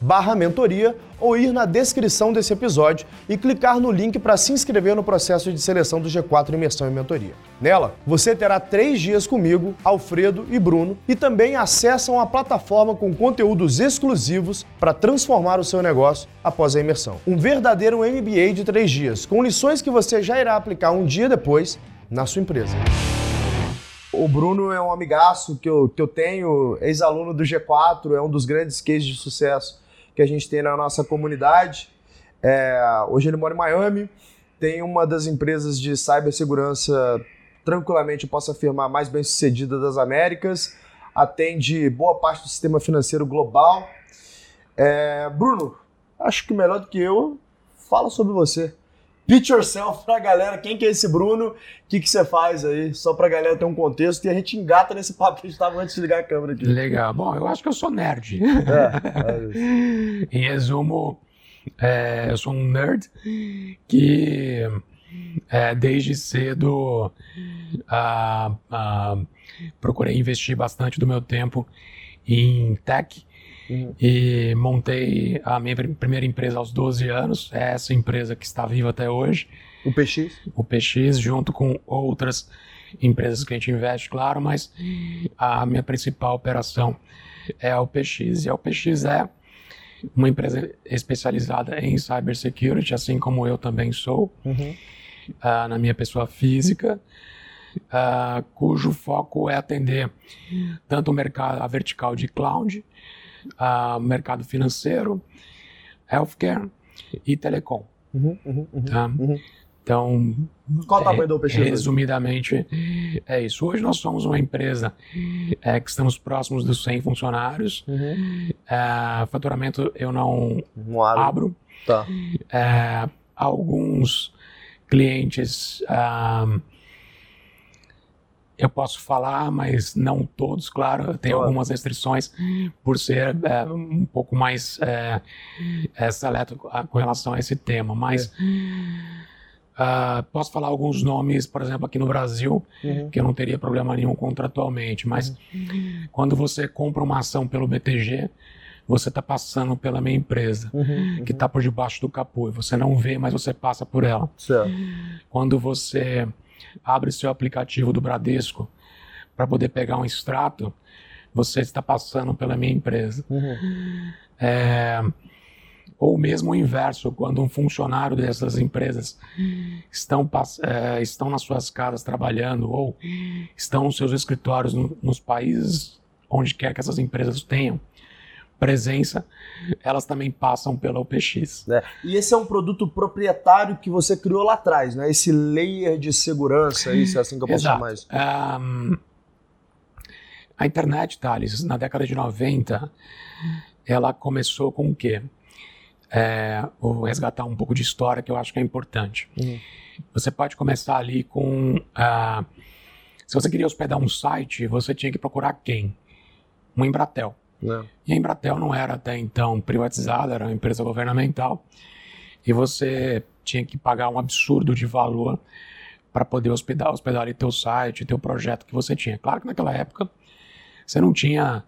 barra mentoria ou ir na descrição desse episódio e clicar no link para se inscrever no processo de seleção do G4 Imersão e Mentoria. Nela, você terá três dias comigo, Alfredo e Bruno e também acessam a plataforma com conteúdos exclusivos para transformar o seu negócio após a imersão. Um verdadeiro MBA de três dias, com lições que você já irá aplicar um dia depois na sua empresa. O Bruno é um amigaço que eu, que eu tenho, ex-aluno do G4, é um dos grandes cases de sucesso que a gente tem na nossa comunidade. É, hoje ele mora em Miami, tem uma das empresas de cibersegurança, tranquilamente eu posso afirmar, mais bem sucedida das Américas, atende boa parte do sistema financeiro global. É, Bruno, acho que melhor do que eu, fala sobre você. Pitch yourself pra galera. Quem que é esse Bruno? O que, que você faz aí? Só pra galera ter um contexto e a gente engata nesse papo que a gente tava antes de ligar a câmera aqui. Legal. Bom, eu acho que eu sou nerd. É, é em resumo, é, eu sou um nerd que é, desde cedo procurei investir bastante do meu tempo em tech Uhum. E montei a minha primeira empresa aos 12 anos, é essa empresa que está viva até hoje. O PX? O PX, junto com outras empresas que a gente investe, claro, mas a minha principal operação é a PX. E a PX é uma empresa especializada em cybersecurity, assim como eu também sou, uhum. uh, na minha pessoa física. Uh, cujo foco é atender tanto o mercado a vertical de cloud, uh, mercado financeiro, healthcare e telecom. Uhum, uhum, uhum, tá? Uhum. Então, qual o tamanho do? Resumidamente, é isso. Hoje nós somos uma empresa é, que estamos próximos dos 100 funcionários. Uhum. É, faturamento eu não, não abro. Tá. É, alguns clientes uh, eu posso falar, mas não todos, claro, tem algumas restrições por ser é, um pouco mais é, é, seleto com relação a esse tema, mas uh, posso falar alguns nomes, por exemplo, aqui no Brasil, uhum. que eu não teria problema nenhum contratualmente, mas uhum. quando você compra uma ação pelo BTG, você está passando pela minha empresa, uhum, que está por debaixo do capô, e você não vê, mas você passa por ela. Certo. Quando você abre seu aplicativo do Bradesco para poder pegar um extrato, você está passando pela minha empresa. Uhum. É, ou mesmo o inverso, quando um funcionário dessas empresas estão, é, estão nas suas casas trabalhando ou estão nos seus escritórios no, nos países onde quer que essas empresas tenham, presença, elas também passam pela UPX. É. E esse é um produto proprietário que você criou lá atrás, né? Esse layer de segurança, isso é assim que eu posso Exato. chamar isso. Um, a internet, Thales, na década de 90, ela começou com o quê? É, vou resgatar um pouco de história que eu acho que é importante. Uhum. Você pode começar ali com. Uh, se você queria hospedar um site, você tinha que procurar quem? Um Embratel. Não. E a Embratel não era até então privatizada, era uma empresa governamental. E você tinha que pagar um absurdo de valor para poder hospedar, hospedar ali teu site, teu projeto que você tinha. Claro que naquela época você não tinha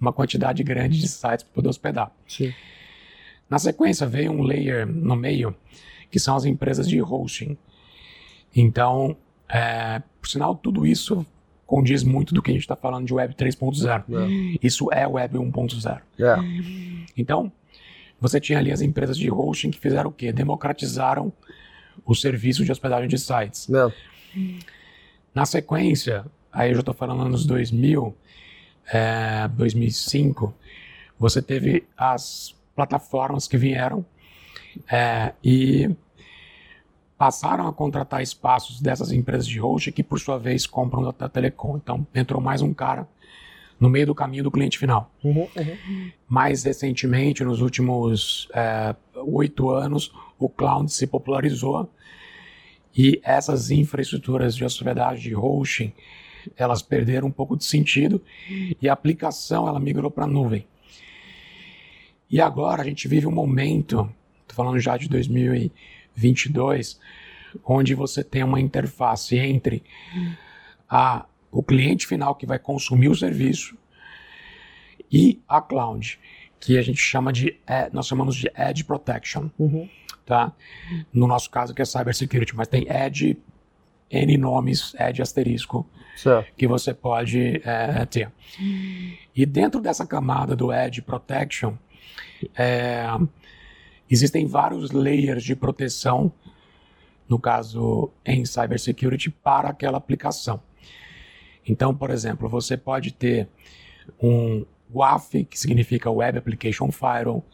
uma quantidade grande de sites para poder hospedar. Sim. Na sequência veio um layer no meio, que são as empresas de hosting. Então, é, por sinal, tudo isso condiz muito do que a gente está falando de Web 3.0. É. Isso é Web 1.0. É. Então, você tinha ali as empresas de hosting que fizeram o quê? Democratizaram o serviço de hospedagem de sites. É. Na sequência, aí eu já estou falando anos 2000, é, 2005, você teve as plataformas que vieram é, e passaram a contratar espaços dessas empresas de hosting que, por sua vez, compram da telecom. Então, entrou mais um cara no meio do caminho do cliente final. Uhum, uhum. Mais recentemente, nos últimos é, oito anos, o cloud se popularizou e essas infraestruturas de hospedagem de hosting elas perderam um pouco de sentido e a aplicação ela migrou para a nuvem. E agora a gente vive um momento, estou falando já de 2022, onde você tem uma interface entre a o cliente final que vai consumir o serviço e a cloud, que a gente chama de, é, nós chamamos de Edge Protection, uhum. tá? No nosso caso que é Cybersecurity, mas tem Edge, N nomes, Edge asterisco, certo. que você pode é, ter. E dentro dessa camada do Edge Protection, é, existem vários layers de proteção, no caso em Cybersecurity, para aquela aplicação. Então, por exemplo, você pode ter um WAF, que significa Web Application Firewall,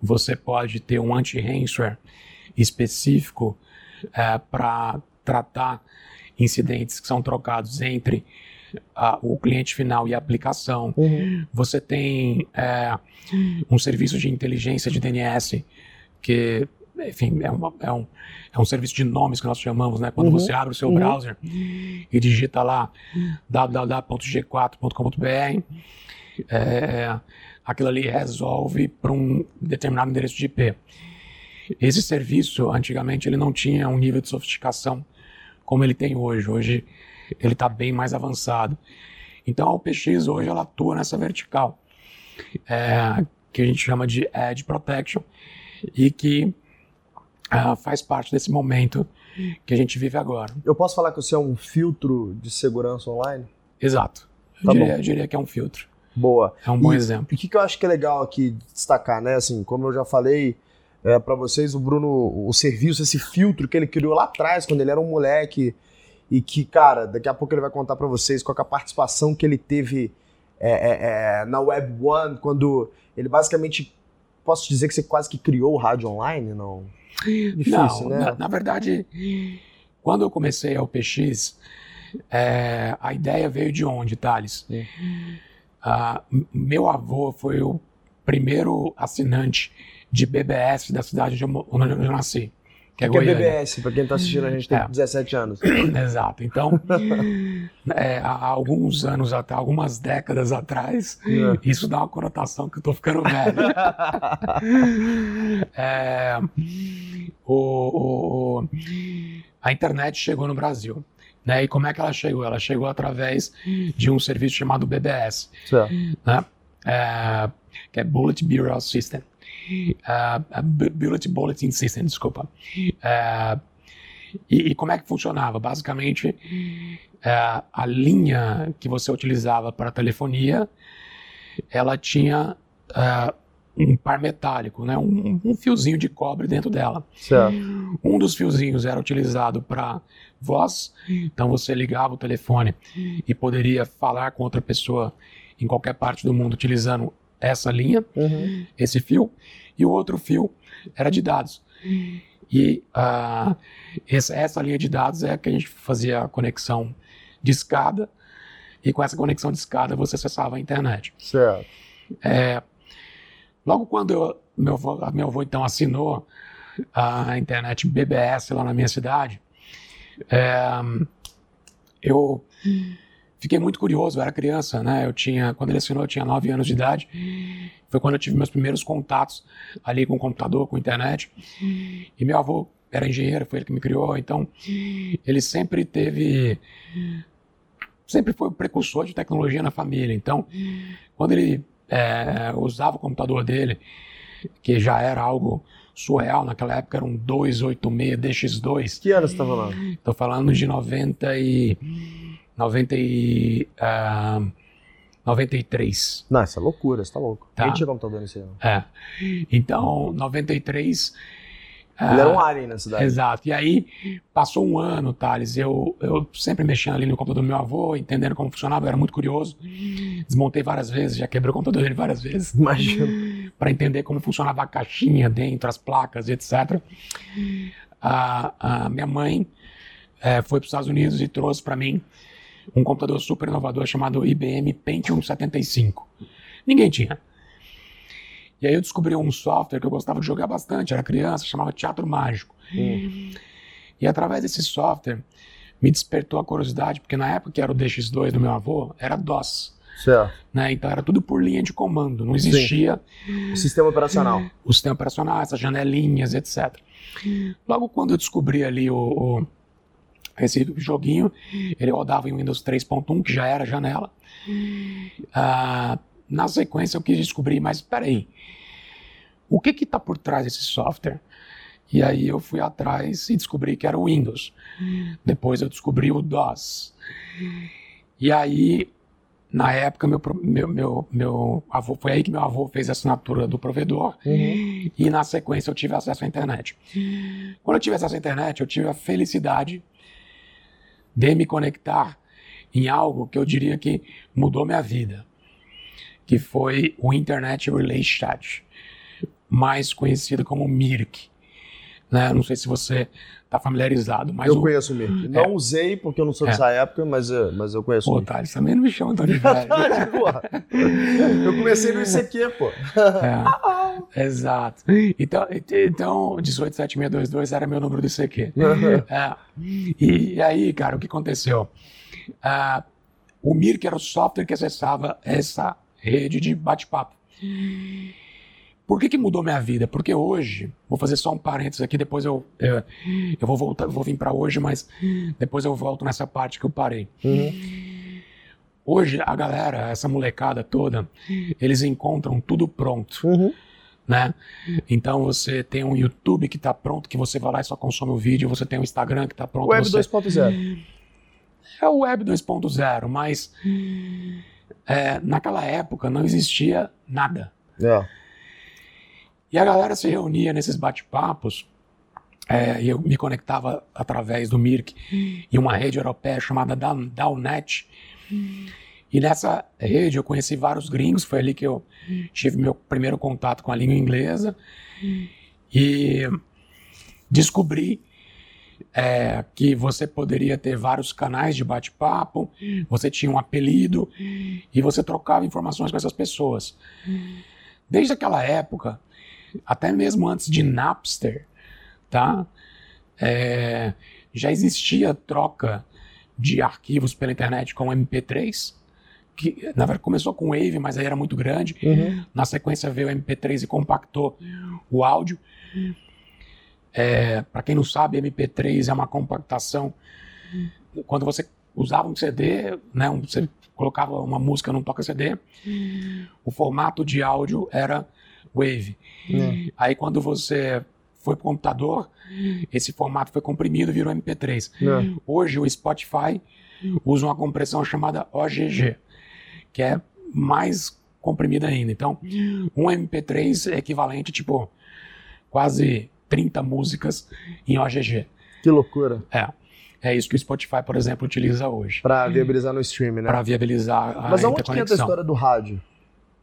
você pode ter um anti-ransomware específico é, para tratar incidentes que são trocados entre o cliente final e a aplicação. Uhum. Você tem é, um serviço de inteligência de DNS que enfim, é, uma, é, um, é um serviço de nomes que nós chamamos, né? Quando uhum. você abre o seu uhum. browser e digita lá www.g4.com.br, é, aquilo ali resolve para um determinado endereço de IP. Esse serviço, antigamente, ele não tinha um nível de sofisticação como ele tem hoje. Hoje ele está bem mais avançado. Então a OPX hoje ela atua nessa vertical, é, que a gente chama de Edge Protection, e que uh, faz parte desse momento que a gente vive agora. Eu posso falar que você é um filtro de segurança online? Exato. Eu, tá diria, eu diria, que é um filtro. Boa. É um bom e, exemplo. E o que, que eu acho que é legal aqui destacar, né? Assim, como eu já falei é, para vocês, o Bruno, o serviço, esse filtro que ele criou lá atrás, quando ele era um moleque, e que, cara, daqui a pouco ele vai contar para vocês qual é a participação que ele teve é, é, é, na Web One, quando ele basicamente, posso dizer que você quase que criou o rádio online, não? Difícil, não, né? Na, na, verdade, quando eu comecei a UPX, é, a ideia veio de onde, Thales? Uh, meu avô foi o primeiro assinante de BBS da cidade de onde eu nasci. Que é, que é BBS, para quem está assistindo, a gente tem é. 17 anos. Exato. Então, é, há alguns anos atrás, algumas décadas atrás, é. isso dá uma conotação que eu estou ficando velho. É, o, o, a internet chegou no Brasil. Né? E como é que ela chegou? Ela chegou através de um serviço chamado BBS, né? É, que é Bullet Bureau System uh, Bullet Bulletin System, desculpa. Uh, e, e, como é que funcionava? Basicamente, uh, a linha que você utilizava para telefonia, ela tinha uh, um par metálico, né? Um, um, fiozinho de cobre dentro dela. Certo. Um dos fiozinhos era utilizado para voz, então você ligava o telefone e poderia falar com outra pessoa em qualquer parte do mundo utilizando essa linha, uhum. esse fio, e o outro fio era de dados. E uh, essa, essa, linha de dados é que a gente fazia a conexão de escada, e com essa conexão de escada você acessava a internet. Certo. É, logo quando eu, meu, avô, meu avô então assinou a internet BBS lá na minha cidade, é, eu fiquei muito curioso, eu era criança, né? Eu tinha, quando ele assinou, eu tinha 9 anos de idade. Foi quando eu tive meus primeiros contatos ali com o computador, com a internet. E meu avô era engenheiro, foi ele que me criou, então ele sempre teve sempre foi o precursor de tecnologia na família. Então, quando ele é, usava o computador dele, que já era algo surreal, naquela época era um 286 DX2. Que ano você está falando? Estou falando de 90 e... 90 e... Uh, 93. Não, isso é loucura, você tá louco. Tá. Quem tinha computador nesse ano? É. Então, 93 ele era um alien na cidade. Exato. E aí, passou um ano, Thales, eu, eu sempre mexendo ali no computador do meu avô, entendendo como funcionava, eu era muito curioso. Desmontei várias vezes, já quebrei o computador dele várias vezes. Imagina. Para entender como funcionava a caixinha dentro, as placas, etc. A, a minha mãe é, foi para os Estados Unidos e trouxe para mim um computador super inovador chamado IBM Pentium 75. Ninguém tinha. E aí eu descobri um software que eu gostava de jogar bastante, era criança, chamava Teatro Mágico. Hum. E através desse software me despertou a curiosidade, porque na época que era o DX2 do meu avô, era DOS. Certo. Né? Então era tudo por linha de comando, não existia. Sim. O sistema operacional. O sistema operacional, essas janelinhas, etc. Logo quando eu descobri ali o, o esse joguinho, ele rodava em Windows 3.1, que já era janela. Ah, na sequência eu quis descobrir, mas peraí, o que está por trás desse software? E aí eu fui atrás e descobri que era o Windows. Depois eu descobri o DOS. E aí, na época, meu, meu, meu, meu avô, foi aí que meu avô fez a assinatura do provedor. Uhum. E na sequência eu tive acesso à internet. Quando eu tive acesso à internet, eu tive a felicidade de me conectar em algo que eu diria que mudou minha vida, que foi o Internet Relay Chat mais conhecido como Mirk. Né? Não sei se você está familiarizado, mas eu o... conheço o Mirk. Não é. usei porque eu não sou é. dessa época, mas, mas eu conheço pô, o. Thales, também não me chama tão de velho. eu comecei no ICQ, pô. É. Exato. Então, então 187622 era meu número do ICQ. é. e, e, aí, cara, o que aconteceu? Uh, o Mirk era o software que acessava essa rede de bate-papo. Por que, que mudou minha vida? Porque hoje, vou fazer só um parênteses aqui, depois eu, eu, eu vou voltar, vou vir para hoje, mas depois eu volto nessa parte que eu parei. Uhum. Hoje, a galera, essa molecada toda, eles encontram tudo pronto. Uhum. Né? Então você tem um YouTube que está pronto, que você vai lá e só consome o vídeo, você tem um Instagram que está pronto. Web você... 2.0. É o Web 2.0, mas é, naquela época não existia nada. É. E a galera se reunia nesses bate-papos, é, eu me conectava através do Mirk e uma rede europeia chamada Downet. E nessa rede eu conheci vários gringos, foi ali que eu tive meu primeiro contato com a língua inglesa. E descobri é, que você poderia ter vários canais de bate-papo, você tinha um apelido e você trocava informações com essas pessoas. Desde aquela época, até mesmo antes de Napster, tá? É, já existia troca de arquivos pela internet com MP3, que na verdade começou com Wave, mas aí era muito grande. Uhum. Na sequência veio o MP3 e compactou o áudio. É, Para quem não sabe, MP3 é uma compactação. Quando você usava um CD, né, você colocava uma música num toca CD, o formato de áudio era Wave. É. Aí quando você foi para o computador, esse formato foi comprimido e virou MP3. É. Hoje o Spotify usa uma compressão chamada OGG, que é mais comprimida ainda. Então, um MP3 é equivalente, tipo, quase 30 músicas em OGG. Que loucura. É. É isso que o Spotify, por exemplo, utiliza hoje. Para viabilizar no streaming, né? Para viabilizar a Mas aonde que entra a história do rádio?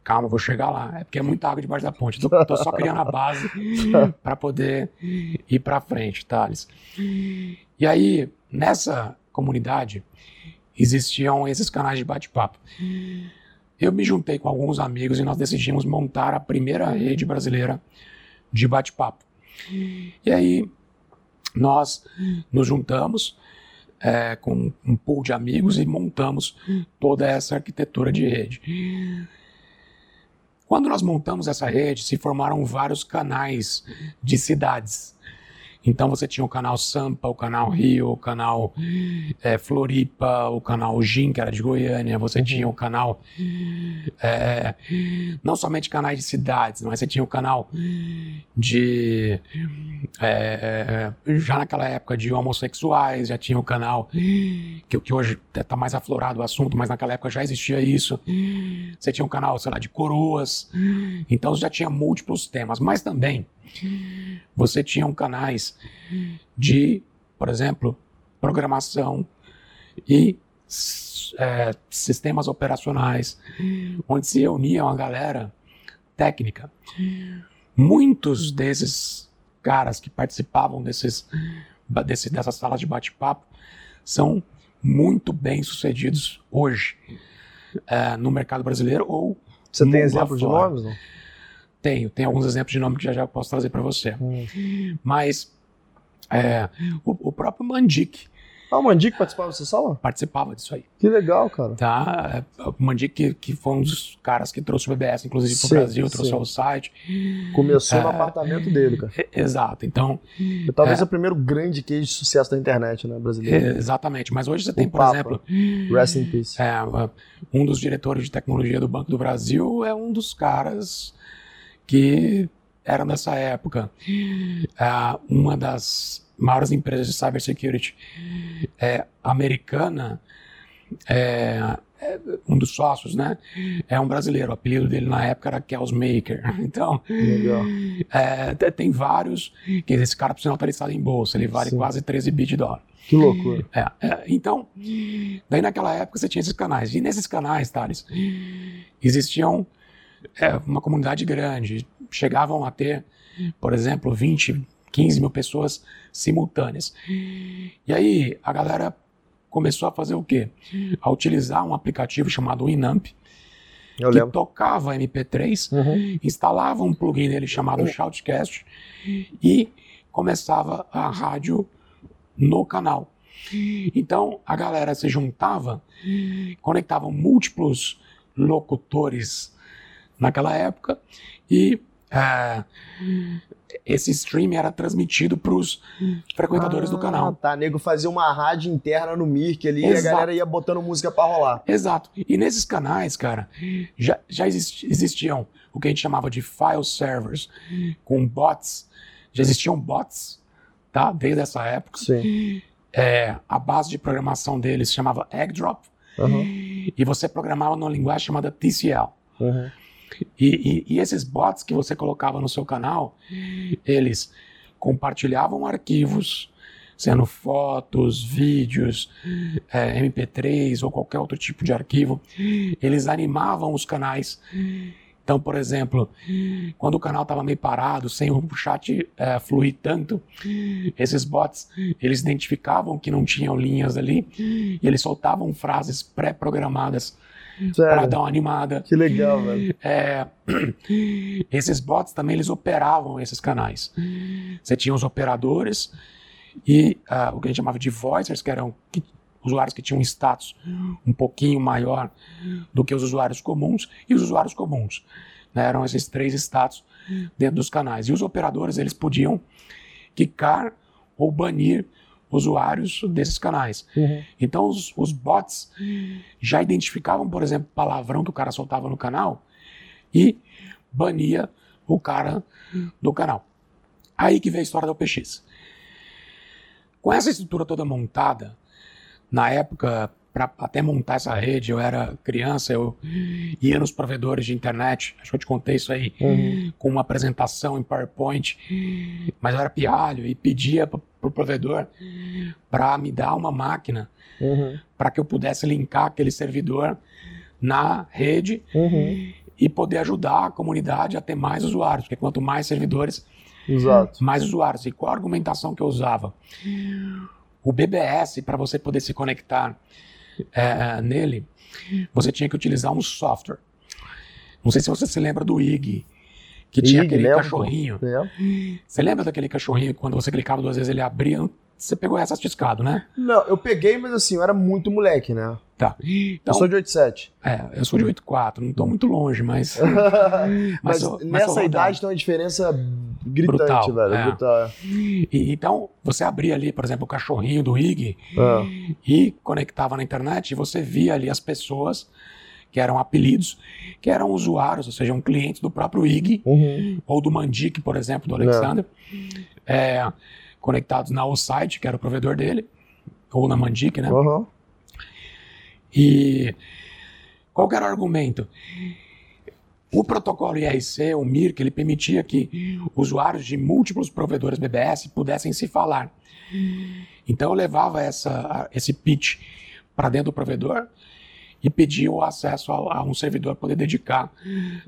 Calma, vou chegar lá. É porque é muita água debaixo da ponte. Tô, tô só criando a base para poder ir para frente, Thales. E aí, nessa comunidade, existiam esses canais de bate-papo. Eu me juntei com alguns amigos e nós decidimos montar a primeira rede brasileira de bate-papo. E aí, nós nos juntamos é, com um pool de amigos e montamos toda essa arquitetura de rede. Quando nós montamos essa rede, se formaram vários canais de cidades. Então você tinha o canal Sampa, o canal Rio, o canal é, Floripa, o canal Gin, que era de Goiânia, você uhum. tinha o canal. É, não somente canais de cidades, mas você tinha o canal de. É, já naquela época de homossexuais, já tinha o canal que, que hoje está mais aflorado o assunto, mas naquela época já existia isso. Você tinha um canal, sei lá, de coroas. Então já tinha múltiplos temas, mas também você tinha canais de, por exemplo, programação e é, sistemas operacionais, onde se reunia uma galera técnica. Muitos desses caras que participavam desses, desse, dessas salas de bate-papo são muito bem sucedidos hoje é, no mercado brasileiro ou você tem exemplo de nomes? Não? Tenho, tenho alguns exemplos de nome que já já posso trazer para você. Hum. Mas é, o, o, próprio Mandic. Ah, o Mandic participava dessa sala? Participava disso aí. Que legal, cara. Tá, é, o Mandic que, que foi um dos caras que trouxe o BBS, inclusive, para o Brasil, sim. trouxe o site. Começou é, no apartamento dele, cara. Exato, então... talvez é, o primeiro grande case de sucesso da internet, né, brasileiro. exatamente, mas hoje você o tem, por Papa. exemplo... Rest in peace. É, um dos diretores de tecnologia do Banco do Brasil é um dos caras que eram nessa época. Uh, uma das maiores empresas de cybersecurity é, americana, é, é, um dos sócios, né? É um brasileiro. O apelido dele na época era Kels Maker. Então, é, tem vários. Que esse cara, por sinal, está listado em bolsa. Ele vale Sim. quase 13 bi de dólar. Que loucura. É, é, então, daí naquela época você tinha esses canais. E nesses canais, Thales, existiam é, uma comunidade grande. Chegavam a ter, por exemplo, 20, 15 mil pessoas simultâneas. E aí a galera começou a fazer o quê? A utilizar um aplicativo chamado Inamp, Eu que lembro. tocava MP3, uhum. instalava um plugin nele chamado Shoutcast e começava a rádio no canal. Então a galera se juntava, conectavam múltiplos locutores naquela época e é, esse stream era transmitido para os frequentadores ah, do canal. Tá, nego fazia uma rádio interna no Mirk ali Exato. e a galera ia botando música para rolar. Exato. E nesses canais, cara, já, já existiam o que a gente chamava de file servers com bots. Já existiam bots, tá? Desde essa época. Sim. É, a base de programação deles se chamava Eggdrop. Uhum. E você programava numa linguagem chamada TCL. Uhum. E, e, e, esses bots que você colocava no seu canal, eles compartilhavam arquivos, sendo fotos, vídeos, é, MP3 ou qualquer outro tipo de arquivo. Eles animavam os canais. Então, por exemplo, quando o canal estava meio parado, sem o chat é, fluir tanto, esses bots eles identificavam que não tinham linhas ali e eles soltavam frases pré-programadas para dar uma animada. Que legal, velho. É, esses bots também eles operavam esses canais. Você tinha os operadores e uh, o que a gente chamava de voicers, que eram usuários que tinham um status um pouquinho maior do que os usuários comuns, e os usuários comuns. Né, eram esses três status dentro dos canais. E os operadores eles podiam quicar ou banir usuários desses canais. Uhum. Então os, os, bots já identificavam, por exemplo, palavrão que o cara soltava no canal e bania o cara do canal. Aí que veio a história da OPX. Com essa estrutura toda montada, na época para até montar essa rede, eu era criança, eu ia nos provedores de internet, acho que eu te contei isso aí, uhum. com uma apresentação em PowerPoint, mas eu era pialho e pedia para o provedor para me dar uma máquina uhum. para que eu pudesse linkar aquele servidor na rede uhum. e poder ajudar a comunidade a ter mais usuários, porque quanto mais servidores, Exato. mais usuários. E qual a argumentação que eu usava? O BBS, para você poder se conectar é, nele, você tinha que utilizar um software. Não sei se você se lembra do IG, que tinha aquele lembro. cachorrinho. Você lembra daquele cachorrinho que quando você clicava duas vezes ele abria? Você pegou essa discado, né? Não, eu peguei, mas assim, eu era muito moleque, né? Tá. Então, eu sou de 87. É, eu sou de 84, não estou muito longe, mas. mas, mas nessa idade tem uma diferença gritante, brutal, velho. É. Brutal. E, então, você abria ali, por exemplo, o cachorrinho do IG é. e conectava na internet e você via ali as pessoas que eram apelidos, que eram usuários, ou seja, um cliente do próprio IG, uhum. ou do Mandic, por exemplo, do Alexander, é, conectados na O-Site, que era o provedor dele, ou na Mandic, né? Uhum. E qual era o argumento? O protocolo IRC, o MIRC, ele permitia que usuários de múltiplos provedores BBS pudessem se falar. Então eu levava essa, esse pitch para dentro do provedor e pedia o acesso a, a, um servidor para poder dedicar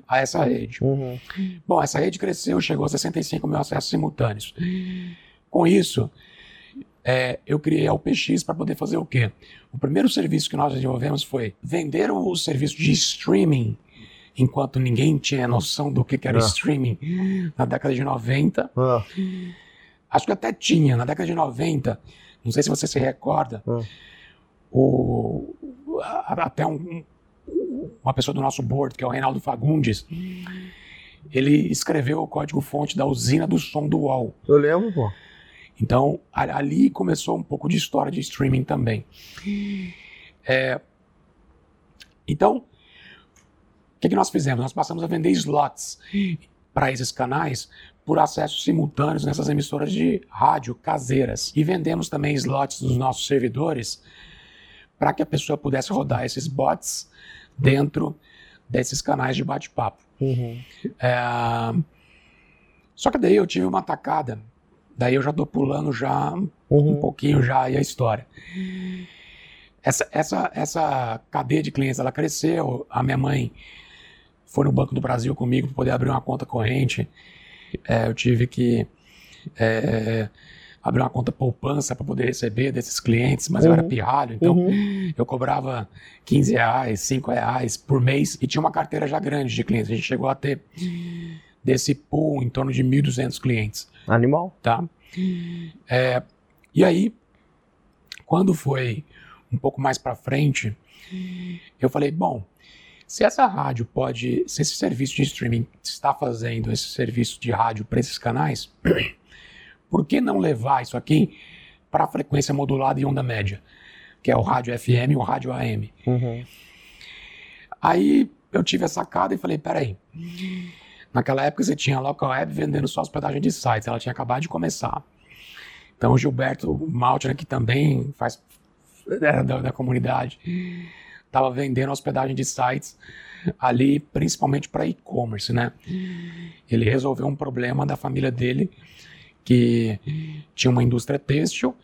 a essa rede. Uhum. Bom, essa rede cresceu, chegou a 65 mil acessos simultâneos. Com isso, é, eu criei a UPX para poder fazer o quê? O primeiro serviço que nós desenvolvemos foi vender o serviço de streaming, enquanto ninguém tinha noção do que, que era ah. streaming na década de 90. Ah. Acho que até tinha, na década de 90, não sei se você se recorda, ah. o, até um, uma pessoa do nosso board, que é o Reinaldo Fagundes, ele escreveu o código-fonte da usina do som do UOL. Eu lembro, pô. Então, ali começou um pouco de história de streaming também. É, então, o que, que, nós fizemos? Nós passamos a vender slots para esses canais por acessos simultâneos nessas emissoras de rádio caseiras. E vendemos também slots dos nossos servidores para que a pessoa pudesse rodar esses bots dentro desses canais de bate-papo. Uhum. É, só que daí eu tive uma atacada Daí eu já estou pulando já uhum. um pouquinho já aí a história. Essa, essa, essa cadeia de clientes, ela cresceu. A minha mãe foi no Banco do Brasil comigo para poder abrir uma conta corrente. É, eu tive que é, abrir uma conta poupança para poder receber desses clientes, mas uhum. eu era uhum. pirralho, então uhum. eu cobrava 15 reais, 5 reais por mês e tinha uma carteira já grande de clientes. A gente chegou a ter desse pool em torno de 1.200 clientes. Animal. Tá? É, e aí, quando foi um pouco mais para frente, eu falei, bom, se essa rádio pode, se esse serviço de streaming está fazendo esse serviço de rádio para esses canais, por que não levar isso aqui para a frequência modulada e onda média, que é o rádio FM e o rádio AM? Uhum. Aí eu tive a sacada e falei, peraí, Naquela época você tinha a Local Web vendendo só hospedagem de sites, ela tinha acabado de começar. Então o Gilberto Maltner, que também faz é, da, da comunidade, estava vendendo hospedagem de sites ali, principalmente para e-commerce, né? Ele resolveu um problema da família dele, que tinha uma indústria têxtil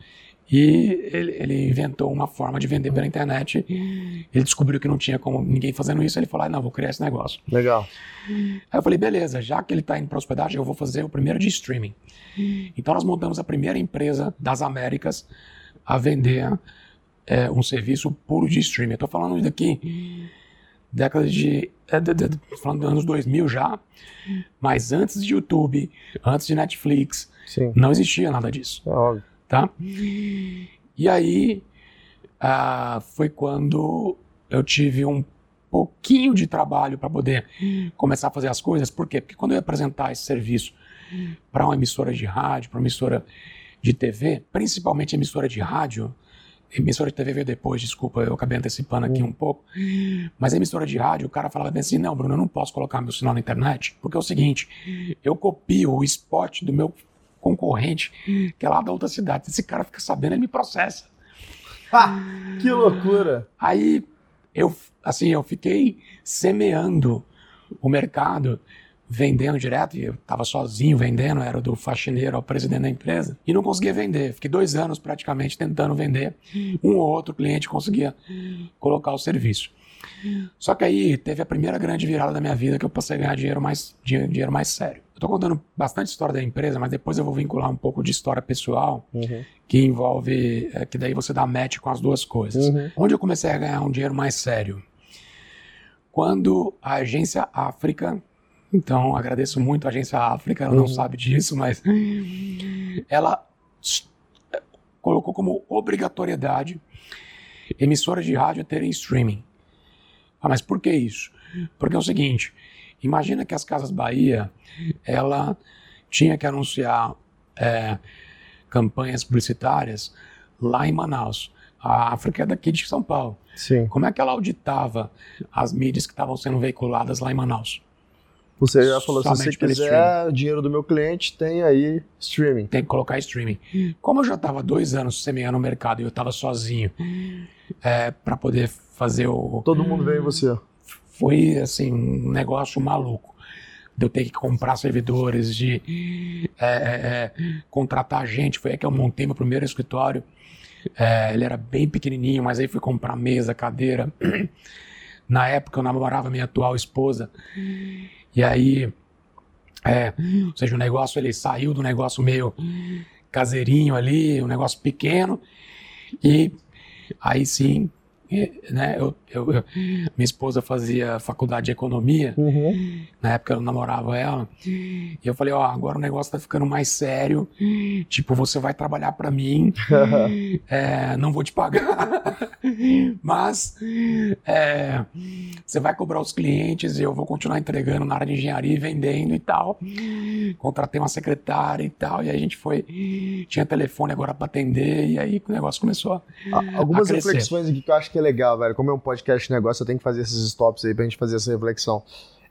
e ele, ele, inventou uma forma de vender pela internet. Ele descobriu que não tinha como ninguém fazendo isso. Ele falou: ah, não, vou criar esse negócio. Legal. Aí eu falei: beleza, já que ele está indo para hospedagem, eu vou fazer o primeiro de streaming. Então nós montamos a primeira empresa das Américas a vender é, um serviço puro de streaming. Estou falando daqui década de, é, de, de, falando dos anos 2000 já, mas antes de YouTube, antes de Netflix, Sim. não existia nada disso. É óbvio tá? E aí ah, foi quando eu tive um pouquinho de trabalho para poder começar a fazer as coisas. Por quê? Porque quando eu ia apresentar esse serviço para uma emissora de rádio, para uma emissora de TV, principalmente emissora de rádio, emissora de TV veio depois, desculpa, eu acabei antecipando aqui um pouco, mas emissora de rádio, o cara falava assim, não, Bruno, eu não posso colocar meu sinal na internet, porque é o seguinte, eu copio o spot do meu concorrente, que é lá da outra cidade. Esse cara fica sabendo, ele me processa. Ah, que loucura! Aí eu, assim, eu fiquei semeando o mercado, vendendo direto, e eu estava sozinho vendendo, era do faxineiro ao presidente da empresa, e não conseguia vender. Fiquei dois anos praticamente tentando vender. Um ou outro cliente conseguia colocar o serviço. Só que aí teve a primeira grande virada da minha vida que eu passei a ganhar dinheiro mais, dinheiro mais sério. Eu estou contando bastante história da empresa, mas depois eu vou vincular um pouco de história pessoal, uhum. que envolve, é, que daí você dá match com as duas coisas. Uhum. Onde eu comecei a ganhar um dinheiro mais sério? Quando a agência África, então agradeço muito a agência África, ela uhum. não sabe disso, mas ela colocou como obrigatoriedade emissoras de rádio terem streaming. Ah, mas por que isso? Porque é o seguinte, imagina que as Casas Bahia, ela tinha que anunciar é, campanhas publicitárias lá em Manaus. A África é daqui de São Paulo. Sim. Como é que ela auditava as mídias que estavam sendo veiculadas lá em Manaus? Você já falou, se você quiser dinheiro do meu cliente, tem aí streaming. Tem que colocar streaming. Como eu já estava dois anos semeando o mercado e eu estava sozinho é, para poder fazer o... Todo mundo veio em você. Foi, assim, um negócio maluco. De eu ter que comprar servidores, de é, é, é contratar gente. Foi aí que eu montei meu primeiro escritório. É, ele era bem pequenininho, mas aí fui comprar mesa, cadeira. Na época eu namorava minha atual esposa. E aí, é, ou seja, o negócio ele saiu do negócio meio caseirinho ali, um negócio pequeno. E aí sim né, eu, eu, eu, minha esposa fazia faculdade de economia, uhum. na época eu namorava ela, e eu falei, ó, agora o negócio tá ficando mais sério, tipo, você vai trabalhar para mim, é, não vou te pagar, mas é, você vai cobrar os clientes e eu vou continuar entregando na área de engenharia e vendendo e tal. Contratei uma secretária e tal, e aí a gente foi, tinha telefone agora para atender, e aí o negócio começou a, Algumas a reflexões aqui que eu acho que que é legal, velho. Como é um podcast de negócio, eu tenho que fazer esses stops aí pra gente fazer essa reflexão.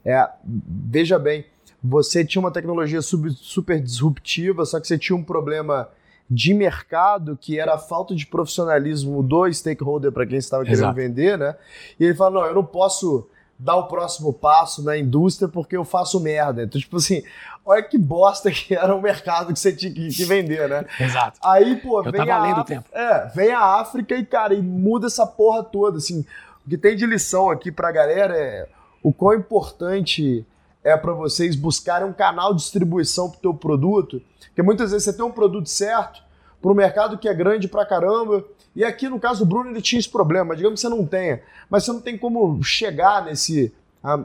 É, veja bem, você tinha uma tecnologia sub, super disruptiva, só que você tinha um problema de mercado que era a falta de profissionalismo do stakeholder para quem estava querendo Exato. vender, né? E ele fala: não, eu não posso dar o próximo passo na indústria porque eu faço merda. Então, tipo assim, olha que bosta que era o mercado que você tinha que, vender, né? Exato. Aí, pô, eu vem a Af... tempo. É, vem a África e, cara, e muda essa porra toda, assim. O que tem de lição aqui pra galera é o quão importante é para vocês buscarem um canal de distribuição pro teu produto, porque muitas vezes você tem um produto certo para um mercado que é grande pra caramba, e aqui no caso do Bruno ele tinha esse problema, digamos que você não tenha, mas você não tem como chegar nesse,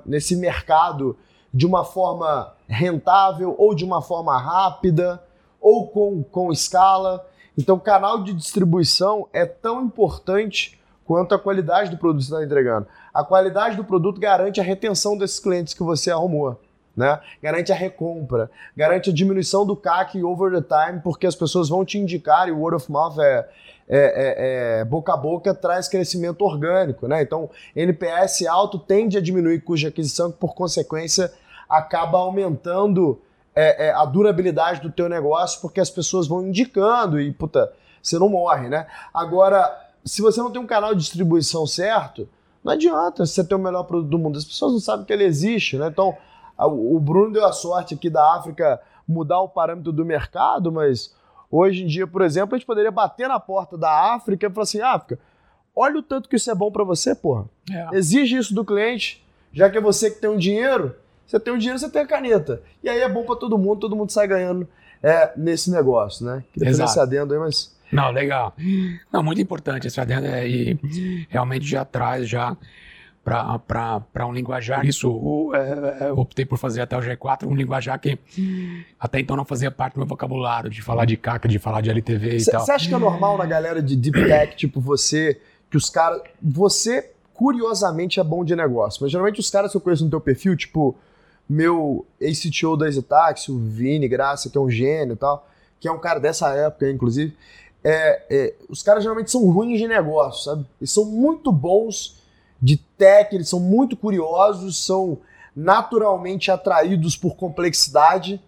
nesse mercado de uma forma rentável ou de uma forma rápida ou com, com escala. Então, canal de distribuição é tão importante quanto a qualidade do produto que você está entregando. A qualidade do produto garante a retenção desses clientes que você arrumou. Né? Garante a recompra, garante a diminuição do CAC over the time, porque as pessoas vão te indicar e o word of mouth é, é, é, é, boca a boca traz crescimento orgânico, né? Então, NPS alto tende a diminuir custo de aquisição, que por consequência acaba aumentando é, é, a durabilidade do teu negócio, porque as pessoas vão indicando e, puta, você não morre, né? Agora, se você não tem um canal de distribuição certo, não adianta você ter o melhor produto do mundo. As pessoas não sabem que ele existe, né? Então, o Bruno deu a sorte aqui da África mudar o parâmetro do mercado, mas hoje em dia, por exemplo, a gente poderia bater na porta da África e falar assim: África, olha o tanto que isso é bom para você, porra. É. Exige isso do cliente, já que é você que tem o um dinheiro, você tem o dinheiro, você tem a caneta. E aí é bom para todo mundo, todo mundo sai ganhando é, nesse negócio, né? Queria fazer esse adendo aí, mas. Não, legal. Não, muito importante esse adendo é, e realmente já traz já para um linguajar. Isso, é, é, optei por fazer até o G4, um linguajar que até então não fazia parte do meu vocabulário, de falar de CAC, de falar de LTV e tal. Você acha que é normal na galera de Deep Tech, tipo você, que os caras. Você, curiosamente, é bom de negócio, mas geralmente os caras que eu conheço no teu perfil, tipo meu ex-CTO da EasyTaxi, o Vini Graça, que é um gênio e tal, que é um cara dessa época, inclusive, é, é, os caras geralmente são ruins de negócio, sabe? Eles são muito bons de tech, eles são muito curiosos, são naturalmente atraídos por complexidade,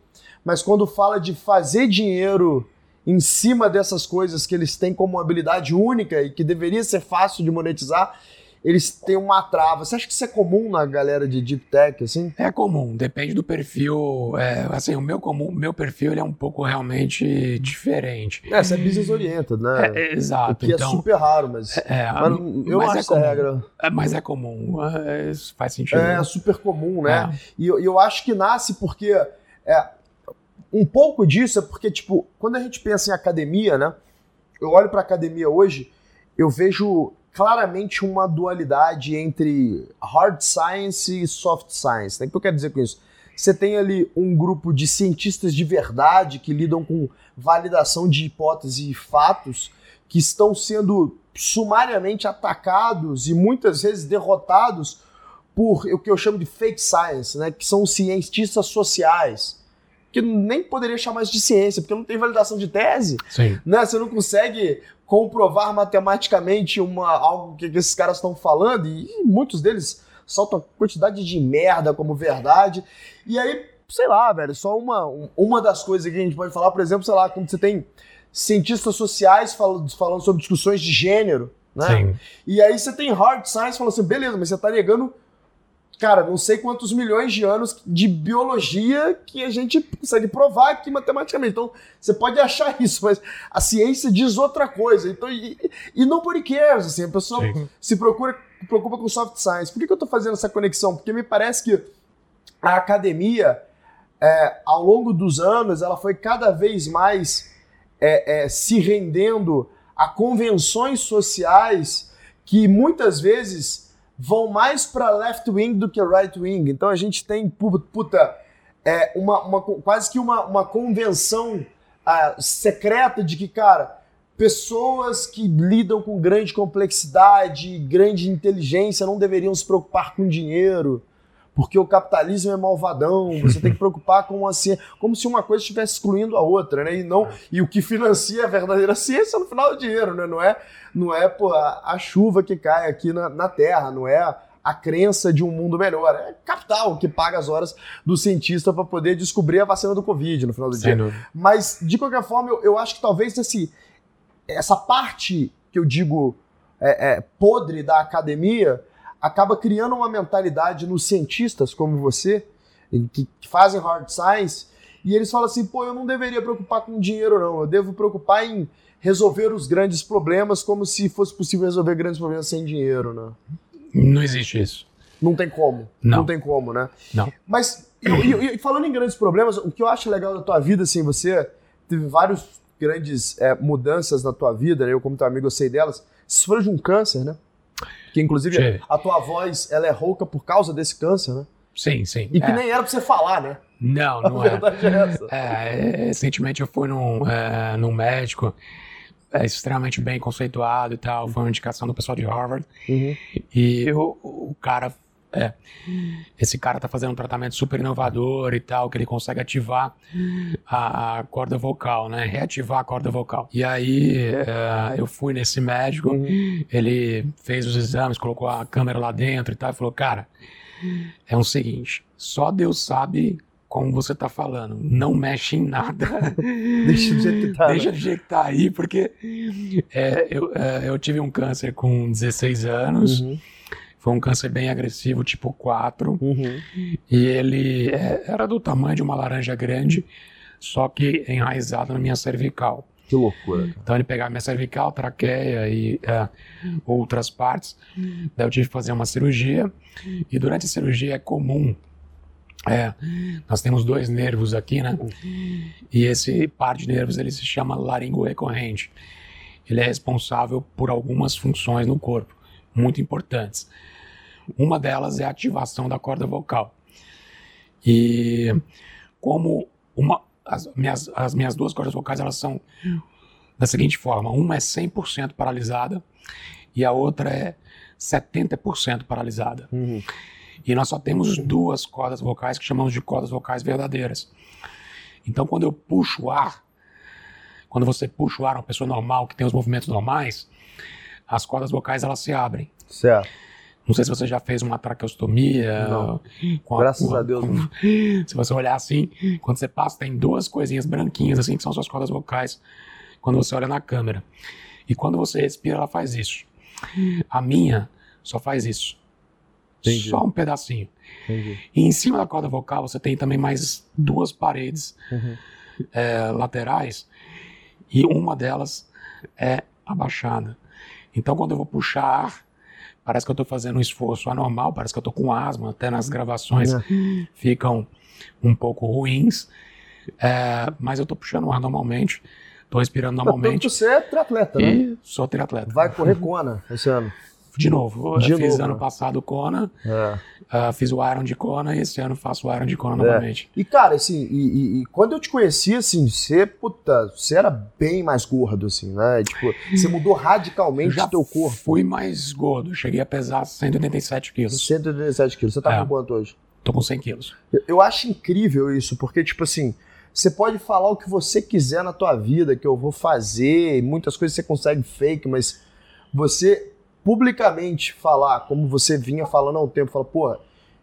mas quando fala de fazer dinheiro em cima dessas coisas que eles têm como habilidade única e que deveria ser fácil de monetizar, eles têm uma trava. Você acha que isso é comum na galera de deep tech, assim? É comum, depende do perfil. É, assim, o meu comum, meu perfil ele é um pouco realmente diferente. É, você é business oriented, né? É, é, exato. O que é então, é super raro, mas, é, mas eu mas acho é essa regra. É, mas é comum, é, isso faz sentido. É, super comum, né? É. E eu, eu acho que nasce porque é, um pouco disso é porque, tipo, quando a gente pensa em academia, né? Eu olho para academia hoje, eu vejo claramente uma dualidade entre hard science e soft science. Né? O que eu quero dizer com isso? Você tem ali um grupo de cientistas de verdade que lidam com validação de hipóteses e fatos, que estão sendo sumariamente atacados e muitas vezes derrotados por o que eu chamo de fake science, né, que são cientistas sociais, que nem poderia chamar de ciência, porque não tem validação de tese. Sim. Né? Você não consegue comprovar matematicamente uma, algo que, que esses caras estão falando, e, e muitos deles soltam quantidade de merda como verdade. E aí, sei lá, velho, só uma, uma das coisas que a gente pode falar, por exemplo, sei lá, quando você tem cientistas sociais falando, falando sobre discussões de gênero, né? Sim. E aí você tem hard science falando assim, beleza, mas você tá negando cara, não sei quantos milhões de anos de biologia que a gente consegue provar aqui matematicamente. Então, você pode achar isso, mas a ciência diz outra coisa. Então, e, e nobody cares, assim, a pessoa Sim. se procura, preocupa com soft science. Por que, que eu estou fazendo essa conexão? Porque me parece que a academia, é, ao longo dos anos, ela foi cada vez mais é, é, se rendendo a convenções sociais que muitas vezes vão mais para left wing do que right wing. Então a gente tem, puta, é, uma, uma, quase que uma, uma convenção uh, secreta de que, cara, pessoas que lidam com grande complexidade, grande inteligência não deveriam se preocupar com dinheiro porque o capitalismo é malvadão, você tem que preocupar com assim, como se uma coisa estivesse excluindo a outra, né? E não e o que financia a verdadeira ciência no final é o dinheiro, né? Não é não é pô, a, a chuva que cai aqui na, na Terra, não é a, a crença de um mundo melhor, é capital que paga as horas do cientista para poder descobrir a vacina do Covid no final do Sem dia. Mas de qualquer forma, eu, eu acho que talvez esse essa parte que eu digo é, é, podre da academia acaba criando uma mentalidade nos cientistas como você, que fazem hard science, e eles falam assim: pô, eu não deveria preocupar com dinheiro, não, eu devo preocupar em resolver os grandes problemas como se fosse possível resolver grandes problemas sem dinheiro, né? Não existe isso. Não tem como. Não, não tem como, né? Não. Mas, e, falando em grandes problemas, o que eu acho legal da tua vida, assim, você teve várias grandes é, mudanças na tua vida, né? eu como teu amigo eu sei delas, você sofreu de um câncer, né? Que inclusive a tua voz ela é rouca por causa desse câncer, né? Sim, sim. E que é. nem era pra você falar, né? Não, não a é. verdade é. é essa. É, recentemente eu fui num, é, num médico é, extremamente bem conceituado e tal, foi uma indicação do pessoal de Harvard. Uhum. E o, o cara é. Esse cara tá fazendo um tratamento super inovador e tal, que ele consegue ativar a, a corda vocal, né? Reativar a corda vocal. E aí é, eu fui nesse médico, uhum. ele fez os exames, colocou a câmera lá dentro e tal, e falou: Cara, é o seguinte, só Deus sabe como você tá falando, não mexe em nada. Deixa do jeito que tá. Deixa do jeito que tá aí, porque é, eu, é, eu tive um câncer com 16 anos. Uhum. Foi um câncer bem agressivo, tipo 4. Uhum. E ele é, era do tamanho de uma laranja grande, só que enraizado na minha cervical. Que loucura. Cara. Então ele pegava minha cervical, traqueia e é, outras partes. Daí eu tive que fazer uma cirurgia. E durante a cirurgia é comum. É, nós temos dois nervos aqui, né? E esse par de nervos ele se chama laringo recorrente. Ele é responsável por algumas funções no corpo, muito importantes. Uma delas é a ativação da corda vocal. E como uma, as, minhas, as minhas duas cordas vocais elas são da seguinte forma: uma é 100% paralisada e a outra é 70% paralisada. Uhum. E nós só temos duas cordas vocais que chamamos de cordas vocais verdadeiras. Então, quando eu puxo o ar, quando você puxa o ar, uma pessoa normal que tem os movimentos normais, as cordas vocais elas se abrem. Certo. Não sei se você já fez uma traqueostomia. Não. Graças a, a Deus. Com, se você olhar assim, quando você passa, tem duas coisinhas branquinhas assim, que são suas cordas vocais, quando você olha na câmera. E quando você respira, ela faz isso. A minha só faz isso. Entendi. Só um pedacinho. Entendi. E em cima da corda vocal você tem também mais duas paredes uhum. é, laterais e uma delas é abaixada. Então quando eu vou puxar ar, parece que eu estou fazendo um esforço anormal, parece que eu estou com asma, até nas gravações é. ficam um pouco ruins, é, mas eu estou puxando ar normalmente, estou respirando normalmente. Você é triatleta, né? Sou triatleta. Vai correr Kona esse ano? De novo, de eu fiz novo. ano passado Kona, é. uh, fiz o Iron de Kona e esse ano faço o Iron de Kona é. novamente. E cara, assim, e, e, e, quando eu te conheci, assim, você, puta, você era bem mais gordo, assim, né? Tipo, você mudou radicalmente o teu corpo. fui mais gordo, cheguei a pesar 187 quilos. 187 quilos, você tá é. com quanto hoje? Tô com 100 quilos. Eu, eu acho incrível isso, porque, tipo assim, você pode falar o que você quiser na tua vida, que eu vou fazer, muitas coisas você consegue fake, mas você publicamente falar, como você vinha falando há um tempo, fala, pô,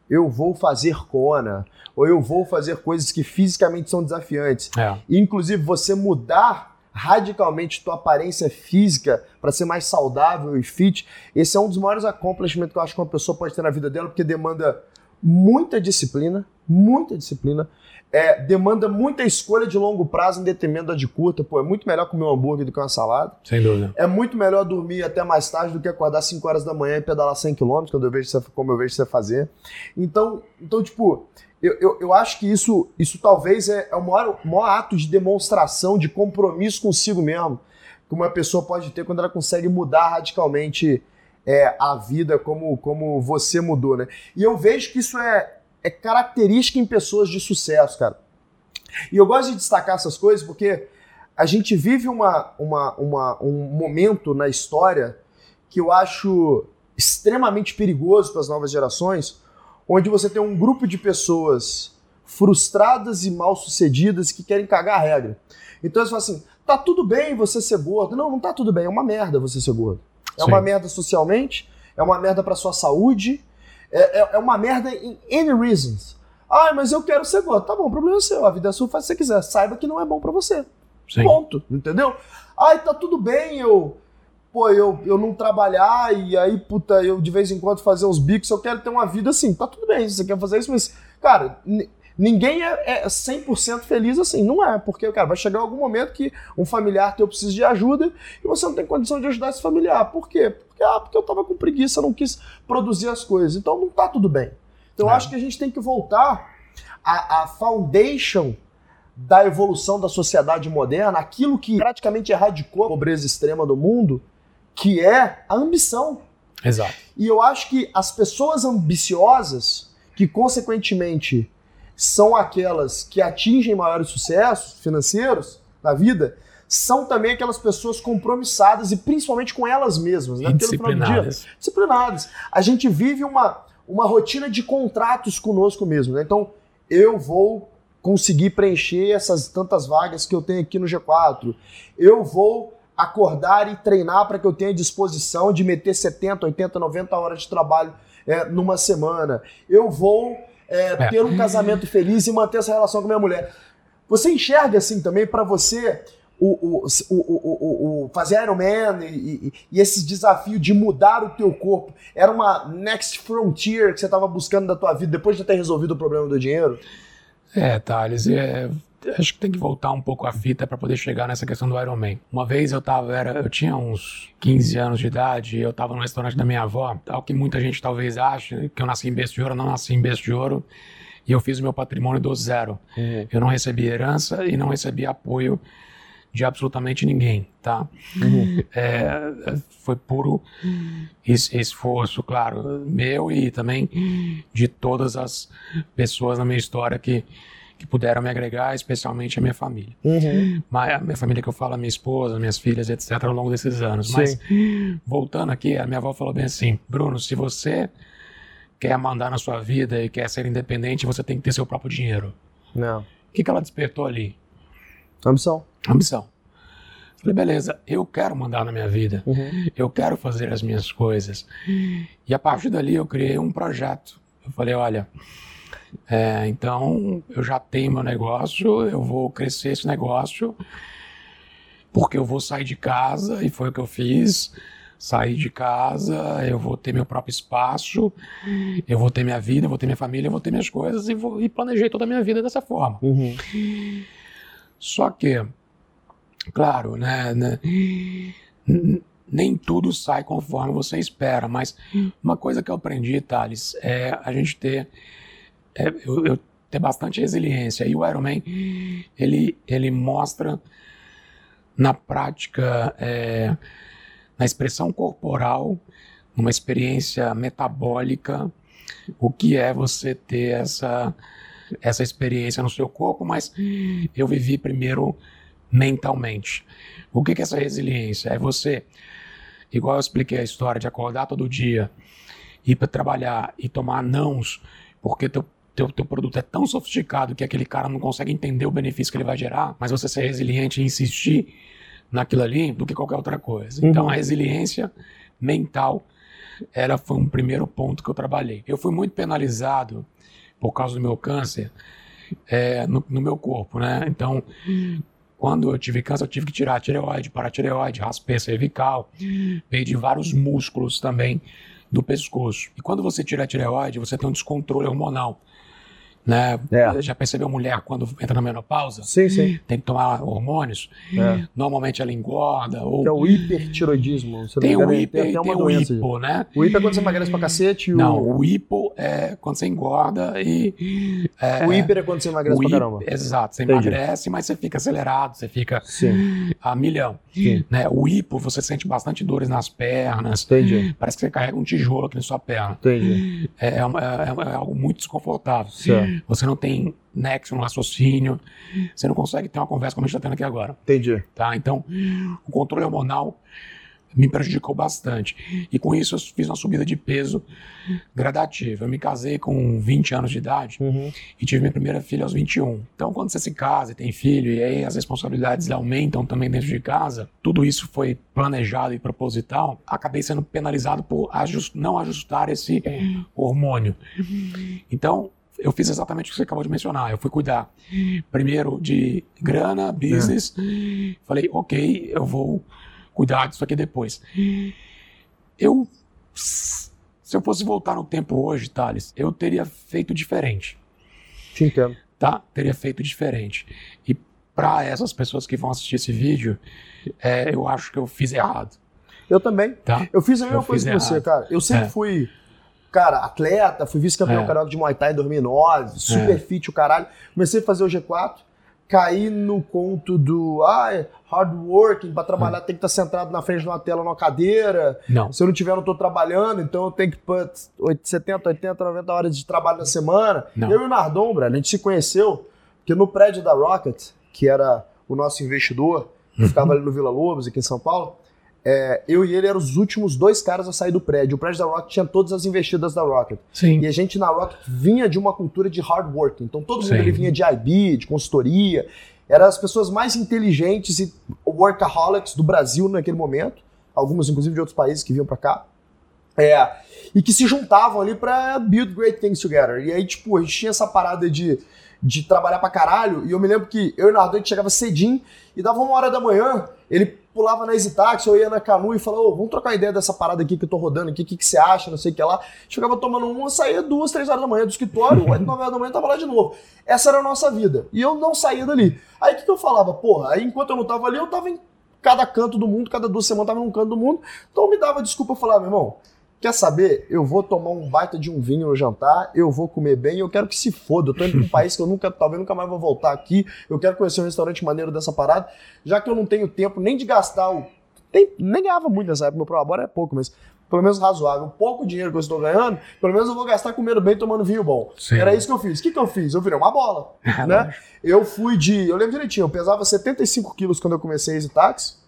eu vou fazer Kona, ou eu vou fazer coisas que fisicamente são desafiantes. É. Inclusive, você mudar radicalmente tua aparência física para ser mais saudável e fit, esse é um dos maiores accomplishments que eu acho que uma pessoa pode ter na vida dela, porque demanda muita disciplina, muita disciplina, é, demanda muita escolha de longo prazo em detrimento da de curta. Pô, é muito melhor comer um hambúrguer do que uma salada. Sem dúvida. É muito melhor dormir até mais tarde do que acordar 5 horas da manhã e pedalar 100 km, quando eu vejo você, como eu vejo você fazer. Então, então tipo, eu, eu, eu acho que isso, isso talvez é, é o, maior, maior ato de demonstração, de compromisso consigo mesmo, que uma pessoa pode ter quando ela consegue mudar radicalmente é, a vida como, como você mudou, né? E eu vejo que isso é, é característica em pessoas de sucesso, cara. E eu gosto de destacar essas coisas porque a gente vive uma, uma, uma, um momento na história que eu acho extremamente perigoso para as novas gerações, onde você tem um grupo de pessoas frustradas e mal sucedidas que querem cagar a regra. Então eles falam assim: tá tudo bem você ser gordo. Não, não tá tudo bem, é uma merda você ser gordo. É Sim. uma merda socialmente, é uma merda para sua saúde, é, é, é, uma merda em any reasons. Ah, mas eu quero ser gordo. Tá bom, o problema é seu. A vida é sua, faz o que você quiser. Saiba que não é bom para você. Sim. Ponto. Entendeu? Ai, tá tudo bem, eu. Pô, eu, eu não trabalhar e aí, puta, eu de vez em quando fazer uns bicos, eu quero ter uma vida assim. Tá tudo bem, você quer fazer isso, mas, cara, Ninguém é, é 100% feliz assim, não é, porque, cara, vai chegar algum momento que um familiar teu precisa de ajuda e você não tem condição de ajudar esse familiar. Por quê? Porque, ah, porque eu tava com preguiça, não quis produzir as coisas. Então não tá tudo bem. Então é. eu acho que a gente tem que voltar à, à foundation da evolução da sociedade moderna, aquilo que praticamente erradicou a pobreza extrema do mundo, que é a ambição. Exato. E eu acho que as pessoas ambiciosas, que consequentemente são aquelas que atingem maiores sucessos financeiros na vida, são também aquelas pessoas compromissadas e principalmente com elas mesmas, né? Porque no final do dia, disciplinadas. A gente vive uma, uma rotina de contratos conosco mesmo, né? Então, eu vou conseguir preencher essas tantas vagas que eu tenho aqui no G4. Eu vou acordar e treinar para que eu tenha disposição de meter 70, 80, 90 horas de trabalho é, numa semana. Eu vou é, é. ter um casamento feliz e manter essa relação com minha mulher. Você enxerga assim também para você o, o, o, o, fazer Ironman e, e, e esse desafio de mudar o teu corpo era uma next frontier que você estava buscando da tua vida depois de ter resolvido o problema do dinheiro? É, Thales, é, acho que tem que voltar um pouco a fita para poder chegar nessa questão do Iron Man. Uma vez eu tava, era, eu tinha uns 15 anos de idade, eu estava no restaurante da minha avó, tal que muita gente talvez ache que eu nasci em berço de ouro, eu não nasci em berço de ouro, e eu fiz o meu patrimônio do zero. Uhum. Eu não recebi herança e não recebi apoio de absolutamente ninguém, tá? Uhum. É, foi puro esforço, claro, meu e também de todas as pessoas na minha história que que puderam me agregar, especialmente a minha família. Uhum. Mas a minha família que eu falo, a minha esposa, minhas filhas, etc., ao longo desses anos. Sim. Mas, voltando aqui, a minha avó falou bem assim: Bruno, se você quer mandar na sua vida e quer ser independente, você tem que ter seu próprio dinheiro. Não. O que, que ela despertou ali? Ambição. Ambição. Falei, beleza, eu quero mandar na minha vida, uhum. eu quero fazer as minhas coisas. E a partir dali eu criei um projeto. Eu falei, olha, é, então, eu já tenho meu negócio, eu vou crescer esse negócio, porque eu vou sair de casa, e foi o que eu fiz. Sair de casa, eu vou ter meu próprio espaço, eu vou ter minha vida, eu vou ter minha família, eu vou ter minhas coisas e, vou, e planejei toda a minha vida dessa forma. Uhum. Só que, claro, né, né nem tudo sai conforme você espera, mas uma coisa que eu aprendi, Thales, é a gente ter é, eu, eu ter bastante resiliência. E o Ironman, ele, ele mostra na prática, é, na expressão corporal, uma experiência metabólica, o que é você ter essa, essa experiência no seu corpo, mas eu vivi primeiro mentalmente. O que é essa resiliência? É você, igual eu expliquei a história de acordar todo dia, ir para trabalhar e tomar nãos, porque teu, teu, teu produto é tão sofisticado que aquele cara não consegue entender o benefício que ele vai gerar, mas você ser resiliente e insistir naquilo ali do que qualquer outra coisa. Uhum. Então a resiliência mental ela foi um primeiro ponto que eu trabalhei. Eu fui muito penalizado por causa do meu câncer é, no, no, meu corpo, né? Então, quando eu tive câncer, eu tive que tirar a tireoide, paratireoide, raspei a cervical, perdi vários músculos também do pescoço. E quando você tira a tireoide, você tem um descontrole hormonal. Né? É. Já percebeu mulher quando entra na menopausa? Sim, sim. Tem que tomar hormônios. É. Normalmente ela engorda. Ou... Que é o hipertiroidismo. tem o hiper tem, tem, o hipo, né? O hipo é quando você emagrece pra cacete. O... Não, o hipo é quando você engorda e. É... O hiper é quando você emagrece o pra caramba. Exato, você Entendi. emagrece, mas você fica acelerado, você fica sim. a milhão. Sim. Né? O hipo, você sente bastante dores nas pernas. Entendi. Parece que você carrega um tijolo aqui na sua perna. Entendi. É, é, é, é algo muito desconfortável. Certo. Você não tem nexo no raciocínio, você não consegue ter uma conversa como a gente está tendo aqui agora. Entendi. Tá? Então, o controle hormonal me prejudicou bastante. E com isso eu fiz uma subida de peso gradativa. Eu me casei com 20 anos de idade uhum. e tive minha primeira filha aos 21. Então, quando você se casa e tem filho, e aí as responsabilidades aumentam também dentro de casa, tudo isso foi planejado e proposital, acabei sendo penalizado por ajust não ajustar esse hormônio. Então, eu fiz exatamente o que você acabou de mencionar. Eu fui cuidar primeiro de grana, business. É. Falei, ok, eu vou cuidar disso aqui depois. Eu, se eu fosse voltar no tempo hoje, Thales, eu teria feito diferente. Te entendo. Tá? Teria feito diferente. E para essas pessoas que vão assistir esse vídeo, é, eu acho que eu fiz errado. Eu também. Tá? Eu fiz a mesma eu coisa que você, cara. Eu sempre é. fui cara, atleta, fui vice-campeão é. carioca de Muay Thai em 2009, super é. fit o caralho. Comecei a fazer o G4, caí no conto do ah, hard working, para trabalhar é. tem que estar tá sentado na frente de uma tela, numa cadeira. Não. Se eu não tiver, eu não tô trabalhando, então eu tenho que pôr 70, 80, 90 horas de trabalho na semana. Não. Eu e o Nardon, a gente se conheceu, porque no prédio da Rocket, que era o nosso investidor, que ficava ali no Vila Lobos, aqui em São Paulo, é, eu e ele eram os últimos dois caras a sair do prédio. O prédio da Rocket tinha todas as investidas da Rocket. Sim. E a gente na Rocket vinha de uma cultura de hard work. Então todo mundo ele vinha de IB, de consultoria. Eram as pessoas mais inteligentes e workaholics do Brasil naquele momento. Algumas, inclusive, de outros países que vinham para cá. É, e que se juntavam ali para build great things together. E aí, tipo, a gente tinha essa parada de, de trabalhar pra caralho. E eu me lembro que eu e o Nardon, a gente chegava cedinho e dava uma hora da manhã, ele pulava na EasyTaxi ou ia na Canu e falava, oh, vamos trocar ideia dessa parada aqui que eu tô rodando aqui, o que, que você acha, não sei o que lá. Chegava tomando uma, saía duas, três horas da manhã do escritório, oito, nove horas da manhã tava lá de novo. Essa era a nossa vida. E eu não saía dali. Aí o que, que eu falava? Porra, aí enquanto eu não tava ali, eu tava em cada canto do mundo, cada duas semanas tava num canto do mundo. Então me dava desculpa, eu falava, meu irmão, Quer saber? Eu vou tomar um baita de um vinho no jantar, eu vou comer bem, eu quero que se foda. Eu tô indo pra um país que eu nunca, talvez nunca mais vou voltar aqui. Eu quero conhecer um restaurante maneiro dessa parada, já que eu não tenho tempo nem de gastar o. Tem, nem ganhava muito nessa época, meu prolabore é pouco, mas pelo menos razoável. Pouco dinheiro que eu estou ganhando, pelo menos eu vou gastar comendo bem, tomando vinho bom. Sim. Era isso que eu fiz. O que, que eu fiz? Eu virei uma bola. né? Eu fui de. Eu lembro direitinho, eu pesava 75 quilos quando eu comecei esse táxi.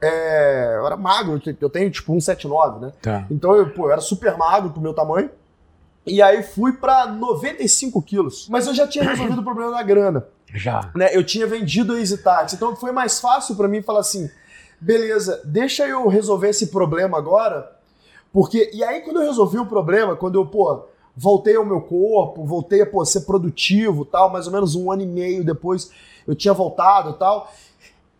É, eu era magro, eu tenho tipo 1,79, né? Tá. Então eu, pô, eu era super magro pro meu tamanho. E aí fui para 95 quilos. Mas eu já tinha resolvido o problema da grana. Já. Né? Eu tinha vendido a Easy Taxi. Então foi mais fácil para mim falar assim: beleza, deixa eu resolver esse problema agora. Porque. E aí, quando eu resolvi o problema, quando eu, pô, voltei ao meu corpo, voltei a pô, ser produtivo tal, mais ou menos um ano e meio depois eu tinha voltado tal.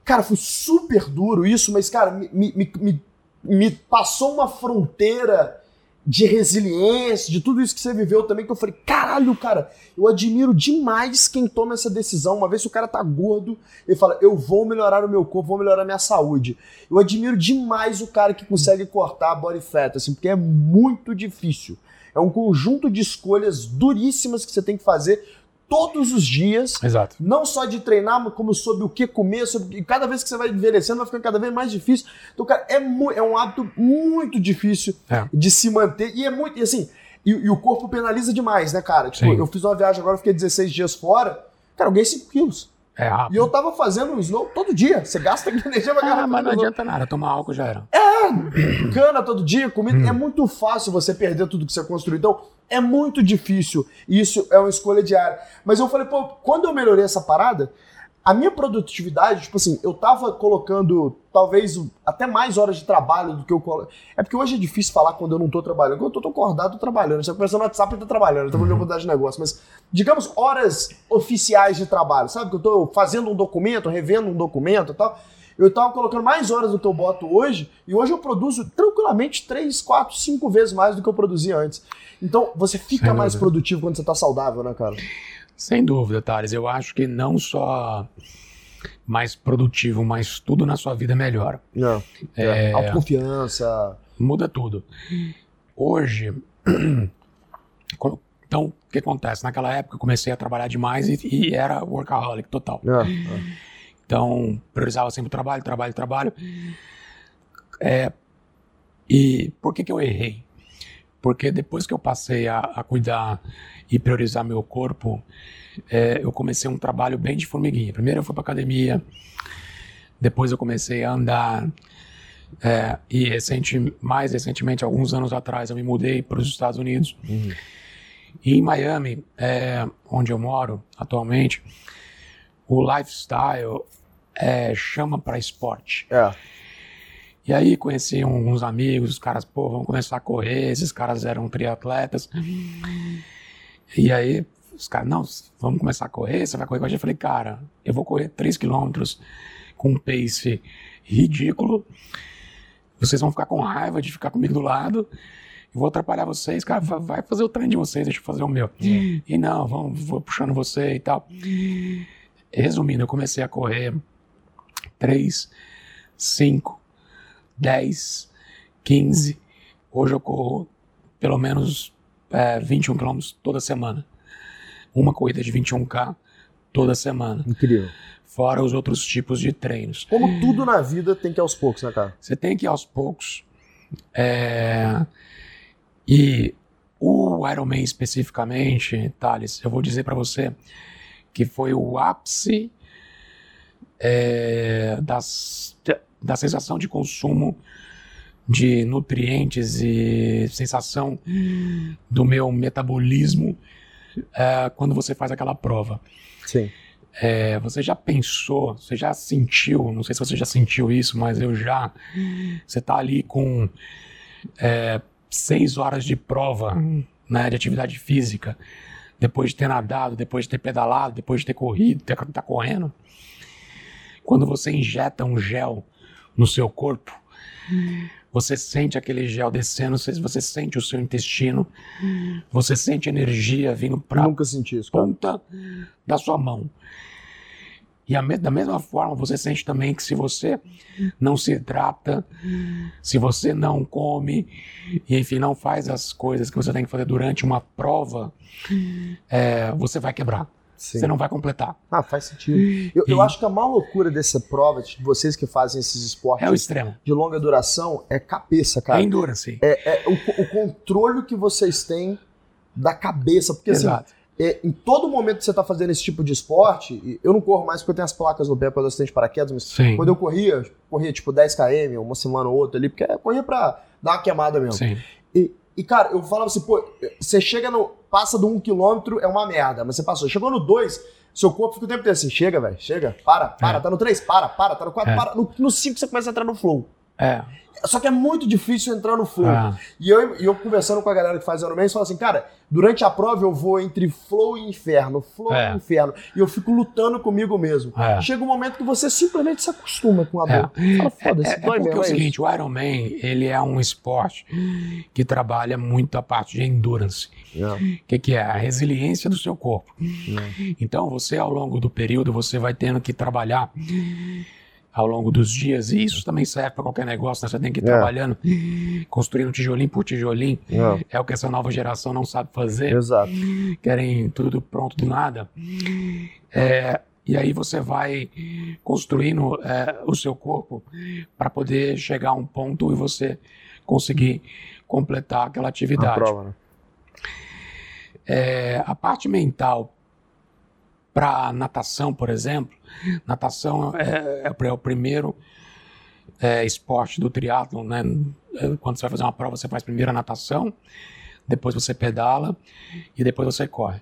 Cara, foi super duro isso, mas, cara, me, me, me, me passou uma fronteira de resiliência, de tudo isso que você viveu também, que eu falei, caralho, cara, eu admiro demais quem toma essa decisão. Uma vez que o cara tá gordo, ele fala, eu vou melhorar o meu corpo, vou melhorar a minha saúde. Eu admiro demais o cara que consegue cortar a body fat, assim, porque é muito difícil. É um conjunto de escolhas duríssimas que você tem que fazer todos os dias. Exato. Não só de treinar, mas como sobre o que comer, sobre e cada vez que você vai envelhecendo vai ficando cada vez mais difícil. Então, cara, é, é um hábito muito difícil é. de se manter e é muito, e assim, e, e, o corpo penaliza demais, né, cara? Tipo, Sim. eu fiz uma viagem agora, fiquei 16 dias fora, cara, eu ganhei 5 quilos. É rápido. E eu tava fazendo um slow todo dia. Você gasta energia pra caramba. Ah, mas não adianta nada, tomar álcool já era. É, cana todo dia, comida. Hum. É muito fácil você perder tudo que você construiu. Então, é muito difícil. Isso é uma escolha diária. Mas eu falei, pô, quando eu melhorei essa parada, a minha produtividade, tipo assim, eu tava colocando talvez até mais horas de trabalho do que eu colo... É porque hoje é difícil falar quando eu não tô trabalhando. Quando eu tô acordado, tô trabalhando. Você tá conversando no WhatsApp, eu tô trabalhando. Eu tô fazendo uhum. de negócio. Mas, digamos, horas oficiais de trabalho. Sabe que eu tô fazendo um documento, revendo um documento e tal. Eu tava colocando mais horas do que eu boto hoje. E hoje eu produzo tranquilamente 3, 4, 5 vezes mais do que eu produzia antes. Então, você fica Sem mais dúvida. produtivo quando você tá saudável, né, cara? Sem dúvida, Thales. Eu acho que não só mais produtivo, mas tudo na sua vida melhora. Não. É, é, autoconfiança. Muda tudo. Hoje, então, o que acontece? Naquela época eu comecei a trabalhar demais e, e era workaholic total. É, é. Então, priorizava sempre o trabalho, trabalho, trabalho. É, e por que, que eu errei? Porque depois que eu passei a, a cuidar e priorizar meu corpo, é, eu comecei um trabalho bem de formiguinha. Primeiro eu fui para academia, depois eu comecei a andar. É, e recente, mais recentemente, alguns anos atrás, eu me mudei para os Estados Unidos. Uhum. E em Miami, é, onde eu moro atualmente, o lifestyle é, chama para esporte. É. E aí conheci alguns amigos, os caras, pô, vamos começar a correr, esses caras eram triatletas. E aí, os caras, não, vamos começar a correr, você vai correr com a gente. Eu falei, cara, eu vou correr 3 quilômetros com um pace ridículo. Vocês vão ficar com raiva de ficar comigo do lado. Eu vou atrapalhar vocês, cara, vai fazer o treino de vocês, deixa eu fazer o meu. Uhum. E não, vamos, vou puxando você e tal. Resumindo, eu comecei a correr 3, 5, 10, 15. Hoje eu corro pelo menos é, 21 km toda semana. Uma corrida de 21K toda semana. Incrível. Fora os outros tipos de treinos. Como tudo na vida tem que ir aos poucos, né, cara? Você tem que ir aos poucos. É... E o Ironman especificamente, Thales, eu vou dizer para você que foi o ápice é, das, da sensação de consumo de nutrientes e sensação do meu metabolismo é, quando você faz aquela prova. Sim. É, você já pensou, você já sentiu, não sei se você já sentiu isso, mas eu já. Você está ali com é, seis horas de prova né, de atividade física, depois de ter nadado, depois de ter pedalado, depois de ter corrido, ter tá correndo. Quando você injeta um gel no seu corpo, você sente aquele gel descendo, você sente o seu intestino, você sente energia vindo para a ponta da sua mão. E a, da mesma forma, você sente também que se você não se hidrata, se você não come, e enfim, não faz as coisas que você tem que fazer durante uma prova, é, você vai quebrar. Sim. Você não vai completar. Ah, faz sentido. Eu, e... eu, acho que a maior loucura dessa prova, de vocês que fazem esses esportes é de longa duração, é cabeça, cara. É endurance. É, é o, o, controle que vocês têm da cabeça. Porque assim, Exato. assim, é, em todo momento que você está fazendo esse tipo de esporte, eu não corro mais porque eu tenho as placas no pé para acidente de paraquedas, mas Sim. quando eu corria, corria tipo 10 km, uma semana ou outra ali, porque é corria para dar uma queimada mesmo. Sim. E, e, cara, eu falava assim, pô, você chega no. Passa do 1 um quilômetro, é uma merda, mas você passou. Chegou no 2, seu corpo fica o tempo inteiro assim, chega, velho, chega, para, para, é. tá no 3, para, para, tá no 4, é. para. No 5 você começa a entrar no flow. É. Só que é muito difícil entrar no flow. Ah. E, eu, eu conversando com a galera que faz Ironman, eles falam assim, cara, durante a prova eu vou entre flow e inferno, flow é. e inferno. E eu fico lutando comigo mesmo. É. Chega um momento que você simplesmente se acostuma com a dor. É. Fala, foda-se, é, é, dói é mesmo. É o seguinte, o Ironman, ele é um esporte que trabalha muito a parte de endurance. O é. que, que, é? A resiliência do seu corpo. Então, você, ao longo do período, você vai tendo que trabalhar ao longo dos dias, e isso também serve para qualquer negócio, né? você tem que ir é. trabalhando, construindo tijolinho por tijolinho, é. é. o que essa nova geração não sabe fazer. Exato. Querem tudo pronto do nada. É, e aí você vai construindo é, o seu corpo para poder chegar a um ponto e você conseguir completar aquela atividade. A prova, né? É, a parte mental para natação, por exemplo, natação é, é, é o primeiro é, esporte do triatlo, né? É, quando você vai fazer uma prova, você faz primeiro a natação, depois você pedala e depois você corre.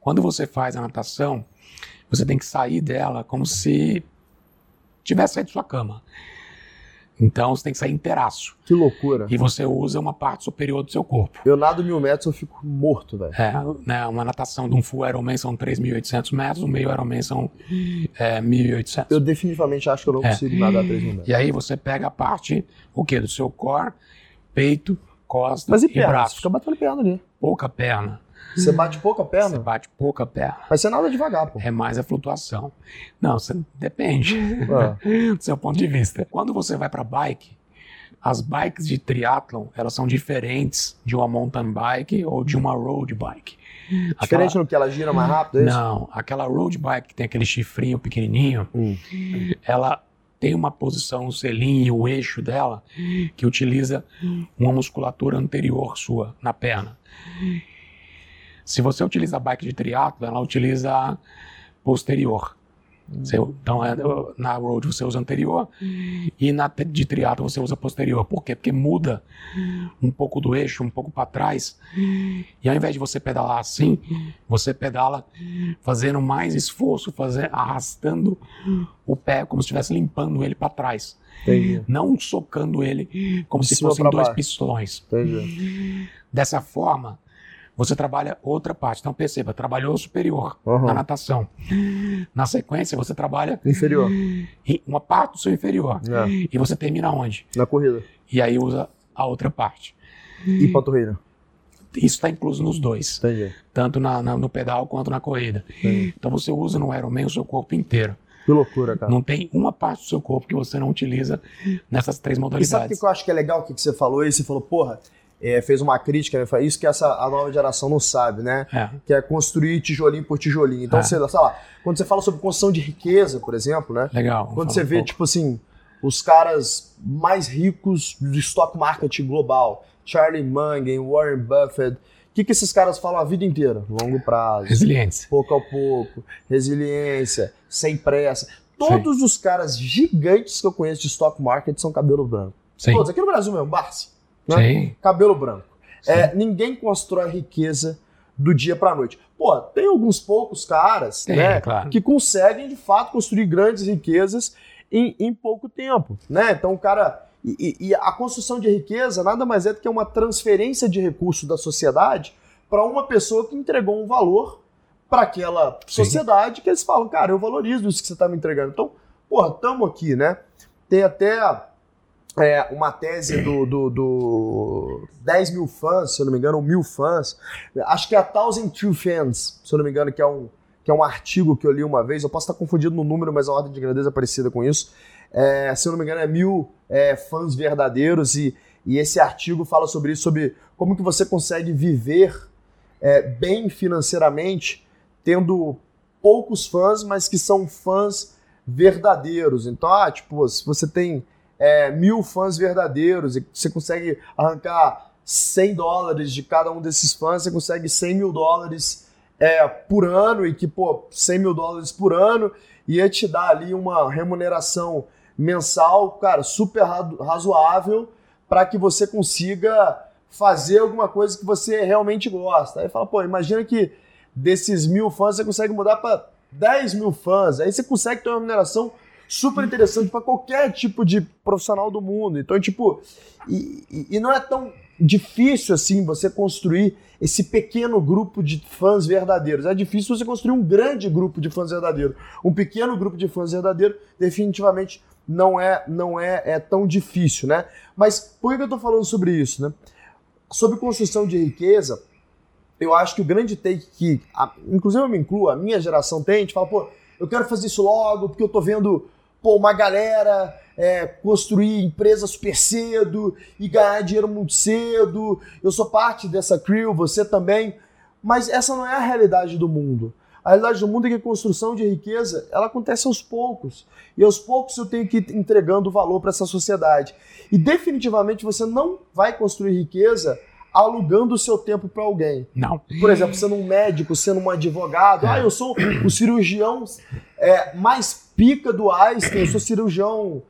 Quando você faz a natação, você tem que sair dela como se tivesse saído da sua cama. Então você tem que sair inteiraço. Que loucura. E você usa uma parte superior do seu corpo. Eu nado mil metros, eu fico morto, velho. É, né, uma natação de um full Ironman são 3.800 metros, um meio Ironman são é, 1.800. Eu definitivamente acho que eu não é. consigo nadar 3 mil metros. E aí você pega a parte, o quê? Do seu core, peito, costas Mas e, e perna? braço. Você fica batendo perna ali. Pouca perna. Você bate pouca perna? Você bate pouca perna. Mas você nada devagar, pô. É mais a flutuação. Não, você, depende é. do seu ponto de vista. Quando você vai para bike, as bikes de triatlon, elas são diferentes de uma mountain bike ou de uma road bike. Diferente aquela... no que ela gira mais rápido, é isso? Não, aquela road bike que tem aquele chifrinho pequenininho, hum. ela tem uma posição, o selinho, o eixo dela, que utiliza uma musculatura anterior sua na perna. Se você utiliza a bike de triatlo, ela utiliza posterior. Você, então, é, na road você usa anterior e na de triatlo você usa posterior. Por quê? Porque muda um pouco do eixo, um pouco para trás. E ao invés de você pedalar assim, você pedala fazendo mais esforço, fazer, arrastando o pé como se estivesse limpando ele para trás. Entendi. Não socando ele como de se fossem dois baixo. pistões. Entendi. Dessa forma, você trabalha outra parte. Então perceba, trabalhou superior uhum. na natação. Na sequência, você trabalha inferior. Uma parte do seu inferior. É. E você termina onde? Na corrida. E aí usa a outra parte. E panturrilha? Isso está incluso nos dois. Entendi. Tanto na, na, no pedal quanto na corrida. Entendi. Então você usa no Ironman o seu corpo inteiro. Que loucura, cara. Não tem uma parte do seu corpo que você não utiliza nessas três modalidades. E sabe o que eu acho que é legal o que você falou aí? Você falou, porra, é, fez uma crítica, né? isso que essa, a nova geração não sabe, né? É. Que é construir tijolinho por tijolinho. Então, é. você, sei lá, quando você fala sobre construção de riqueza, por exemplo, né? Legal. Quando você vê, um tipo assim, os caras mais ricos do stock market global, Charlie Munger, Warren Buffett, o que, que esses caras falam a vida inteira? Longo prazo. Resiliência. Pouco a pouco. Resiliência, sem pressa. Todos Sim. os caras gigantes que eu conheço de stock market são cabelo branco. Sim. Todos. Aqui no Brasil mesmo, Barsi. Né? Cabelo branco. É, ninguém constrói riqueza do dia para noite. Pô, tem alguns poucos caras tem, né, claro. que conseguem de fato construir grandes riquezas em, em pouco tempo. Né? Então o cara. E, e, a construção de riqueza nada mais é do que uma transferência de recursos da sociedade para uma pessoa que entregou um valor para aquela sociedade Sim. que eles falam, cara, eu valorizo isso que você está me entregando. Então, porra, tamo aqui, né? Tem até é, uma tese do, do, do 10 mil fãs, se eu não me engano, ou mil fãs. Acho que é a Thousand True Fans, se eu não me engano, que é um, que é um artigo que eu li uma vez. Eu posso estar confundido no número, mas a ordem de grandeza é parecida com isso. É, se eu não me engano, é mil é, fãs verdadeiros e, e esse artigo fala sobre isso, sobre como que você consegue viver é, bem financeiramente tendo poucos fãs, mas que são fãs verdadeiros. Então, ah, tipo, se você tem é, mil fãs verdadeiros e você consegue arrancar 100 dólares de cada um desses fãs, você consegue 100 mil dólares é, por ano e que, pô, 100 mil dólares por ano ia te dar ali uma remuneração mensal, cara, super razoável para que você consiga fazer alguma coisa que você realmente gosta. Aí fala, pô, imagina que desses mil fãs você consegue mudar para 10 mil fãs, aí você consegue ter uma remuneração super interessante para qualquer tipo de profissional do mundo. Então, tipo, e, e, não é tão difícil assim você construir esse pequeno grupo de fãs verdadeiros. É difícil você construir um grande grupo de fãs verdadeiros. Um pequeno grupo de fãs verdadeiros definitivamente não é não é, é tão difícil, né? Mas por que eu tô falando sobre isso, né? Sobre construção de riqueza, eu acho que o grande take que, a, inclusive eu me incluo, a minha geração tem, a gente fala, pô, eu quero fazer isso logo, porque eu tô vendo pô, uma galera é, construir empresa super cedo e ganhar dinheiro muito cedo. Eu sou parte dessa crew, você também. Mas essa não é a realidade do mundo. A realidade do mundo é que a construção de riqueza ela acontece aos poucos. E aos poucos eu tenho que ir entregando valor para essa sociedade. E definitivamente você não vai construir riqueza alugando o seu tempo para alguém. Não. Por exemplo, sendo um médico, sendo um advogado. Ah, eu sou o cirurgião é, mais pica do Einstein, eu sou cirurgião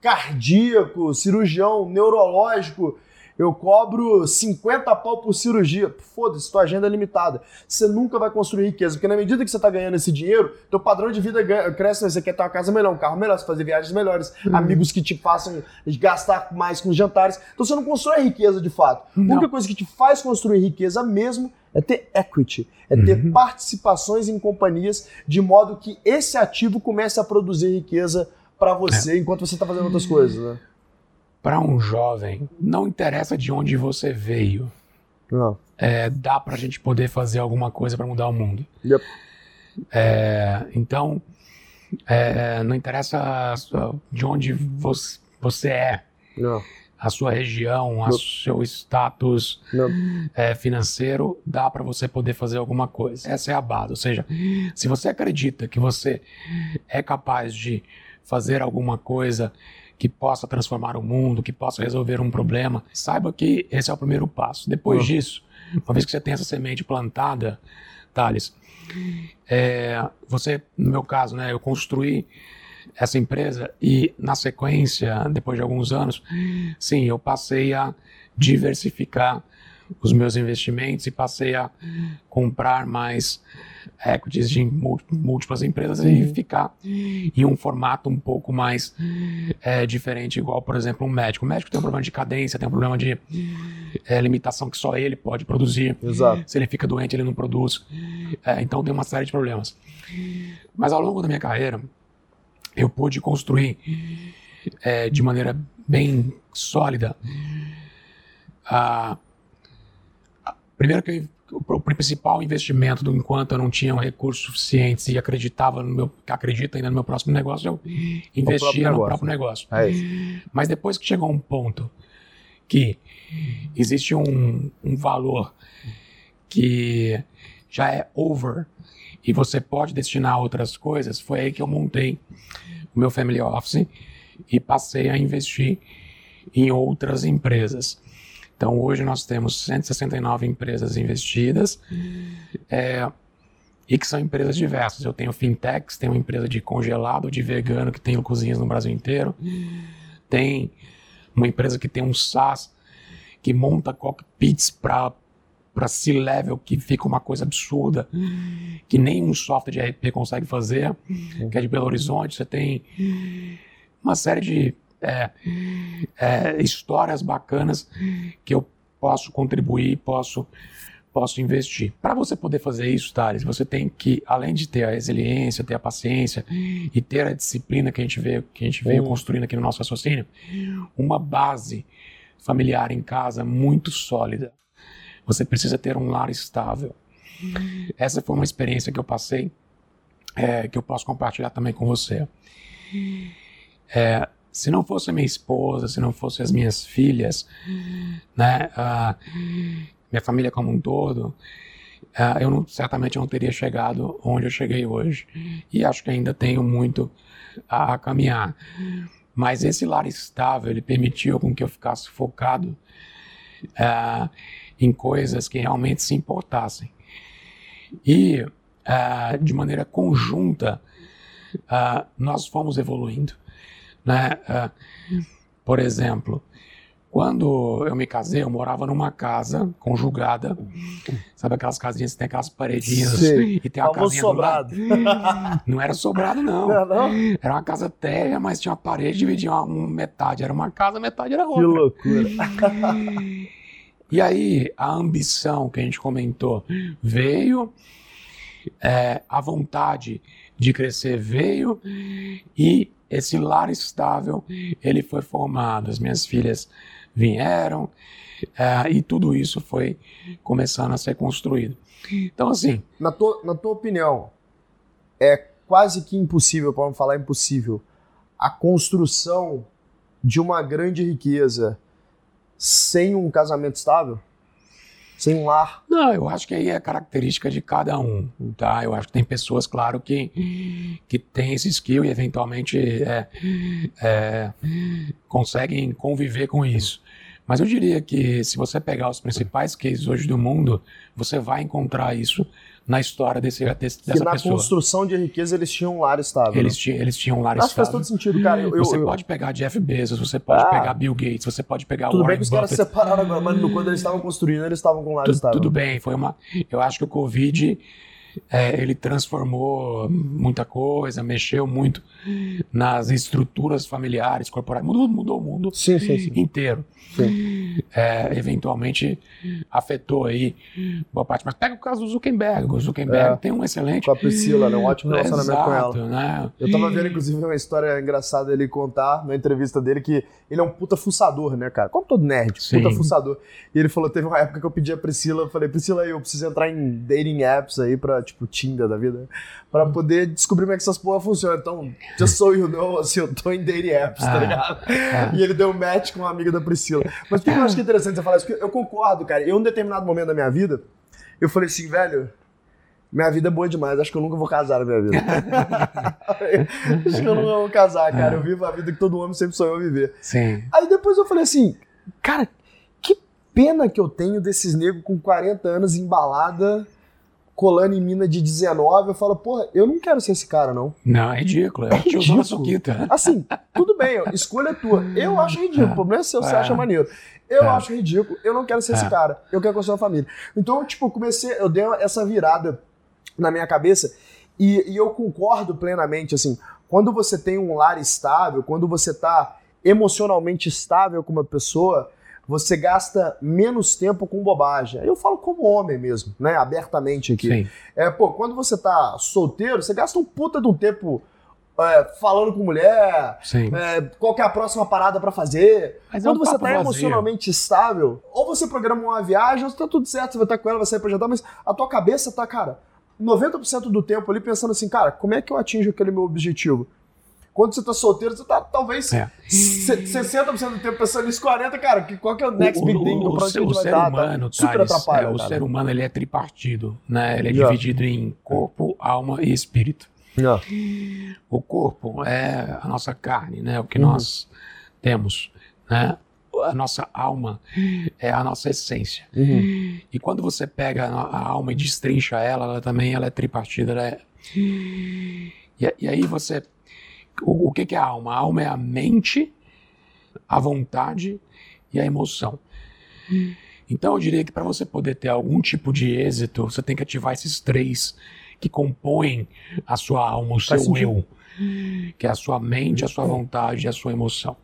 cardíaco, cirurgião neurológico, eu cobro 50 pau por cirurgia. Foda-se, tua agenda é limitada. Você nunca vai construir riqueza, porque na medida que você está ganhando esse dinheiro, teu padrão de vida cresce, né? você quer ter uma casa melhor, um carro melhor, você fazer viagens melhores, uhum. amigos que te façam gastar mais com jantares. Então você não constrói riqueza de fato. Não. A única coisa que te faz construir riqueza mesmo é ter equity, é ter uhum. participações em companhias, de modo que esse ativo comece a produzir riqueza para você é. enquanto você está fazendo outras coisas, né? Para um jovem, não interessa de onde você veio. Não. É, dá para a gente poder fazer alguma coisa para mudar o mundo. Yep. É, então, é, não interessa de onde você, você é. Não a sua região, o seu status é, financeiro, dá para você poder fazer alguma coisa. Essa é a base. Ou seja, se você acredita que você é capaz de fazer alguma coisa que possa transformar o mundo, que possa resolver um problema, saiba que esse é o primeiro passo. Depois uhum. disso, uma vez que você tem essa semente plantada, Thales, é, você, no meu caso, né, eu construí essa empresa e na sequência, depois de alguns anos, sim, eu passei a diversificar os meus investimentos e passei a comprar mais equities de múltiplas empresas uhum. e ficar em um formato um pouco mais é, diferente, igual, por exemplo, um médico. O médico tem um problema de cadência, tem um problema de é, limitação que só ele pode produzir. Exato. Se ele fica doente, ele não produz. É, então tem uma série de problemas. Mas ao longo da minha carreira, eu pude construir é, de maneira bem sólida. a primeiro que o, principal investimento do enquanto eu não tinha recursos suficientes e acreditava no meu, acredita ainda no meu próximo negócio, eu investia no próprio negócio. É Mas depois que chegou um ponto que existe um, um valor que já é over e você pode destinar a outras coisas, foi aí que eu montei o meu family office e passei a investir em outras empresas. Então hoje nós temos 169 empresas investidas é, e que são empresas diversas. Eu tenho fintechs, tenho uma empresa de congelado, de vegano que tem cozinhas no Brasil inteiro. Tem uma empresa que tem um SaaS que monta cockpits para para C-level que fica uma coisa absurda, que nenhum software de RP consegue fazer, que é de Belo Horizonte. Você tem uma série de é, é, histórias bacanas que eu posso contribuir, posso posso investir. Para você poder fazer isso, Thales, você tem que, além de ter a resiliência, ter a paciência e ter a disciplina que a gente veio, que a gente veio construindo aqui no nosso raciocínio, uma base familiar em casa muito sólida. Você precisa ter um lar estável. Essa foi uma experiência que eu passei, é, que eu posso compartilhar também com você. É, se não fosse minha esposa, se não fossem as minhas filhas, né, minha família como um todo, uh, eu não, certamente não teria chegado onde eu cheguei hoje. E acho que ainda tenho muito a, a caminhar. Mas esse lar estável, ele permitiu com que eu ficasse focado uh, em coisas que realmente se importassem. E, uh, de maneira conjunta, uh, nós fomos evoluindo. Né? Uh, por exemplo, quando eu me casei, eu morava numa casa conjugada. Sabe aquelas casinhas que tem aquelas paredinhas Sim. e tem uma casinha sobrado. Não era sobrado, não. não, não. Era uma casa térrea, mas tinha uma parede dividia uma, uma metade. Era uma casa, metade era outra. Que loucura. E aí a ambição que a gente comentou veio, é, a vontade de crescer veio e esse lar estável ele foi formado. As minhas filhas vieram é, e tudo isso foi começando a ser construído. Então assim, na tua, na tua opinião, é quase que impossível, para não falar impossível, a construção de uma grande riqueza sem um casamento estável? Sem um lar? Não, eu acho que aí é característica de cada um, tá? Eu acho que tem pessoas, claro, que, que têm esse skill e eventualmente é, é, conseguem conviver com isso. Mas eu diria que se você pegar os principais cases hoje do mundo, você vai encontrar isso na história desse, desse, dessa que na pessoa. construção de riqueza eles tinham um lar estável. Eles, tinham, eles tinham um lar Acho estável. faz todo sentido, cara. Eu, você eu, pode pegar Jeff Bezos, você pode ah, pegar Bill Gates, você pode pegar tudo Warren bem que os caras separaram agora, mas quando eles estavam construindo, eles estavam com um lar tudo, estável. Tudo bem, foi uma... Eu acho que o Covid é, ele transformou muita coisa, mexeu muito nas estruturas familiares, corporais, mudou, mudou o mundo sim, sim, sim. inteiro. É, eventualmente afetou aí boa parte. Mas pega o caso do Zuckerberg. O Zuckerberg é. tem um excelente. Com a Priscila, né? Um ótimo relacionamento Exato, com ela. Né? Eu tava vendo, inclusive, uma história engraçada ele contar na entrevista dele que ele é um puta fuçador, né, cara? Como todo nerd, puta fuçador. E ele falou: teve uma época que eu pedi a Priscila, falei, Priscila, eu preciso entrar em dating apps aí pra, tipo, Tinder da vida, pra poder descobrir como é que essas porra funcionam. Então, just so you know, assim, eu tô em dating apps, tá ah, ligado? Ah. E ele deu um match com uma amiga da Priscila. Mas o que eu acho que é interessante você falar isso? Porque eu concordo, cara. Eu, em um determinado momento da minha vida, eu falei assim, velho, minha vida é boa demais, acho que eu nunca vou casar na minha vida. acho que eu nunca vou casar, cara. Eu vivo a vida que todo homem sempre sonhou viver. Sim. Aí depois eu falei assim, cara, que pena que eu tenho desses negros com 40 anos embalada colando em mina de 19, eu falo, porra, eu não quero ser esse cara, não. Não, é ridículo. É, é ridículo. Assim, tudo bem, escolha é tua. Eu acho ridículo, o problema é seu, você é. acha maneiro. Eu é. acho ridículo, eu não quero ser esse é. cara, eu quero construir uma família. Então, tipo, comecei, eu dei essa virada na minha cabeça e, e eu concordo plenamente, assim, quando você tem um lar estável, quando você tá emocionalmente estável com uma pessoa, você gasta menos tempo com bobagem. Eu falo como homem mesmo, né? Abertamente aqui. Sim. É, pô, quando você tá solteiro, você gasta um puta de um tempo é, falando com mulher, é, qual é a próxima parada para fazer. Mas é Quando é um você tá vazio. emocionalmente estável, ou você programa uma viagem, ou tá tudo certo, você vai estar com ela, vai sair pra jantar, mas a tua cabeça tá, cara, 90% do tempo ali pensando assim, cara, como é que eu atinjo aquele meu objetivo? Quando você tá solteiro, você tá talvez é. 60% do tempo pensando nisso, 40%, cara, que, qual que é o next o, big thing? O, o, o ser dar, humano, tá? Super atrapalha. É, o ser humano, ele é tripartido, né? Ele é yeah. dividido em corpo, alma e espírito. Yeah. O corpo é a nossa carne, né? O que uhum. nós temos, né? A nossa alma é a nossa essência. Uhum. E quando você pega a alma e destrincha ela, ela também ela é tripartida. Ela é... E, e aí você o, o que, que é a alma? A alma é a mente, a vontade e a emoção. Então eu diria que para você poder ter algum tipo de êxito, você tem que ativar esses três que compõem a sua alma, o seu eu, que é a sua mente, a sua vontade e a sua emoção.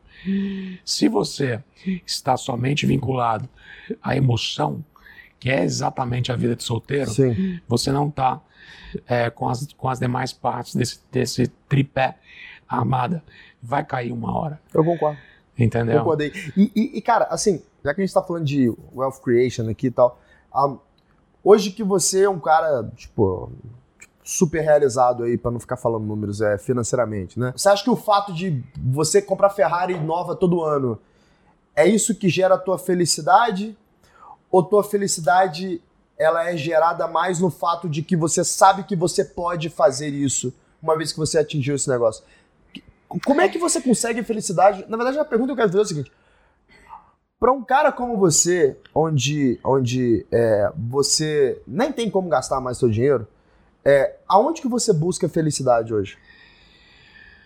Se você está somente vinculado à emoção, que é exatamente a vida de solteiro, Sim. você não está é, com, as, com as demais partes desse, desse tripé armada, vai cair uma hora. Eu concordo. Entendeu? Eu concordei. E, e, e, cara, assim, já que a gente tá falando de wealth creation aqui e tal, um, hoje que você é um cara, tipo, super realizado aí, para não ficar falando números é, financeiramente, né? Você acha que o fato de você comprar Ferrari nova todo ano é isso que gera a tua felicidade? Ou tua felicidade ela é gerada mais no fato de que você sabe que você pode fazer isso uma vez que você atingiu esse negócio? Como é que você consegue felicidade? Na verdade, a pergunta que eu quero fazer é o seguinte: para um cara como você, onde, onde é, você nem tem como gastar mais seu dinheiro, é, aonde que você busca felicidade hoje?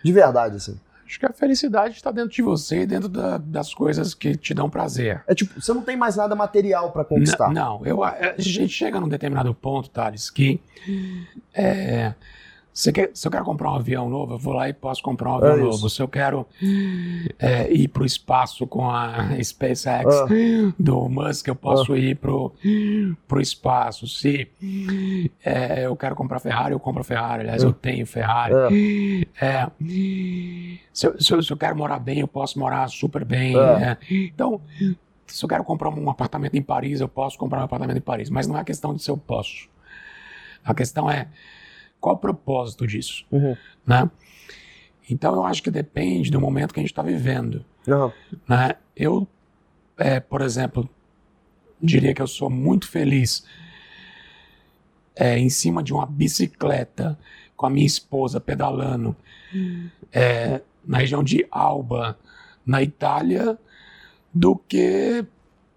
De verdade, assim. Acho que a felicidade está dentro de você, dentro da, das coisas que te dão prazer. É tipo, você não tem mais nada material para conquistar. N não, eu, a gente chega num determinado ponto, Thales, que é, se, quer, se eu quero comprar um avião novo, eu vou lá e posso comprar um avião é novo. Se eu quero é, ir para o espaço com a SpaceX ah. do Musk, eu posso ah. ir para o espaço. Se é, eu quero comprar Ferrari, eu compro Ferrari. Aliás, eu ah. tenho Ferrari. Ah. É, se eu, se, eu, se, eu, quero morar bem, eu posso morar super bem. É. Então, se eu quero comprar um apartamento em Paris, eu posso comprar um apartamento em Paris. Mas não é questão de se eu posso. A questão é qual o propósito disso? Uhum. Né? Então eu acho que depende do momento que a gente está vivendo. Uhum. Né? Eu, é, por exemplo, diria que eu sou muito feliz é, em cima de uma bicicleta com a minha esposa pedalando é, na região de Alba, na Itália, do que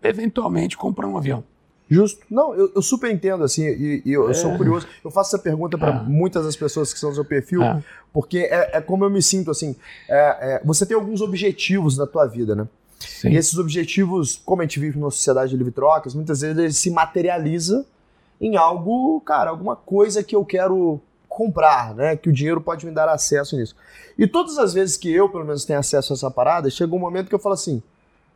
eventualmente comprar um avião. Justo. Não, eu, eu super entendo, assim, e, e eu, é. sou curioso. Eu faço essa pergunta para é. muitas das pessoas que são do seu perfil, é. porque é, é, como eu me sinto, assim. É, é, você tem alguns objetivos na tua vida, né? Sim. E esses objetivos, como a gente vive numa sociedade de livre trocas, muitas vezes ele se materializa em algo, cara, alguma coisa que eu quero comprar, né? Que o dinheiro pode me dar acesso nisso. E todas as vezes que eu, pelo menos, tenho acesso a essa parada, chega um momento que eu falo assim,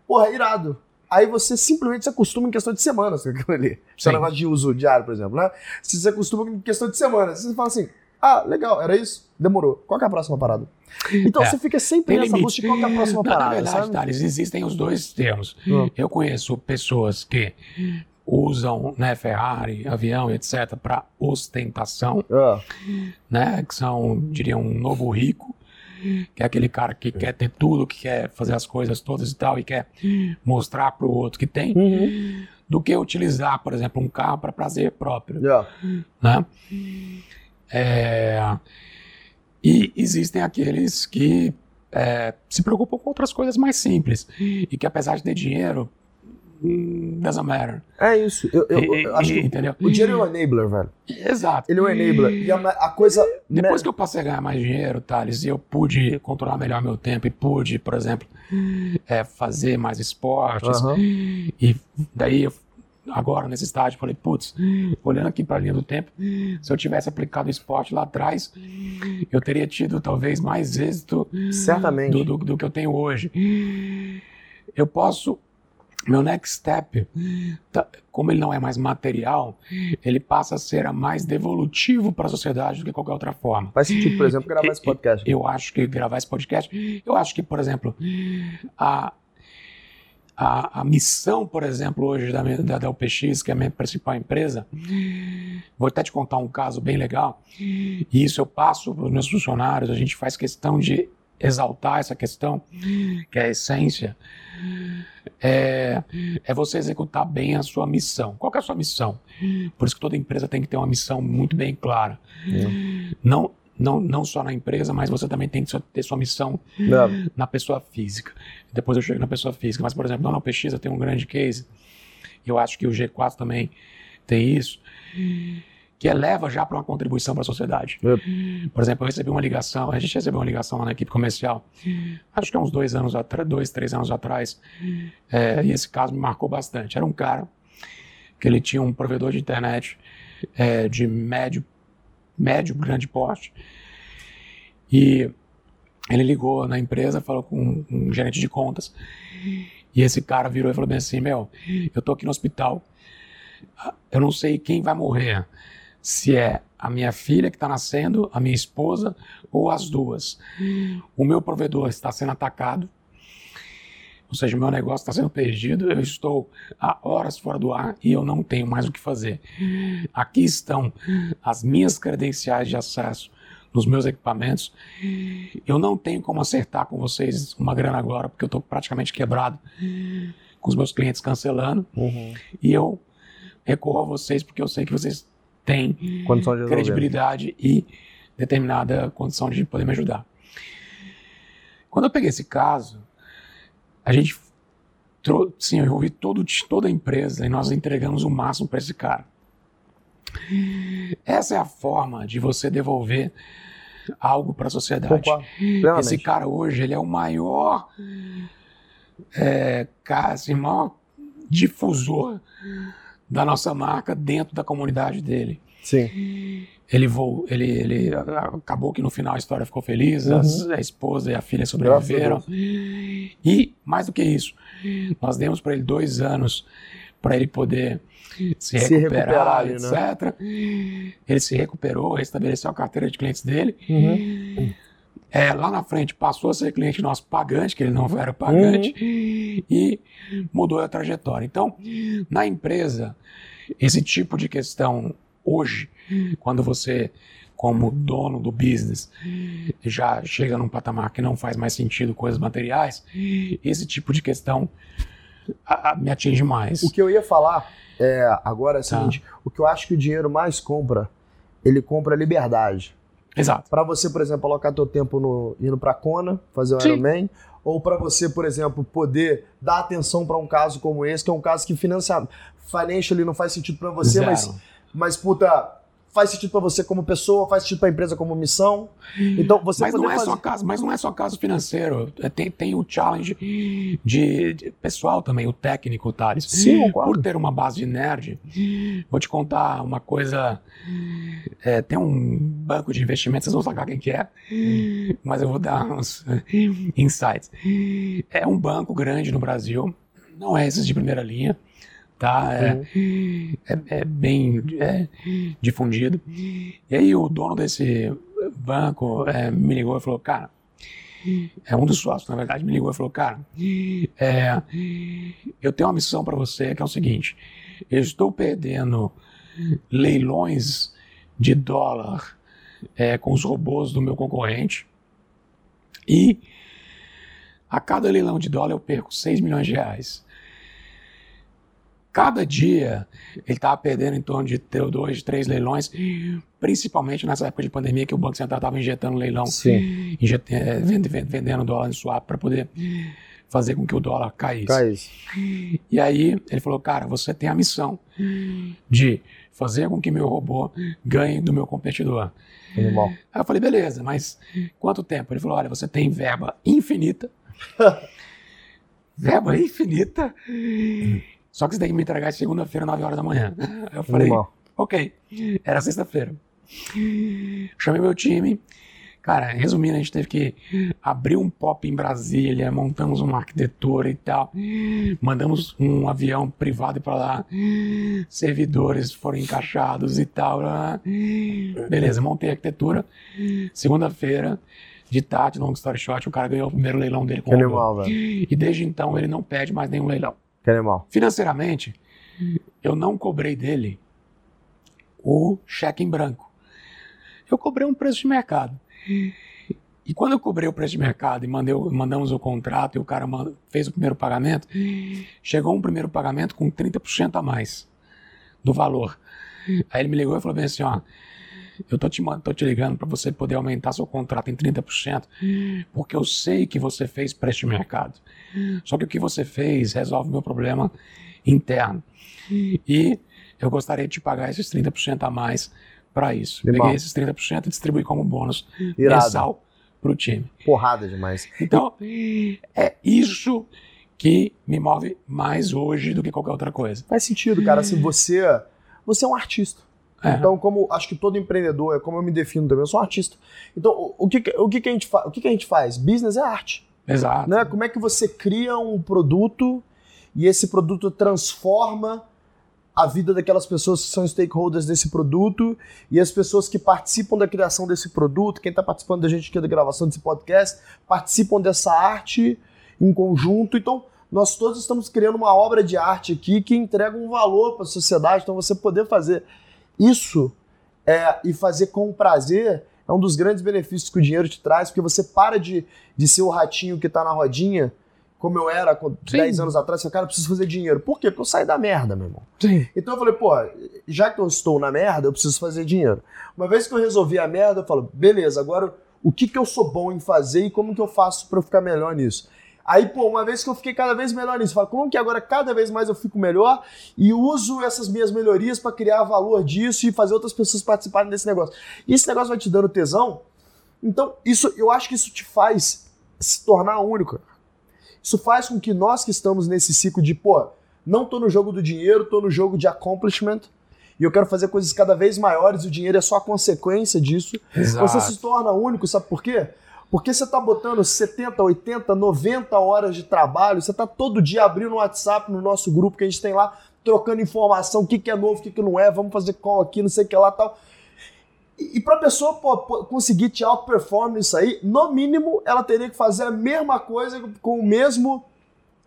porra, é irado aí você simplesmente se acostuma em questão de semanas com aquilo ali. Seu negócio de uso diário, por exemplo, né? Você se acostuma em questão de semanas. Você fala assim, ah, legal, era isso? Demorou. Qual é a próxima parada? Então é. você fica sempre nessa busca de qual é a próxima Não, parada. Na verdade? Thales, existem os dois termos. Hum. Eu conheço pessoas que usam né, Ferrari, avião, etc., para ostentação, ah. né, que são, diria, um novo rico que é aquele cara que quer ter tudo, que quer fazer as coisas todas e tal, e quer mostrar para o outro que tem, uhum. do que utilizar, por exemplo, um carro para prazer próprio. Yeah. Né? É, e existem aqueles que é, se preocupam com outras coisas mais simples e que, apesar de ter dinheiro, doesn't matter. É isso. Eu, eu, e, eu acho e, que entendeu? o dinheiro é um enabler, velho. Exato. Ele é um enabler. E a, a coisa. Depois que eu passei a ganhar mais dinheiro, Thales, e eu pude controlar melhor meu tempo e pude, por exemplo, é, fazer mais esportes. E daí eu agora nesse estágio, falei, putz, olhando aqui para a linha do tempo, se eu tivesse aplicado o esporte lá atrás, eu teria tido talvez mais êxito Certamente. Do, do, do que eu tenho hoje. Eu posso meu next step, tá, como ele não é mais material, ele passa a ser mais devolutivo para a sociedade do que qualquer outra forma. Faz sentido, por exemplo, gravar esse podcast. Eu acho que gravar esse podcast, eu acho que, por exemplo, a, a, a missão, por exemplo, hoje da, da, da UPX, que é a minha principal empresa, vou até te contar um caso bem legal, e isso eu passo para os meus funcionários, a gente faz questão de exaltar essa questão, que é a essência é, é você executar bem a sua missão. Qual é a sua missão? Por isso que toda empresa tem que ter uma missão muito bem clara. É. Não, não, não só na empresa, mas você também tem que ter sua missão é. na pessoa física. Depois eu chego na pessoa física. Mas, por exemplo, na eu tenho um grande case. Eu acho que o G4 também tem isso que eleva já para uma contribuição para a sociedade. É. Por exemplo, eu recebi uma ligação, a gente recebeu uma ligação lá na equipe comercial, acho que há uns dois anos atrás, dois, três anos atrás, é, e esse caso me marcou bastante. Era um cara que ele tinha um provedor de internet é, de médio, médio, grande porte, e ele ligou na empresa, falou com um gerente de contas, e esse cara virou e falou bem assim, meu, eu tô aqui no hospital, eu não sei quem vai morrer, se é a minha filha que está nascendo, a minha esposa ou as duas. O meu provedor está sendo atacado, ou seja, o meu negócio está sendo perdido, eu estou há horas fora do ar e eu não tenho mais o que fazer. Aqui estão as minhas credenciais de acesso nos meus equipamentos. Eu não tenho como acertar com vocês uma grana agora, porque eu estou praticamente quebrado, com os meus clientes cancelando. Uhum. E eu recorro a vocês porque eu sei que vocês tem credibilidade e determinada condição de poder me ajudar. Quando eu peguei esse caso, a gente sim, eu envolvi todo, toda a empresa e nós entregamos o máximo para esse cara. Essa é a forma de você devolver algo para a sociedade. Esse cara hoje ele é o maior, é, assim, maior difusor da nossa marca dentro da comunidade dele. Sim. Ele, voou, ele, ele acabou que no final a história ficou feliz, uhum. a esposa e a filha sobreviveram. E, mais do que isso, nós demos para ele dois anos para ele poder se, se recuperar, recuperar etc. Né? Ele se recuperou, restabeleceu a carteira de clientes dele. Uhum. É, lá na frente passou a ser cliente nosso pagante, que ele não era pagante, uhum. e mudou a trajetória. Então, na empresa, esse tipo de questão hoje, quando você como dono do business já chega num patamar que não faz mais sentido coisas materiais, esse tipo de questão a, a, me atinge mais. O que eu ia falar é, agora é o tá. seguinte: o que eu acho que o dinheiro mais compra, ele compra liberdade. Exato. Para você, por exemplo, alocar teu tempo no, indo para Kona, fazer o Sim. Ironman, ou para você, por exemplo, poder dar atenção para um caso como esse, que é um caso que financia, financially não faz sentido para você, Zero. mas, mas puta, faz sentido para você como pessoa, faz sentido para a empresa como missão. Então você mas não é fazer... só caso, mas não é só caso financeiro. É, tem, tem o challenge de, de pessoal também, o técnico, Thales. Sim, Por ter uma base de nerd, vou te contar uma coisa. É, tem um banco de investimentos, vocês vão sacar quem que é, mas eu vou dar uns insights. É um banco grande no Brasil, não é esses de primeira linha tá? É, é, é, bem é, difundido. E aí o dono desse banco é, me ligou e falou, cara, é um dos sócios, na verdade, me ligou e falou, cara, é, eu tenho uma missão para você que é o seguinte, eu estou perdendo leilões de dólar é, com os robôs do meu concorrente e a cada leilão de dólar eu perco 6 milhões de reais. Cada dia ele estava perdendo em torno de dois, três leilões, principalmente nessa época de pandemia que o Banco Central estava injetando leilão, injet, é, vendendo dólar em swap para poder fazer com que o dólar caísse. caísse. E aí ele falou, cara, você tem a missão de fazer com que meu robô ganhe do meu competidor. Animal. Aí eu falei, beleza, mas quanto tempo? Ele falou, olha, você tem verba infinita. verba infinita. Só que você tem que me entregar segunda-feira, 9 horas da manhã. Eu falei, Normal. ok. Era sexta-feira. Chamei meu time. Cara, resumindo, a gente teve que abrir um pop em Brasília, montamos uma arquitetura e tal. Mandamos um avião privado para lá. Servidores foram encaixados e tal. Beleza, montei a arquitetura. Segunda-feira, de tarde, long story short, o cara ganhou o primeiro leilão dele com animal, velho. E desde então ele não pede mais nenhum leilão. Que animal. Financeiramente, eu não cobrei dele o cheque em branco. Eu cobrei um preço de mercado. E quando eu cobrei o preço de mercado e mandei, mandamos o contrato e o cara fez o primeiro pagamento, chegou um primeiro pagamento com 30% a mais do valor. Aí ele me ligou e falou bem assim, ó, eu tô te, tô te ligando para você poder aumentar seu contrato em 30%, porque eu sei que você fez preço de mercado. Só que o que você fez resolve o meu problema interno. E eu gostaria de te pagar esses 30% a mais para isso. De Peguei esses 30% e distribuí como bônus Irado. mensal para o time. Porrada demais. Então, é isso que me move mais hoje do que qualquer outra coisa. Faz sentido, cara. Assim, você, você é um artista. É. Então, como acho que todo empreendedor, é como eu me defino também, eu sou um artista. Então, o que, o que, que, a, gente o que, que a gente faz? Business é arte. Exato. Né? Como é que você cria um produto e esse produto transforma a vida daquelas pessoas que são stakeholders desse produto e as pessoas que participam da criação desse produto, quem está participando da gente aqui da gravação desse podcast, participam dessa arte em conjunto. Então, nós todos estamos criando uma obra de arte aqui que entrega um valor para a sociedade. Então, você poder fazer isso é, e fazer com prazer é um dos grandes benefícios que o dinheiro te traz, porque você para de, de ser o ratinho que está na rodinha, como eu era com 10 anos atrás, eu cara, eu preciso fazer dinheiro. Por quê? Porque eu saí da merda, meu irmão. Sim. Então eu falei, pô, já que eu estou na merda, eu preciso fazer dinheiro. Uma vez que eu resolvi a merda, eu falo, beleza, agora o que, que eu sou bom em fazer e como que eu faço para eu ficar melhor nisso? Aí, pô, uma vez que eu fiquei cada vez melhor nisso, falo, como que agora cada vez mais eu fico melhor e uso essas minhas melhorias para criar valor disso e fazer outras pessoas participarem desse negócio. E esse negócio vai te dando tesão. Então, isso, eu acho que isso te faz se tornar único. Isso faz com que nós que estamos nesse ciclo de, pô, não tô no jogo do dinheiro, tô no jogo de accomplishment, e eu quero fazer coisas cada vez maiores, e o dinheiro é só a consequência disso. Exato. Você se torna único, sabe por quê? Porque você está botando 70, 80, 90 horas de trabalho, você está todo dia abrindo o WhatsApp no nosso grupo que a gente tem lá, trocando informação, o que, que é novo, o que, que não é, vamos fazer call aqui, não sei o que lá tal. E, e para a pessoa pô, conseguir te outperform nisso aí, no mínimo ela teria que fazer a mesma coisa com o mesmo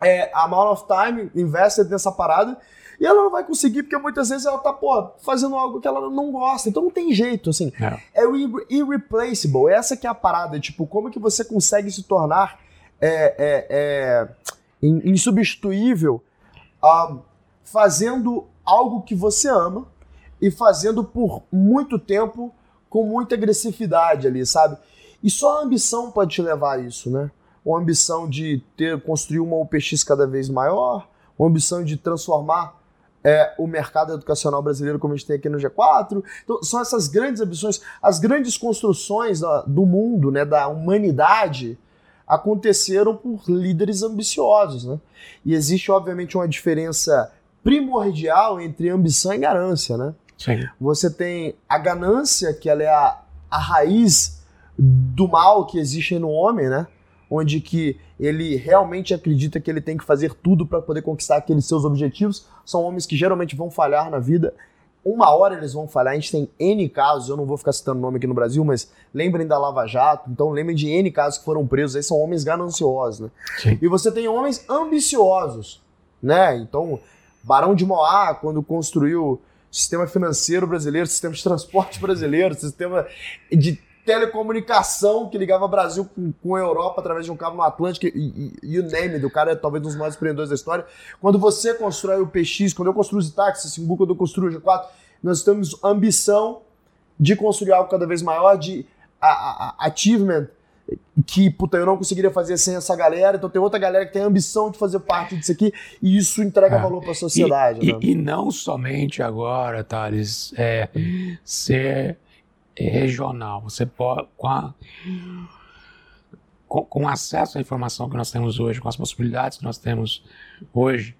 é, amount of time invested nessa parada e ela não vai conseguir porque muitas vezes ela tá, pô, fazendo algo que ela não gosta. Então não tem jeito, assim. É, é o irreplaceable. Essa que é a parada. Tipo, como que você consegue se tornar é, é, é insubstituível fazendo algo que você ama e fazendo por muito tempo com muita agressividade ali, sabe? E só a ambição pode te levar a isso, né? Uma ambição de ter construir uma UPX cada vez maior, uma ambição de transformar é, o mercado educacional brasileiro como a gente tem aqui no G4. Então, são essas grandes ambições, as grandes construções da, do mundo, né, da humanidade, aconteceram por líderes ambiciosos. Né? E existe, obviamente, uma diferença primordial entre ambição e ganância. Né? Sim. Você tem a ganância, que ela é a, a raiz do mal que existe no homem, né? onde que ele realmente acredita que ele tem que fazer tudo para poder conquistar aqueles seus objetivos. São homens que geralmente vão falhar na vida. Uma hora eles vão falhar. A gente tem N casos, eu não vou ficar citando nome aqui no Brasil, mas lembrem da Lava Jato. Então lembrem de N casos que foram presos. Aí são homens gananciosos, né? Sim. E você tem homens ambiciosos, né? Então, Barão de Moá, quando construiu sistema financeiro brasileiro, sistema de transporte brasileiro, sistema de telecomunicação que ligava Brasil com, com a Europa através de um cabo no Atlântico e, e, e o name do cara é talvez um dos maiores empreendedores da história. Quando você constrói o PX, quando eu construo os táxis, Simbu, quando eu construo o G4, nós temos ambição de construir algo cada vez maior, de a, a, a achievement que, puta, eu não conseguiria fazer sem essa galera, então tem outra galera que tem a ambição de fazer parte disso aqui, e isso entrega é. valor para a sociedade. E, né? e, e, não somente agora, Thales, é, ser regional. Você pode, com, a, com, com acesso à informação que nós temos hoje, com as possibilidades que nós temos hoje,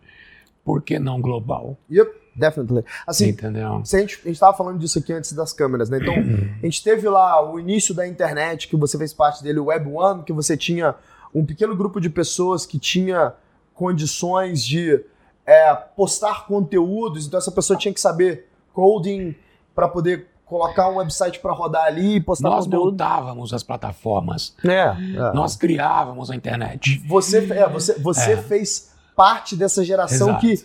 por que não global? Yep, definitely. Assim, Entendeu? Se a gente estava falando disso aqui antes das câmeras, né? Então, a gente teve lá o início da internet, que você fez parte dele, o Web One, que você tinha um pequeno grupo de pessoas que tinha condições de é, postar conteúdos, então essa pessoa tinha que saber coding para poder colocar um website para rodar ali e postar Nós montávamos as plataformas. É, é. Nós criávamos a internet. Você, é, você, você é. fez parte dessa geração Exato. que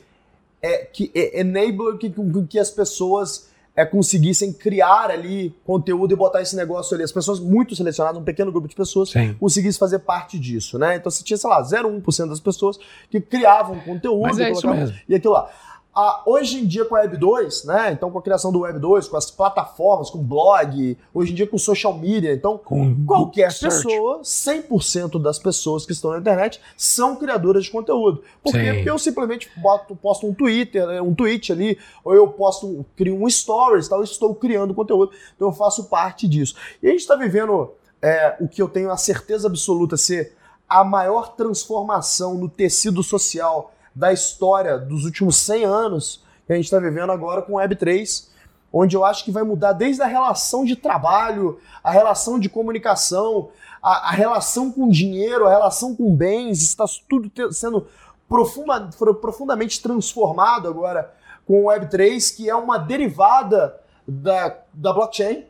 é que é, enable que, que as pessoas é, conseguissem criar ali conteúdo e botar esse negócio ali. As pessoas muito selecionadas, um pequeno grupo de pessoas, Sim. conseguissem fazer parte disso, né? Então você tinha, sei lá, 0,1% das pessoas que criavam conteúdo Mas é e, isso mesmo. e aquilo lá. Ah, hoje em dia com a Web 2, né? Então com a criação do Web 2, com as plataformas, com blog, hoje em dia com social media, então com qualquer pessoa, 100% das pessoas que estão na internet são criadoras de conteúdo. Por quê? Porque eu simplesmente boto, posto um Twitter, né, um tweet ali, ou eu posto, crio um stories, tal, estou criando conteúdo, então eu faço parte disso. E a gente está vivendo é, o que eu tenho a certeza absoluta ser a maior transformação no tecido social da história dos últimos 100 anos que a gente está vivendo agora com Web3, onde eu acho que vai mudar desde a relação de trabalho, a relação de comunicação, a, a relação com dinheiro, a relação com bens, está tudo te, sendo profunda, profundamente transformado agora com o Web3, que é uma derivada da, da blockchain.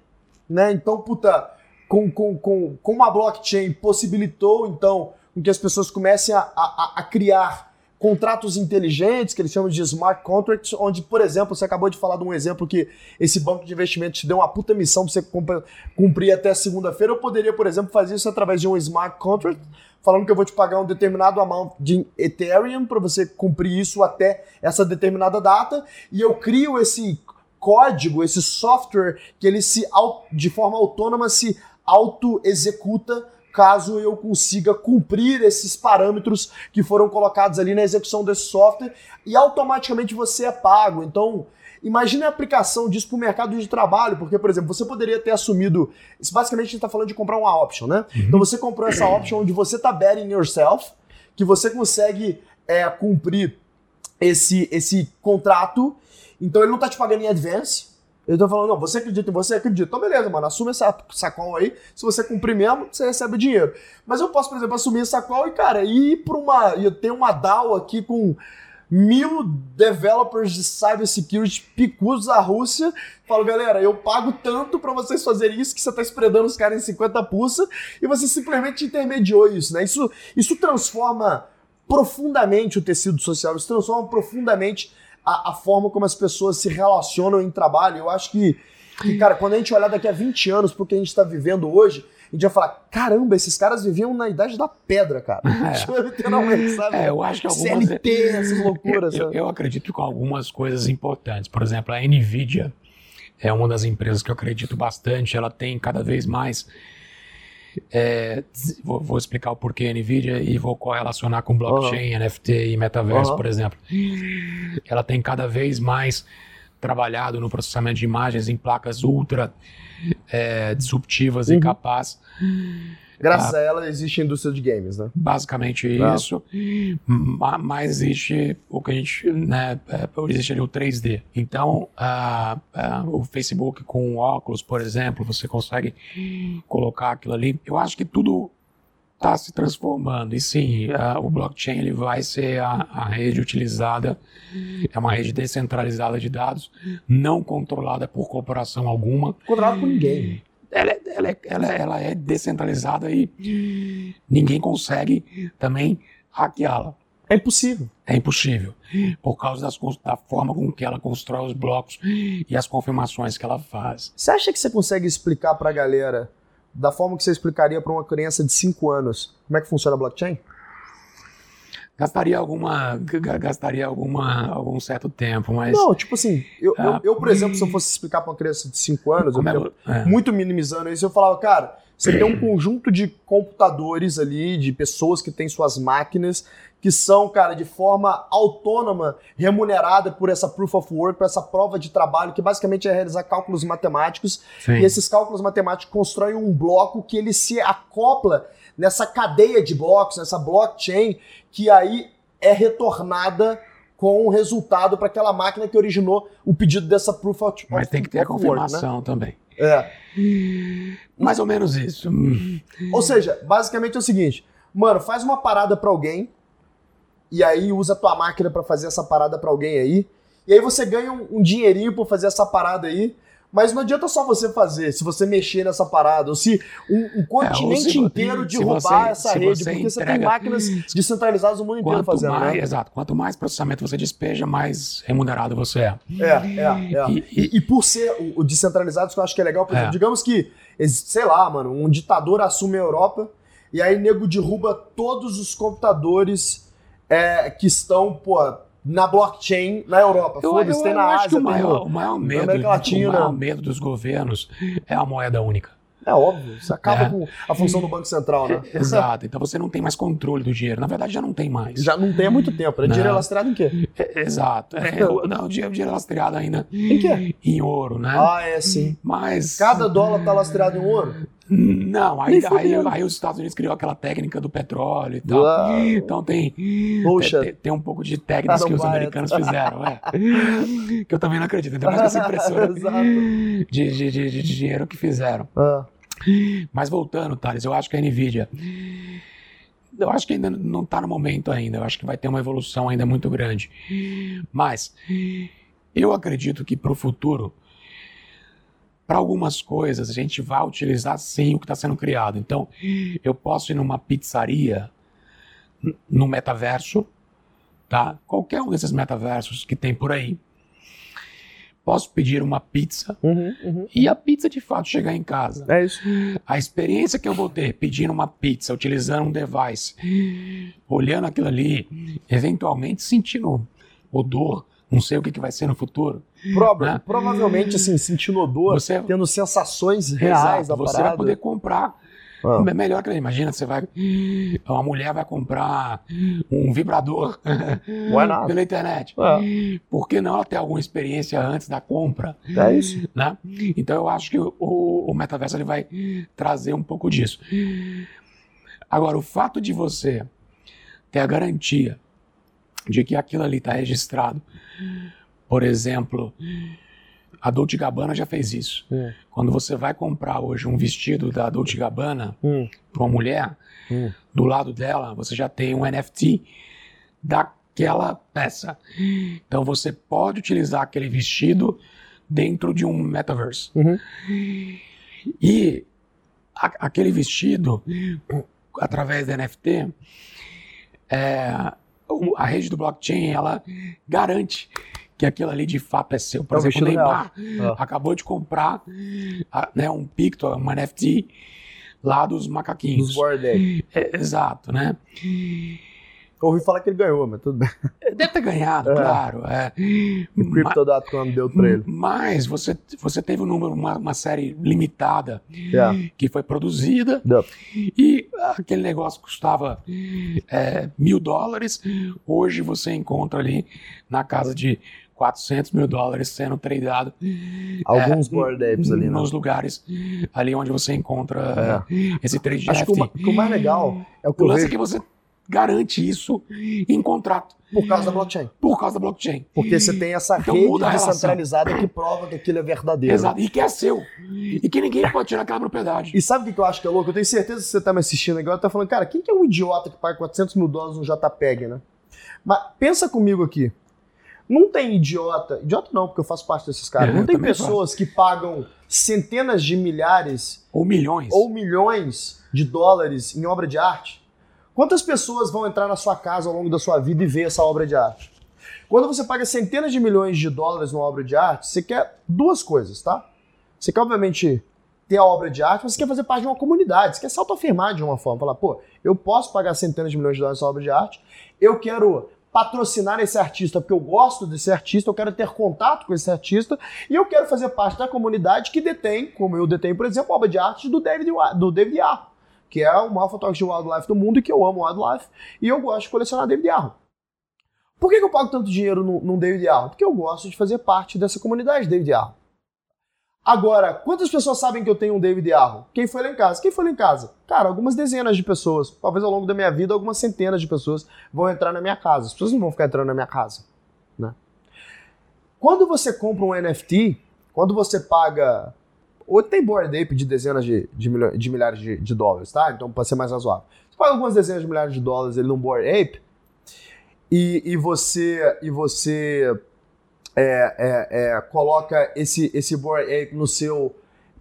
Né? Então, puta, com, com, com, com a blockchain possibilitou, então, que as pessoas comecem a, a, a criar contratos inteligentes, que eles chamam de smart contracts, onde, por exemplo, você acabou de falar de um exemplo que esse banco de investimento te deu uma puta missão para você cumprir até segunda-feira. Eu poderia, por exemplo, fazer isso através de um smart contract, falando que eu vou te pagar um determinado amount de Ethereum para você cumprir isso até essa determinada data, e eu crio esse código, esse software que ele se de forma autônoma se auto-executa caso eu consiga cumprir esses parâmetros que foram colocados ali na execução desse software e automaticamente você é pago. Então, imagine a aplicação disso para o mercado de trabalho, porque, por exemplo, você poderia ter assumido. Basicamente, a gente está falando de comprar uma option, né? Uhum. Então, você comprou essa option onde você está betting yourself, que você consegue é, cumprir esse, esse contrato. Então, ele não está te pagando em advance. Eu tô falando, não, você acredita em você, acredita. Então, beleza, mano, assume essa sacola aí. Se você cumprir mesmo, você recebe o dinheiro. Mas eu posso, por exemplo, assumir essa sacola e, cara, ir pra uma. Eu tenho uma DAO aqui com mil developers de cybersecurity picudos da Rússia. Falo, galera, eu pago tanto para vocês fazerem isso que você tá espremendo os caras em 50 pulsa e você simplesmente intermediou isso, né? Isso, isso transforma profundamente o tecido social, isso transforma profundamente a, a forma como as pessoas se relacionam em trabalho. Eu acho que, que, cara, quando a gente olhar daqui a 20 anos pro que a gente está vivendo hoje, a gente vai falar: caramba, esses caras viviam na idade da pedra, cara. É. Literalmente, sabe? É, eu acho que algumas. CLT, essas loucuras. Eu, eu, eu acredito com algumas coisas importantes. Por exemplo, a Nvidia é uma das empresas que eu acredito bastante. Ela tem cada vez mais. É, vou, vou, explicar o porquê NVIDIA e vou correlacionar com blockchain, uhum. NFT e metaverso, uhum. por exemplo. Ela tem cada vez mais trabalhado no processamento de imagens em placas ultra é, disruptivas uhum. e capazes Graças ah, a ela existe a indústria de games, né? Basicamente isso. Mas existe o que a gente, né, é, existe ali o 3D. Então, uh, uh, o Facebook com óculos, por exemplo, você consegue colocar aquilo ali. Eu acho que tudo está se transformando. E sim, uh, o blockchain ele vai ser a, a, rede utilizada, é uma rede descentralizada de dados, não controlada por corporação alguma. Controlada por ninguém ela, é, ela, é, ela, é, ela é descentralizada e ninguém consegue também hackeá-la. É impossível. É impossível. Por causa das, da forma com que ela constrói os blocos e as confirmações que ela faz. Você acha que você consegue explicar para a galera, da forma que você explicaria para uma criança de 5 anos, como é que funciona a blockchain? Gastaria alguma gastaria alguma algum certo tempo, mas não, tipo assim, eu, eu, ah, eu, por exemplo, se eu fosse explicar para uma criança de 5 anos, eu, eu, é? muito minimizando isso, eu falava, cara, você tem um conjunto de computadores ali, de pessoas que têm suas máquinas que são, cara, de forma autônoma, remunerada por essa proof of work, por essa prova de trabalho, que basicamente é realizar cálculos matemáticos. Sim. E esses cálculos matemáticos constroem um bloco que ele se acopla nessa cadeia de blocos, nessa blockchain, que aí é retornada com o resultado para aquela máquina que originou o pedido dessa proof of Mas tem que ter a confirmação work, né? também. É. Mais ou menos isso. Ou seja, basicamente é o seguinte, mano, faz uma parada para alguém e aí usa a tua máquina para fazer essa parada para alguém aí. E aí você ganha um, um dinheirinho por fazer essa parada aí. Mas não adianta só você fazer, se você mexer nessa parada, ou se um, um continente é, inteiro derrubar você, essa rede, porque entrega, você tem máquinas descentralizadas no mundo inteiro fazendo. Mais, né? Exato. Quanto mais processamento você despeja, mais remunerado você é. É, é, é. E, e, e por ser o, o descentralizado, isso que eu acho que é legal, por exemplo, é. digamos que, sei lá, mano, um ditador assume a Europa e aí nego derruba todos os computadores é, que estão, pô, na blockchain na Europa. Foda-se, tem na Ásia. Acho que o maior, o maior medo, Latina, o maior medo dos governos é a moeda única. É óbvio, isso acaba é. com a função do Banco Central, né? Exato, então você não tem mais controle do dinheiro. Na verdade, já não tem mais. Já não tem há muito tempo, né? Dinheiro é lastreado em quê? É, exato. É, não, o dinheiro, dinheiro é lastreado ainda em quê? Em ouro, né? Ah, é sim. Mas... Cada dólar tá lastreado em ouro? Não, aí, aí, aí, os Estados Unidos criou aquela técnica do petróleo e tal. Uau. Então tem, tem, tem, um pouco de técnicas que os americanos fizeram. É. que eu também não acredito. Ainda mais essa impressora de, de, de, de, dinheiro que fizeram. Ah. Mas voltando, Thales, eu acho que a NVIDIA. Eu acho que ainda não está no momento ainda. Eu acho que vai ter uma evolução ainda muito grande. Mas eu acredito que para o futuro, para algumas coisas, a gente vai utilizar sim o que está sendo criado. Então, eu posso ir numa pizzaria no metaverso, tá? Qualquer um desses metaversos que tem por aí posso pedir uma pizza uhum, uhum. e a pizza de fato chegar em casa. É isso. A experiência que eu vou ter pedindo uma pizza, utilizando um device, olhando aquilo ali, eventualmente sentindo odor, não sei o que, que vai ser no futuro. Prova né? Provavelmente, assim, sentindo odor, você, tendo sensações reais exato, da você parada. vai poder comprar ah. É melhor que imagina, você vai. Uma mulher vai comprar um vibrador pela internet. É. Por que não ela ter alguma experiência antes da compra? É isso. Né? Então eu acho que o, o metaverso ele vai trazer um pouco disso. Agora, o fato de você ter a garantia de que aquilo ali está registrado, por exemplo, a Dolce Gabbana já fez isso. Hum. Quando você vai comprar hoje um vestido da Dolce Gabbana hum. para uma mulher, hum. do lado dela você já tem um NFT daquela peça. Então você pode utilizar aquele vestido dentro de um metaverse. Uhum. E a, aquele vestido, através da NFT, é, a rede do blockchain ela garante que aquilo ali de fato é seu. Por é exemplo, o Neymar ah. acabou de comprar né, um Picto, um NFT lá dos macaquinhos. Dos Bored é, Exato, né? Ouvi falar que ele ganhou, mas tudo bem. Deve ter ganhado, é. claro. É. O Crypto.com deu pra ele. Mas você, você teve um número, uma, uma série limitada yeah. que foi produzida yeah. e aquele negócio custava é, mil dólares. Hoje você encontra ali na casa de 400 mil dólares sendo tradeado. Alguns é, board apes ali, né? Nos lugares ali onde você encontra é. esse trade Acho que o, o, mais legal é o que o lance é que você garante isso em contrato. Por causa da blockchain. Por causa da blockchain. Porque você tem essa então, rede descentralizada que prova que aquilo é verdadeiro. Exato, e que é seu. E que ninguém pode tirar aquela propriedade. E sabe o que eu acho que é louco? Eu tenho certeza que você está me assistindo agora está falando, cara, quem que é um idiota que paga 400 mil dólares no JPEG, né? Mas pensa comigo aqui. Não tem idiota, idiota não, porque eu faço parte desses caras. É, não tem pessoas faço. que pagam centenas de milhares ou milhões ou milhões de dólares em obra de arte Quantas pessoas vão entrar na sua casa ao longo da sua vida e ver essa obra de arte? Quando você paga centenas de milhões de dólares numa obra de arte, você quer duas coisas, tá? Você quer, obviamente, ter a obra de arte, mas você quer fazer parte de uma comunidade, você quer se autoafirmar de uma forma, falar, pô, eu posso pagar centenas de milhões de dólares nessa obra de arte, eu quero patrocinar esse artista porque eu gosto desse artista, eu quero ter contato com esse artista e eu quero fazer parte da comunidade que detém, como eu detenho, por exemplo, a obra de arte do David, do David Yar que é o maior fotógrafo de wildlife do mundo e que eu amo wildlife, e eu gosto de colecionar David Arrow. Por que, que eu pago tanto dinheiro num, David Arrow? Porque eu gosto de fazer parte dessa comunidade David Arrow. Agora, quantas pessoas sabem que eu tenho um David Arrow? Quem foi lá em casa? Quem foi lá em casa? Cara, algumas dezenas de pessoas. Talvez ao longo da minha vida, algumas centenas de pessoas vão entrar na minha casa. As pessoas não vão ficar entrando na minha casa. Né? Quando você compra um NFT, quando você paga ou tem board ape de dezenas de, de, milho, de milhares de, de, dólares, tá? Então, para ser mais razoável. Você paga algumas dezenas de milhares de dólares ele num board ape e, e você, e você é, é, é, coloca esse, esse board ape no seu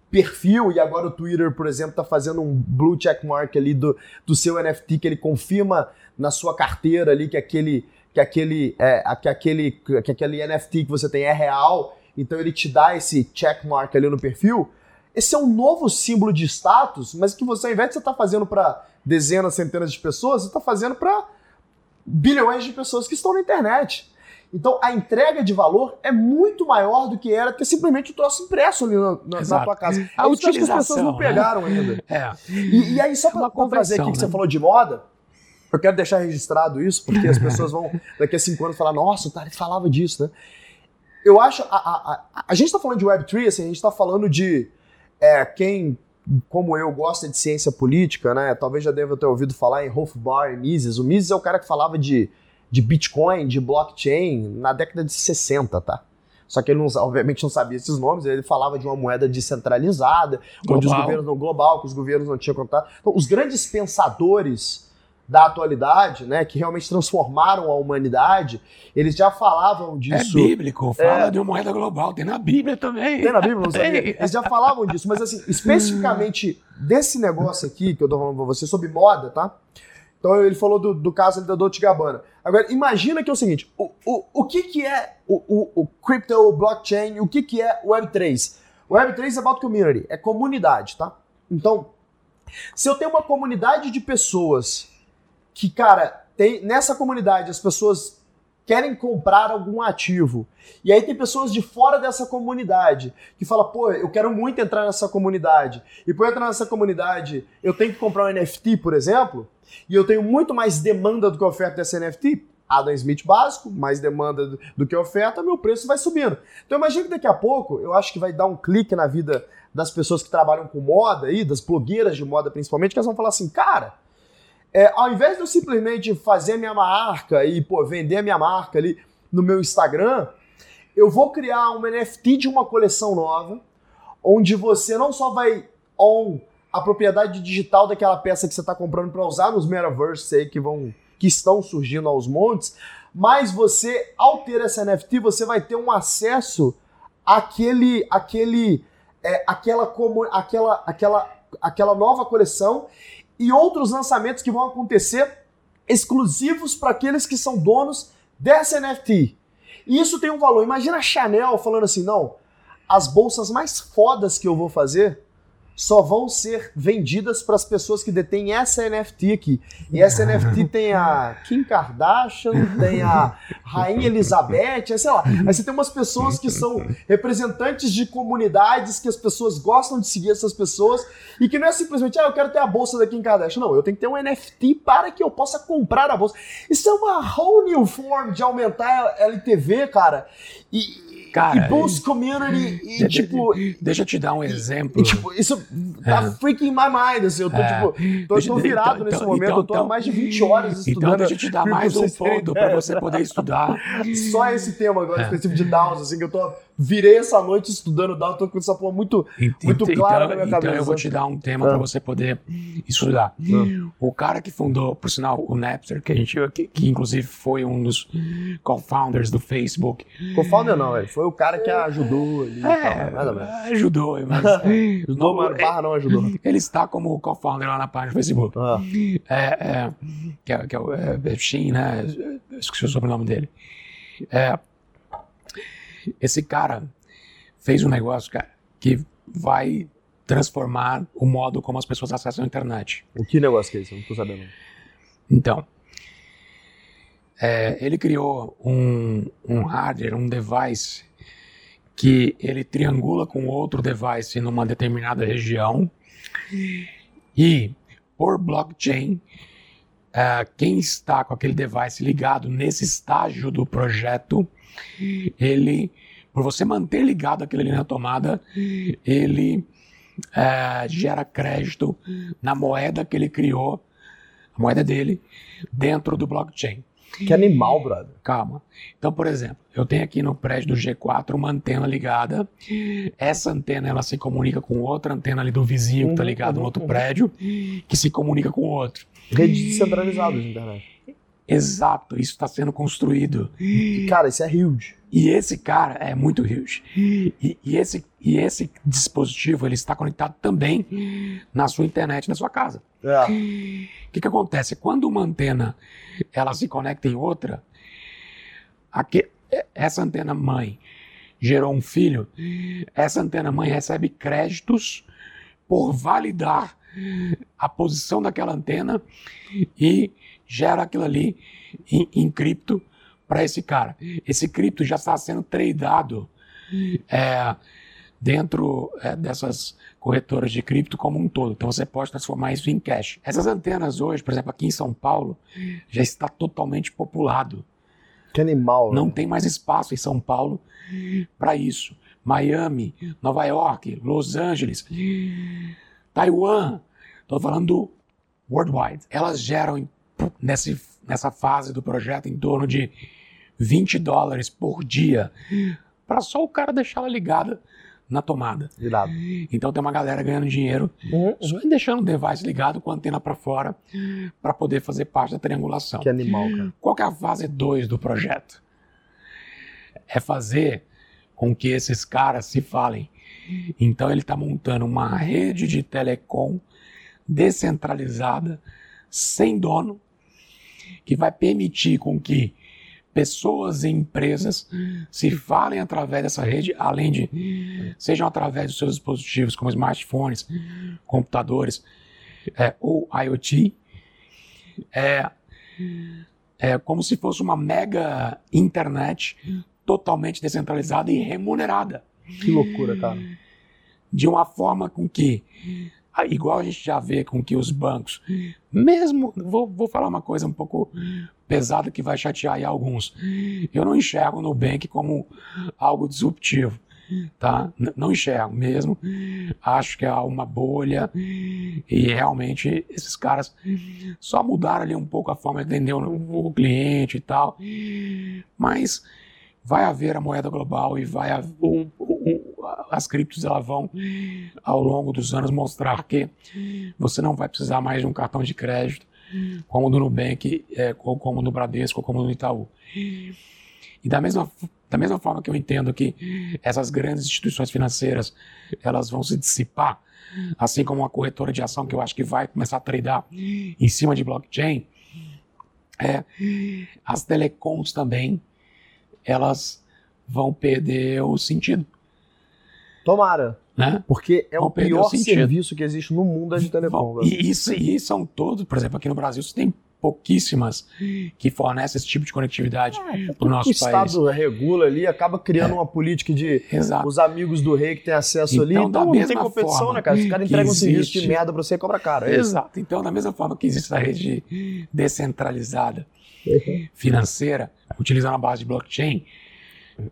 perfil e agora o Twitter, por exemplo, está fazendo um blue check mark ali do, do seu NFT que ele confirma na sua carteira ali que aquele que aquele é, que aquele que aquele NFT que você tem é real, então ele te dá esse check mark ali no perfil. Esse é um novo símbolo de status, mas que você, ao invés de você estar tá fazendo para dezenas, centenas de pessoas, você está fazendo para bilhões de pessoas que estão na internet. Então a entrega de valor é muito maior do que era ter simplesmente o troço impresso ali na, na, na tua casa. A utilização, que as pessoas não né? pegaram né? ainda. É. E, e aí, só para fazer aqui né? que você falou de moda, eu quero deixar registrado isso, porque as pessoas vão daqui a cinco anos falar, nossa, o Tarek falava disso, né? Eu acho, a, a, a, a gente está falando de Web3, assim, a gente está falando de é, quem, como eu, gosta de ciência política, né? Talvez já deva ter ouvido falar em Hofbauer e Mises. O Mises é o cara que falava de, de Bitcoin, de blockchain, na década de 60, tá? Só que ele, não, obviamente, não sabia esses nomes, ele falava de uma moeda descentralizada, global. onde os governos não global, que os governos não tinham contato. Então, os grandes pensadores da atualidade, né, que realmente transformaram a humanidade, eles já falavam é disso. É bíblico, fala é... de uma moeda global, tem na Bíblia também. Tem na Bíblia, não sabia? Eles já falavam disso, mas assim, especificamente desse negócio aqui que eu tô falando pra você, sobre moda, tá? Então ele falou do, do caso da Dolce Gabbana. Agora, imagina que é o seguinte, o, o, o que que é o, o, o crypto, o blockchain, o que que é o Web3? O Web3 é about community, é comunidade, tá? Então, se eu tenho uma comunidade de pessoas que, cara, tem nessa comunidade as pessoas querem comprar algum ativo. E aí tem pessoas de fora dessa comunidade que fala, pô, eu quero muito entrar nessa comunidade. E para entrar nessa comunidade, eu tenho que comprar um NFT, por exemplo, e eu tenho muito mais demanda do que oferta desse NFT. Adam Smith básico, mais demanda do que oferta, meu preço vai subindo. Então imagina que daqui a pouco, eu acho que vai dar um clique na vida das pessoas que trabalham com moda aí, das blogueiras de moda principalmente, que elas vão falar assim, cara, é, ao invés de eu simplesmente fazer minha marca e pô, vender minha marca ali no meu Instagram, eu vou criar um NFT de uma coleção nova, onde você não só vai on a propriedade digital daquela peça que você está comprando para usar nos metaverses aí que vão que estão surgindo aos montes, mas você ao ter essa NFT você vai ter um acesso àquele aquele é, aquela como aquela aquela aquela nova coleção e outros lançamentos que vão acontecer exclusivos para aqueles que são donos dessa NFT. E isso tem um valor. Imagina a Chanel falando assim: não, as bolsas mais fodas que eu vou fazer só vão ser vendidas para as pessoas que detêm essa NFT aqui. E essa NFT tem a Kim Kardashian, tem a Rainha Elizabeth, sei lá. Aí você tem umas pessoas que são representantes de comunidades que as pessoas gostam de seguir essas pessoas e que não é simplesmente, ah, eu quero ter a bolsa da Kim Kardashian. Não, eu tenho que ter um NFT para que eu possa comprar a bolsa. Isso é uma whole new form de aumentar a LTV, cara. E, Cara, e boost community e, deixa, tipo... Deixa eu te dar um exemplo. E, tipo, isso tá é. freaking my mind, assim, eu tô, é. tipo, tô, deixa, tô virado então, nesse então, momento, então, eu tô há mais de 20 horas então, estudando. Então deixa eu te dar mais um ponto para você poder estudar. Só esse tema agora, é. específico de DAOs, assim, que eu tô virei essa noite estudando DAO, tô com essa porra muito, muito clara então, na minha então cabeça. Então eu vou te dar um tema ah. para você poder estudar. Ah. O cara que fundou, por sinal, o Napster, que a gente que, que inclusive foi um dos co-founders do Facebook. Co-founder não, ele foi o cara que ajudou ali. É, tal, nada Ajudou, mas. ajudou, mas barra não ajudou. Ele está como co-founder lá na página do Facebook. Ah. É, é, que é, que é o é, Shin, né? Esqueci o sobrenome dele. É, esse cara fez um negócio, cara, que vai transformar o modo como as pessoas acessam a internet. O que negócio que é esse? Eu não tô sabendo. Então, é, ele criou um, um hardware, um device que ele triangula com outro device numa determinada região e por blockchain uh, quem está com aquele device ligado nesse estágio do projeto ele, por você manter ligado aquilo ali na tomada, ele é, gera crédito na moeda que ele criou, a moeda dele, dentro do blockchain. Que animal, brother. Calma. Então, por exemplo, eu tenho aqui no prédio do G4 uma antena ligada. Essa antena ela se comunica com outra antena ali do vizinho que está uhum, ligado uhum, no outro uhum. prédio, que se comunica com outro. Rede descentralizada de internet. Exato, isso está sendo construído. Cara, isso é huge. E esse cara é muito huge. E, e, esse, e esse dispositivo ele está conectado também na sua internet, na sua casa. É. O é. que, que acontece? Quando uma antena ela se conecta em outra, aqui, essa antena mãe gerou um filho, essa antena mãe recebe créditos por validar a posição daquela antena e gera aquilo ali em, em cripto para esse cara. Esse cripto já está sendo tradeado é, dentro é, dessas corretoras de cripto como um todo. Então você pode transformar isso em cash. Essas antenas hoje, por exemplo, aqui em São Paulo, já está totalmente populado. Que animal. Não né? tem mais espaço em São Paulo para isso. Miami, Nova York, Los Angeles, Taiwan, estou falando do worldwide. Elas geram nessa, nessa fase do projeto em torno de 20 dólares por dia para só o cara deixar ela ligada na tomada. Irado. Então tem uma galera ganhando dinheiro uhum. só em deixando o device ligado com a antena para fora para poder fazer parte da triangulação. Que animal, cara. Qual que é a fase 2 do projeto? É fazer com que esses caras se falem. Então ele está montando uma rede de telecom descentralizada, sem dono, que vai permitir com que pessoas e empresas se falem através dessa rede, além de sejam através dos seus dispositivos como smartphones, computadores é, ou IoT, é, é como se fosse uma mega internet totalmente descentralizada e remunerada. Que loucura, cara. De uma forma com que igual a gente já vê com que os bancos, mesmo, vou, vou falar uma coisa um pouco pesada que vai chatear alguns, eu não enxergo o Nubank como algo disruptivo, tá? N não enxergo mesmo, acho que é uma bolha e realmente esses caras só mudaram ali um pouco a forma de atender o, o cliente e tal, mas vai haver a moeda global e vai haver, o, o, as criptos elas vão ao longo dos anos mostrar que você não vai precisar mais de um cartão de crédito como do Nubank, é, como no Bradesco, como no Itaú. E da mesma, da mesma forma que eu entendo que essas grandes instituições financeiras elas vão se dissipar, assim como uma corretora de ação que eu acho que vai começar a tradear em cima de blockchain, É, as telecoms também, elas vão perder o sentido. Tomara. Né? Porque é o pior o serviço que existe no mundo é de telecom. E isso, e são todos, por exemplo, aqui no Brasil você tem pouquíssimas que fornecem esse tipo de conectividade é, no nosso país. O Estado regula ali, acaba criando é. uma política de Exato. os amigos do rei que têm acesso então, ali. Então não tem competição, né, cara? Os caras entregam um serviço de merda pra você e cobra caro. É Exato. Então, da mesma forma que existe a rede descentralizada. Financeira, utilizando a base de blockchain,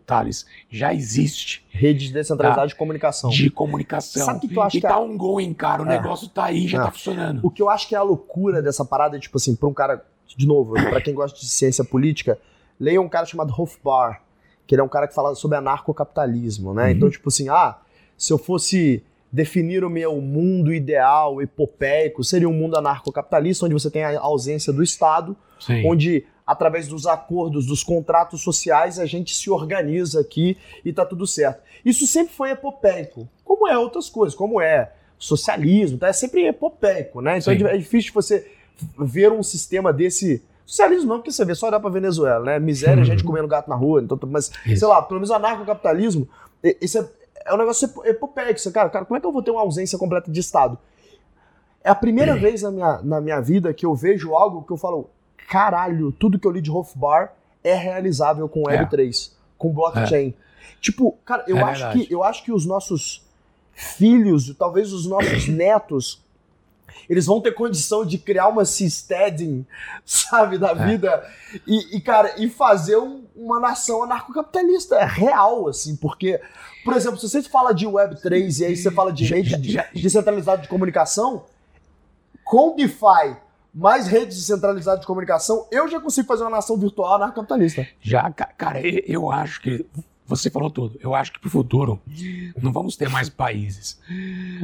Thales, já existe. Rede descentralizada tá? de comunicação. De comunicação. Sabe o que eu acho e que tá é... um going, cara. O é. negócio tá aí, já é. tá funcionando. O que eu acho que é a loucura dessa parada, tipo assim, pra um cara, de novo, para quem gosta de ciência política, leia um cara chamado Hofbar, que ele é um cara que fala sobre anarcocapitalismo, né? Uhum. Então, tipo assim, ah, se eu fosse definir o meu mundo ideal, epopeico, seria um mundo anarcocapitalista, onde você tem a ausência do Estado, Sim. onde através dos acordos, dos contratos sociais, a gente se organiza aqui e tá tudo certo. Isso sempre foi epopeico, como é outras coisas, como é socialismo, tá? é sempre epopeico, né? Então Sim. é difícil você ver um sistema desse. Socialismo não, porque você vê só dá pra Venezuela, né? Miséria, gente comendo gato na rua, então, mas, Isso. sei lá, pelo menos o anarcocapitalismo, isso é, é um negócio epopeico. Você, cara, cara, como é que eu vou ter uma ausência completa de Estado? É a primeira vez na minha, na minha vida que eu vejo algo que eu falo, caralho, tudo que eu li de Hofbar é realizável com Web3, é. com blockchain. É. Tipo, cara, eu, é acho que, eu acho que os nossos filhos, talvez os nossos netos, eles vão ter condição de criar uma Seasteading, sabe, da é. vida, e, e, cara, e fazer um, uma nação anarcocapitalista real, assim, porque, por exemplo, se você fala de Web3 e aí você fala de rede descentralizada de comunicação, com DeFi mais redes descentralizadas de comunicação, eu já consigo fazer uma nação virtual anarcapitalista. Já, cara, eu acho que você falou tudo. Eu acho que para o futuro não vamos ter mais países.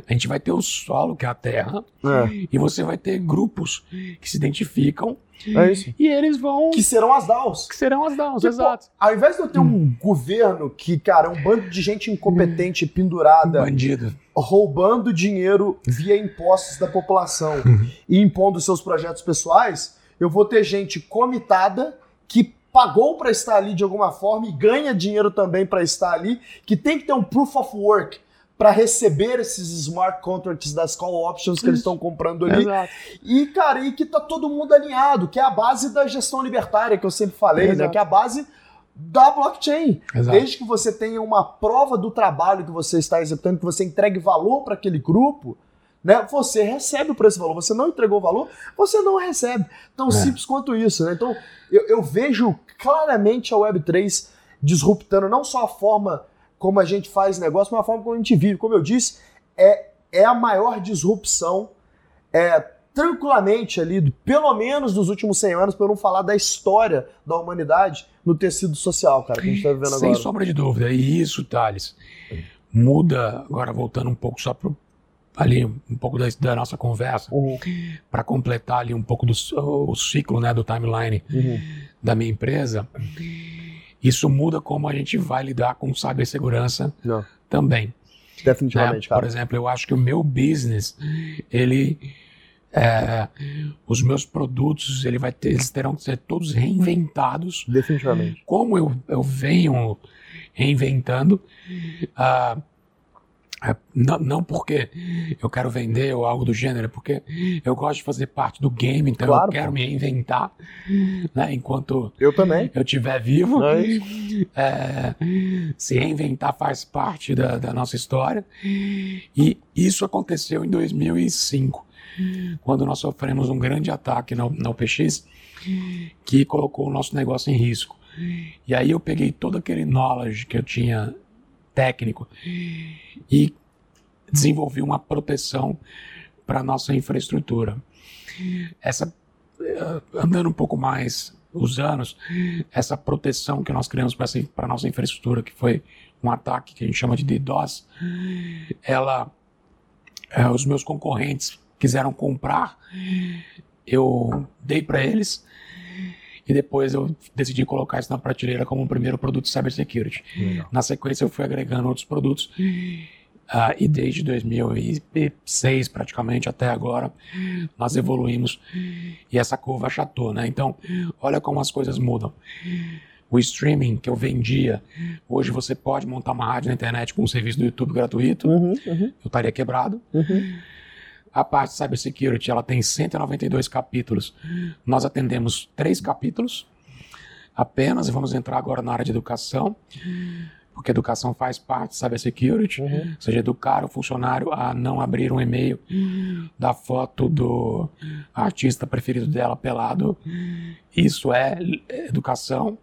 A gente vai ter o solo, que é a Terra, é. e você vai ter grupos que se identificam. É isso. E eles vão. Que serão as DAOs. Que serão as DAOs, tipo, exato. Ao invés de eu ter um hum. governo que, cara, é um bando de gente incompetente, pendurada. Bandido. Roubando dinheiro via impostos da população uhum. e impondo seus projetos pessoais, eu vou ter gente comitada que pagou para estar ali de alguma forma e ganha dinheiro também para estar ali, que tem que ter um proof of work para receber esses smart contracts das call options que eles estão comprando ali. Exato. E, cara, e que tá todo mundo alinhado, que é a base da gestão libertária que eu sempre falei, né? Que é a base da blockchain. Exato. Desde que você tenha uma prova do trabalho que você está executando, que você entregue valor para aquele grupo, né? Você recebe por esse valor. Você não entregou valor, você não recebe. Tão é. simples quanto isso. Né? Então, eu, eu vejo claramente a Web3 disruptando não só a forma como a gente faz negócio, mas a forma como a gente vive. Como eu disse, é, é a maior disrupção é, tranquilamente ali, pelo menos dos últimos 100 anos, para não falar da história da humanidade no tecido social, cara, que a gente está vivendo Sem agora. Sem sombra de dúvida. E isso, Thales, muda, agora voltando um pouco só para ali um pouco da, da nossa conversa uhum. para completar ali um pouco do o ciclo né do timeline uhum. da minha empresa isso muda como a gente vai lidar com cibersegurança Não. também definitivamente né? por exemplo eu acho que o meu business ele é, os meus produtos ele vai ter, eles terão que ser todos reinventados definitivamente como eu, eu venho reinventando uh, não, não, porque eu quero vender ou algo do gênero, é porque eu gosto de fazer parte do game, então claro, eu quero pô. me reinventar, né, enquanto eu também eu estiver vivo. É, se reinventar faz parte da, da, nossa história. E isso aconteceu em 2005, quando nós sofremos um grande ataque na, na UPX que colocou o nosso negócio em risco. E aí eu peguei todo aquele knowledge que eu tinha técnico e desenvolvi uma proteção para nossa infraestrutura. Essa eh, andando um pouco mais os anos, essa proteção que nós criamos para a nossa infraestrutura, que foi um ataque que a gente chama de DDoS, ela, é, os meus concorrentes quiseram comprar, eu dei para eles e depois eu decidi colocar isso na prateleira como o primeiro produto de cybersecurity. Legal. Na sequência eu fui agregando outros produtos Uh, e desde 2006, praticamente até agora, nós evoluímos e essa curva achatou, né? Então, olha como as coisas mudam. O streaming que eu vendia, hoje você pode montar uma rádio na internet com um serviço do YouTube gratuito, uhum, uhum. eu estaria quebrado. Uhum. A parte cybersecurity, ela tem 192 capítulos. Nós atendemos três capítulos apenas, e vamos entrar agora na área de educação porque educação faz parte de cybersecurity, uhum. ou seja, educar o funcionário a não abrir um e-mail da foto do artista preferido dela pelado. Isso é educação.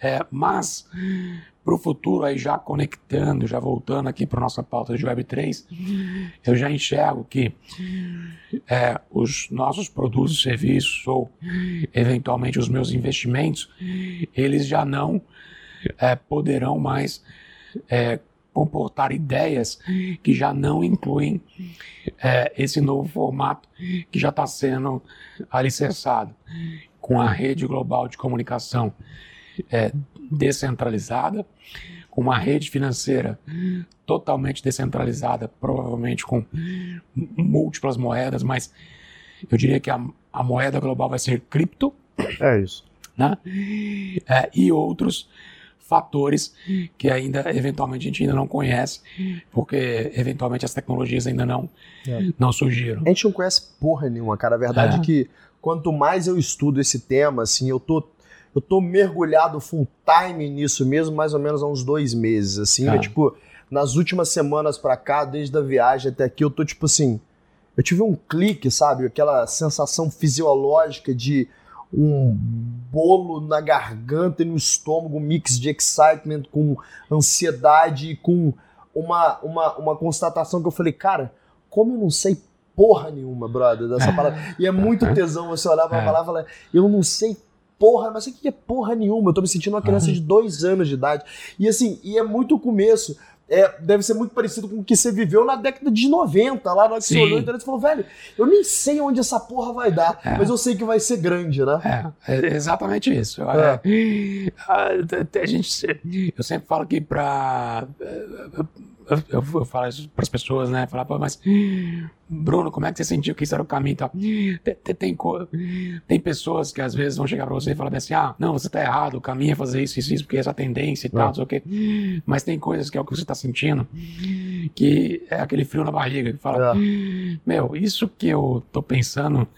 É, mas, para o futuro, aí já conectando, já voltando aqui para nossa pauta de Web3, eu já enxergo que é, os nossos produtos e serviços, ou eventualmente os meus investimentos, eles já não é, poderão mais é, comportar ideias que já não incluem é, esse novo formato que já está sendo alicerçado com a rede global de comunicação é, descentralizada, com uma rede financeira totalmente descentralizada, provavelmente com múltiplas moedas, mas eu diria que a, a moeda global vai ser cripto. É isso. Né? É, e outros fatores que ainda eventualmente a gente ainda não conhece, porque eventualmente as tecnologias ainda não, é. não surgiram. A gente não conhece porra nenhuma, cara. A verdade é. é que quanto mais eu estudo esse tema, assim, eu tô eu tô mergulhado full time nisso mesmo, mais ou menos há uns dois meses, assim. É. Eu, tipo, nas últimas semanas para cá, desde a viagem até aqui, eu tô tipo assim, eu tive um clique, sabe? Aquela sensação fisiológica de um bolo na garganta e no estômago, um mix de excitement com ansiedade, com uma, uma, uma constatação que eu falei, cara, como eu não sei porra nenhuma, brother, dessa palavra. E é muito tesão você olhar pra é. palavra e falar, eu não sei porra, mas o que é porra nenhuma? Eu tô me sentindo uma criança de dois anos de idade. E assim, e é muito o começo é, deve ser muito parecido com o que você viveu na década de 90, lá na hora que Sim. você olhou e falou, velho, eu nem sei onde essa porra vai dar, é. mas eu sei que vai ser grande, né? É, é exatamente isso. É a, a, gente, eu sempre falo que pra eu, eu falo isso para as pessoas, né? Falar, mas Bruno, como é que você sentiu que isso era o caminho e tal? Tem, tem, tem pessoas que às vezes vão chegar para você e falar assim: ah, não, você está errado, o caminho é fazer isso, isso, isso, porque essa tendência e tal, não sei o quê. Mas tem coisas que é o que você está sentindo, que é aquele frio na barriga, que fala: é. meu, isso que eu tô pensando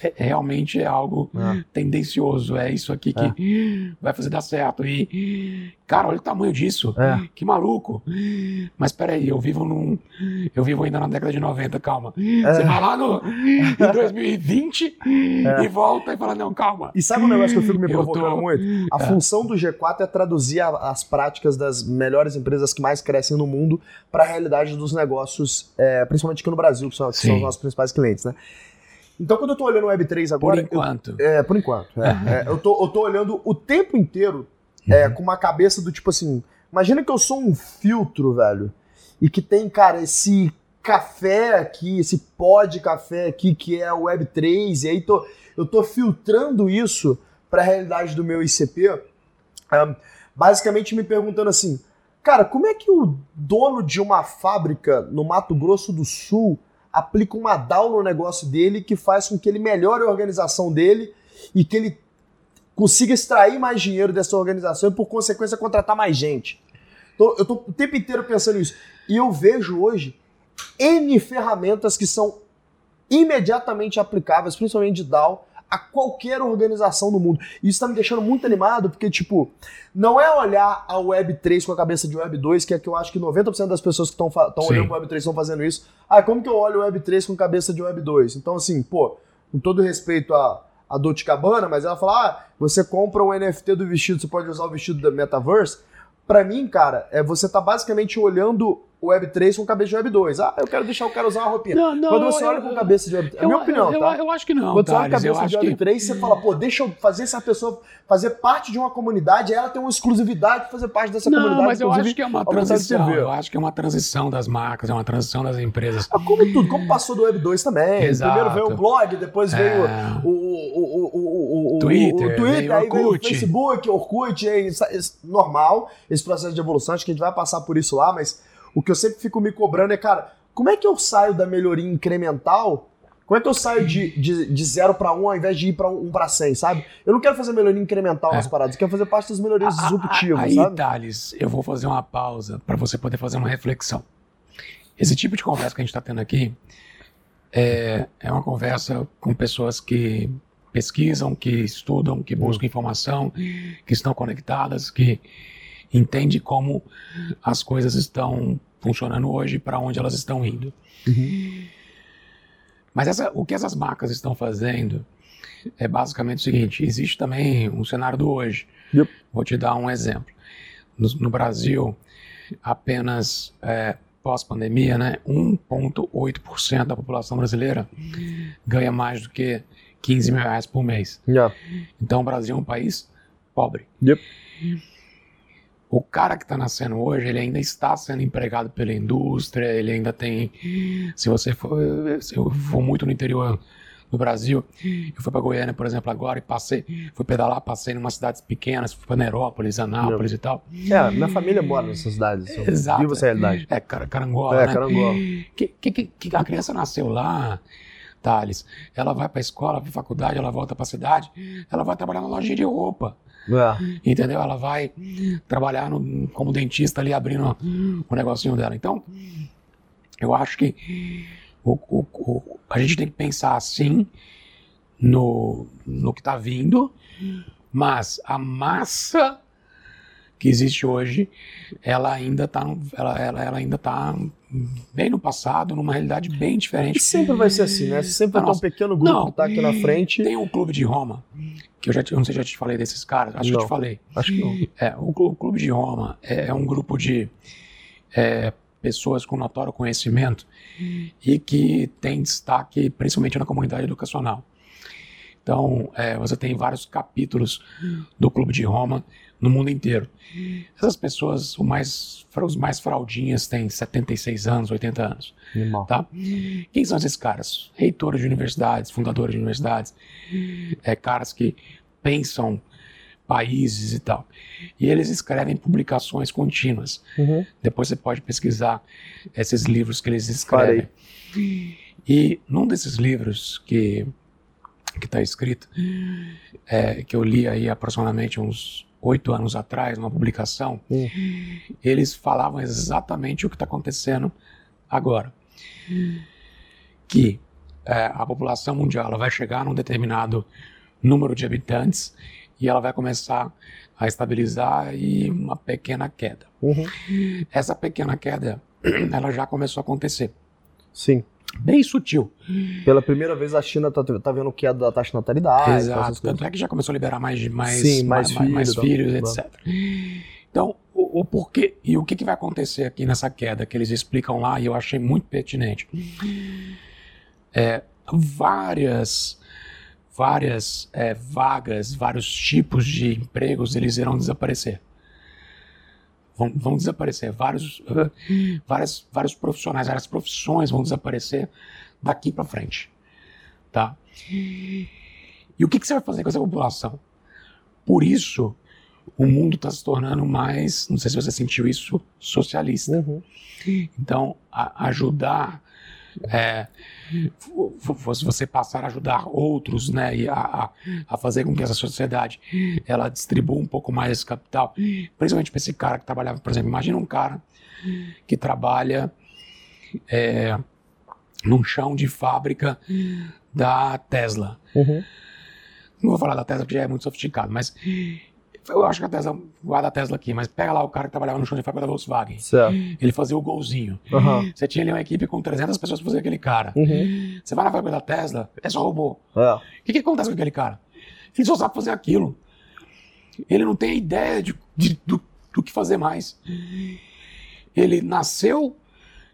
é. É, realmente é algo é. tendencioso, é isso aqui que é. vai fazer dar certo. E, cara, olha o tamanho disso, é. que maluco. Mas peraí, eu vivo num. Eu vivo ainda na década de 90, calma. É. Você vai lá no, em 2020 é. e volta e fala, não, calma. E sabe um negócio que eu fico me provocando tô... muito? A é. função do G4 é traduzir a, as práticas das melhores empresas que mais crescem no mundo para a realidade dos negócios, é, principalmente aqui no Brasil, que são, que são os nossos principais clientes, né? Então, quando eu estou olhando o Web3 agora. Por enquanto. Eu, é, por enquanto. É, é, eu, tô, eu tô olhando o tempo inteiro é, uhum. com uma cabeça do tipo assim Imagina que eu sou um filtro, velho, e que tem, cara, esse café aqui, esse pó de café aqui que é a Web3, e aí tô, eu tô filtrando isso para a realidade do meu ICP, um, basicamente me perguntando assim, cara, como é que o dono de uma fábrica no Mato Grosso do Sul aplica uma DAO no negócio dele que faz com que ele melhore a organização dele e que ele consiga extrair mais dinheiro dessa organização e, por consequência, contratar mais gente. Então, eu estou o tempo inteiro pensando nisso. E eu vejo hoje N ferramentas que são imediatamente aplicáveis, principalmente de DAO, a qualquer organização do mundo. E isso está me deixando muito animado, porque, tipo, não é olhar a Web3 com a cabeça de Web2, que é que eu acho que 90% das pessoas que estão olhando para Web3 estão fazendo isso. Ah, como que eu olho o Web3 com a cabeça de Web2? Então, assim, pô, com todo respeito a a Dolce Cabana, mas ela fala: ah, você compra um NFT do vestido, você pode usar o vestido da Metaverse. Para mim, cara, é você tá basicamente olhando o Web3 com cabeça de Web 2. Ah, eu quero deixar o cara usar uma roupinha. Não, não, Quando você eu, olha com cabeça de Web 3, é minha opinião, eu, tá? Eu, acho que não. Quando você olha com cabeça de Web 3, que... você fala, pô, deixa eu fazer essa pessoa fazer parte de uma comunidade, ela tem uma exclusividade de fazer parte dessa não, comunidade. Mas eu acho que é uma transição. Eu acho que é uma transição das marcas, é uma transição das empresas. Ah, como tudo, como passou do Web 2 também. Exato. Primeiro veio o blog, depois é... veio o, o, o, o, Twitter, o Twitter, aí veio o Facebook, Orkut, é, é normal esse processo de evolução, acho que a gente vai passar por isso lá, mas o que eu sempre fico me cobrando é, cara, como é que eu saio da melhoria incremental como é que eu saio de, de, de 0 para 1 um, ao invés de ir para 1 um, para 100, sabe? Eu não quero fazer melhoria incremental nas é. paradas, eu quero fazer parte das melhorias disruptivas, aí, sabe? Thales, eu vou fazer uma pausa para você poder fazer uma reflexão. Esse tipo de conversa que a gente está tendo aqui é, é uma conversa com pessoas que pesquisam, que estudam, que buscam informação, que estão conectadas, que entendem como as coisas estão funcionando hoje para onde elas estão indo. Uhum. Mas essa, o que essas marcas estão fazendo é basicamente o seguinte: existe também um cenário do hoje. Yep. Vou te dar um exemplo. No, no Brasil, apenas é, pós-pandemia, né, 1,8% da população brasileira ganha mais do que 15 mil reais por mês. Então, o Brasil é um país pobre. Yep o cara que está nascendo hoje, ele ainda está sendo empregado pela indústria, ele ainda tem. Se você for, se eu for muito no interior do Brasil, eu fui para Goiânia, por exemplo, agora e passei, fui pedalar, passei em umas cidades pequenas, fui para Nerópolis, Anápolis e tal. É, minha família mora nessas cidades. Exato. Viva essa realidade. É, Carangola. É, né? Carangola. Que, que, que a criança nasceu lá. Thales, ela vai para a escola, para a faculdade, ela volta para a cidade, ela vai trabalhar na loja de roupa. É. Entendeu? Ela vai trabalhar no, como dentista ali abrindo o negocinho dela. Então, eu acho que o, o, o, a gente tem que pensar assim no, no que está vindo, mas a massa que existe hoje, ela ainda está ela, ela, ela ainda tá bem no passado, numa realidade bem diferente. E sempre vai ser assim, né? Sempre vai ter um pequeno grupo não, que está aqui na frente. Tem um clube de Roma, que eu já eu não sei se já te falei desses caras, acho não, que eu te falei. Acho que não. É, o, o Clube de Roma é, é um grupo de é, pessoas com notório conhecimento e que tem destaque principalmente na comunidade educacional. Então, é, você tem vários capítulos do Clube de Roma no mundo inteiro. Essas pessoas, mais, os mais fraudinhas, têm 76 anos, 80 anos. Tá? Quem são esses caras? Reitores de universidades, fundadores de universidades, é, caras que pensam países e tal. E eles escrevem publicações contínuas. Uhum. Depois você pode pesquisar esses livros que eles escrevem. Parei. E num desses livros que que está escrito, é, que eu li aí aproximadamente uns oito anos atrás, uma publicação, uhum. eles falavam exatamente o que está acontecendo agora. Que é, a população mundial ela vai chegar num determinado número de habitantes e ela vai começar a estabilizar e uma pequena queda. Uhum. Essa pequena queda, ela já começou a acontecer. Sim bem sutil. Pela primeira vez a China está tá vendo que é da taxa de natalidade. Exato, tanto é que já começou a liberar mais, mais, Sim, mais, mais, mais, filhos, mais filhos etc. Então, o, o, porquê e o que, que vai acontecer aqui nessa queda que eles explicam lá e eu achei muito pertinente. É, várias várias é, vagas, vários tipos de empregos eles irão desaparecer vão, vão desaparecer. Vários, uh, várias, vários profissionais, várias profissões vão desaparecer daqui para frente. Tá? E o que, que, você vai fazer com essa população? Por isso, o mundo está se tornando mais, não sei se você sentiu isso, socialista. Uhum. Então, a, ajudar é, você passar a ajudar outros, né, e a, a, fazer com que essa sociedade ela distribua um pouco mais esse capital, principalmente para esse cara que trabalhava, por exemplo, imagina um cara que trabalha é, num chão de fábrica da Tesla. Uhum. Não vou falar da Tesla porque já é muito sofisticado, mas eu acho que a Tesla, guarda a Tesla aqui, mas pega lá o cara que trabalhava no chão de fábrica da Volkswagen. Certo. Ele fazia o golzinho. Uhum. Você tinha ali uma equipe com 300 pessoas para fazer aquele cara. Uhum. Você vai na fábrica da Tesla, é só robô. É. O que, que acontece com aquele cara? Ele só sabe fazer aquilo. Ele não tem ideia de, de do, do que fazer mais. Ele nasceu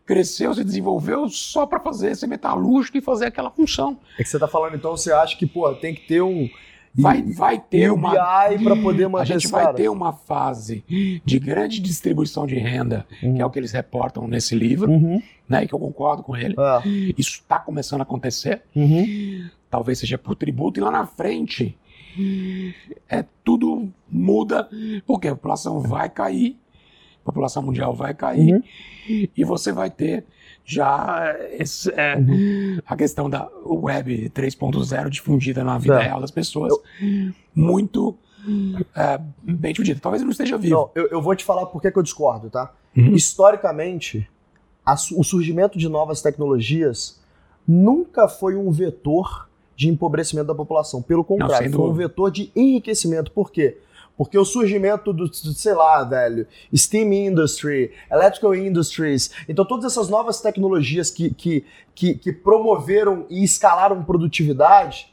cresceu, se desenvolveu só para fazer ser metalúrgico e fazer aquela função. É que você está falando, então, você acha que, pô, tem que ter um, vai, vai ter uma para poder manter a gente vai cara. ter uma fase de grande distribuição de renda uhum. que é o que eles reportam nesse livro uhum. né e que eu concordo com ele é. isso está começando a acontecer uhum. talvez seja por tributo e lá na frente é tudo muda porque a população vai cair a população mundial vai cair uhum. e você vai ter já esse, é, uhum. a questão da web 3.0 difundida na vida real das pessoas eu... muito é, bem difundida. Talvez não esteja vivo. Não, eu, eu, vou te falar por que eu discordo, tá? Uhum. Historicamente, a, o surgimento de novas tecnologias nunca foi um vetor de empobrecimento da população. Pelo contrário, não, foi um vetor de enriquecimento. Por quê? Porque o surgimento do, sei lá, velho, Steam Industry, Electrical Industries, então todas essas novas tecnologias que, que, que, que promoveram e escalaram produtividade,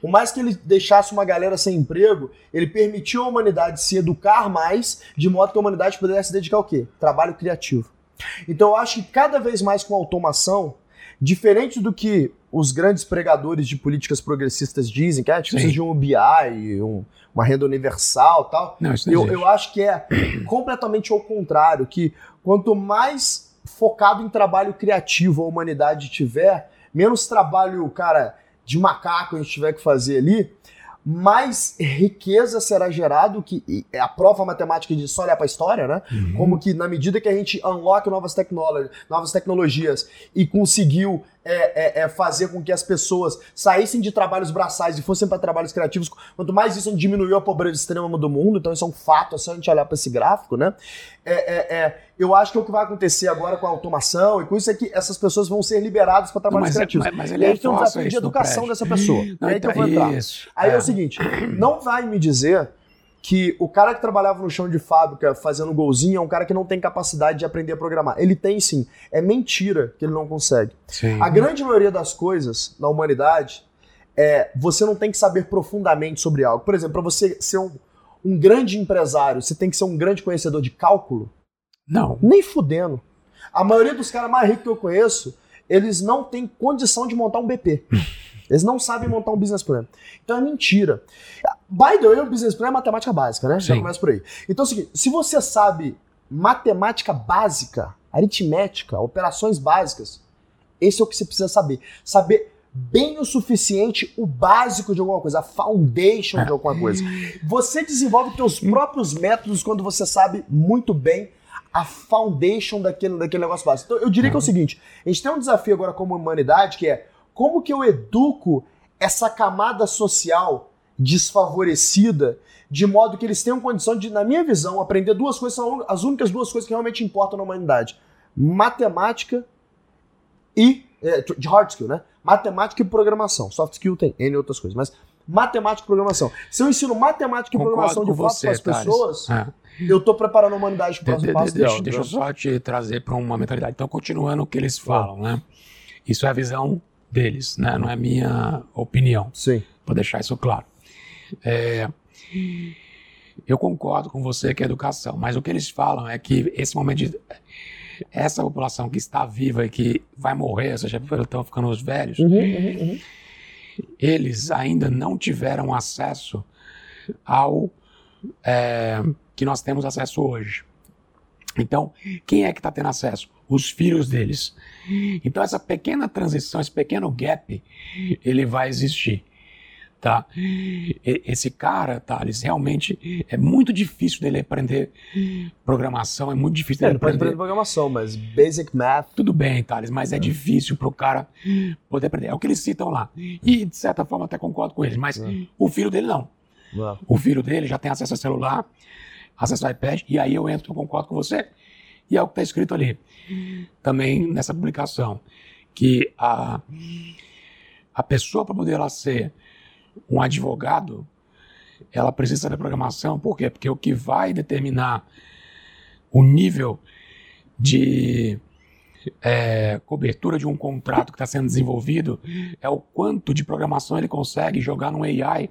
por mais que ele deixasse uma galera sem emprego, ele permitiu à humanidade se educar mais, de modo que a humanidade pudesse se dedicar ao quê? Trabalho criativo. Então eu acho que cada vez mais com automação, diferente do que os grandes pregadores de políticas progressistas dizem, que a gente precisa de um UBI, um, uma renda universal tal. Não, isso não eu, eu acho que é completamente ao contrário, que quanto mais focado em trabalho criativo a humanidade tiver, menos trabalho, cara, de macaco a gente tiver que fazer ali, mais riqueza será gerado, que é a prova matemática de só olhar para a história, né? Uhum. Como que na medida que a gente unlock novas, novas tecnologias e conseguiu é, é, é, fazer com que as pessoas saíssem de trabalhos braçais e fossem para trabalhos criativos. Quanto mais isso diminuiu a pobreza extrema do mundo, então isso é um fato, é só a gente olhar para esse gráfico, né? É, é, é, eu acho que o que vai acontecer agora com a automação e com isso é que essas pessoas vão ser liberadas para trabalhos mas, criativos. Mas, mas ele e aí tem um desafio de educação dessa pessoa. Não, aí então, que eu vou entrar. Isso, aí é o seguinte: não vai me dizer que o cara que trabalhava no chão de fábrica fazendo golzinho é um cara que não tem capacidade de aprender a programar. Ele tem sim. É mentira que ele não consegue. Sim. A grande maioria das coisas na humanidade é você não tem que saber profundamente sobre algo. Por exemplo, para você ser um, um grande empresário, você tem que ser um grande conhecedor de cálculo? Não. Nem fudendo. A maioria dos caras mais ricos que eu conheço, eles não têm condição de montar um BP. Eles não sabem montar um business plan. Então é mentira. By the way, o business plan é matemática básica, né? Sim. Já começa por aí. Então é o seguinte: se você sabe matemática básica, aritmética, operações básicas, esse é o que você precisa saber. Saber bem o suficiente o básico de alguma coisa, a foundation de alguma coisa. Você desenvolve seus próprios métodos quando você sabe muito bem a foundation daquele, daquele negócio básico. Então eu diria que é o uhum. seguinte: a gente tem um desafio agora como humanidade que é como que eu educo essa camada social desfavorecida de modo que eles tenham condição de, na minha visão, aprender duas coisas, são as únicas duas coisas que realmente importam na humanidade: matemática e. É, de hard skill, né? Matemática e programação. Soft skill tem N outras coisas, mas matemática e programação. Se eu ensino matemática e programação de fato para as pessoas. É. Eu estou preparando a humanidade para o próximo passo deixa, deixa eu só te trazer para uma mentalidade. Então, continuando o que eles falam, né? Isso é a visão deles, né? Não é minha opinião. Sim. Para deixar isso claro. É, eu concordo com você que é educação, mas o que eles falam é que esse momento de essa população que está viva e que vai morrer, ou seja, estão ficando os velhos, uhum, uhum, uhum. eles ainda não tiveram acesso ao é, que nós temos acesso hoje. Então, quem é que está tendo acesso? Os filhos deles. Então, essa pequena transição, esse pequeno gap, ele vai existir tá? Esse cara, Thales, realmente é muito difícil dele aprender programação, é muito difícil é, dele aprender. aprender programação, mas basic math. Tudo bem, Thales, mas é, é difícil para o cara poder aprender. É o que eles citam lá. E, de certa forma, até concordo com eles, mas é. o filho dele não. não. O filho dele já tem acesso a celular, acesso ao iPad, e aí eu entro, eu concordo com você, e é o que está escrito ali. Também nessa publicação, que a, a pessoa, para poder ela ser um advogado, ela precisa saber programação. Por quê? Porque o que vai determinar o nível de é, cobertura de um contrato que está sendo desenvolvido é o quanto de programação ele consegue jogar num AI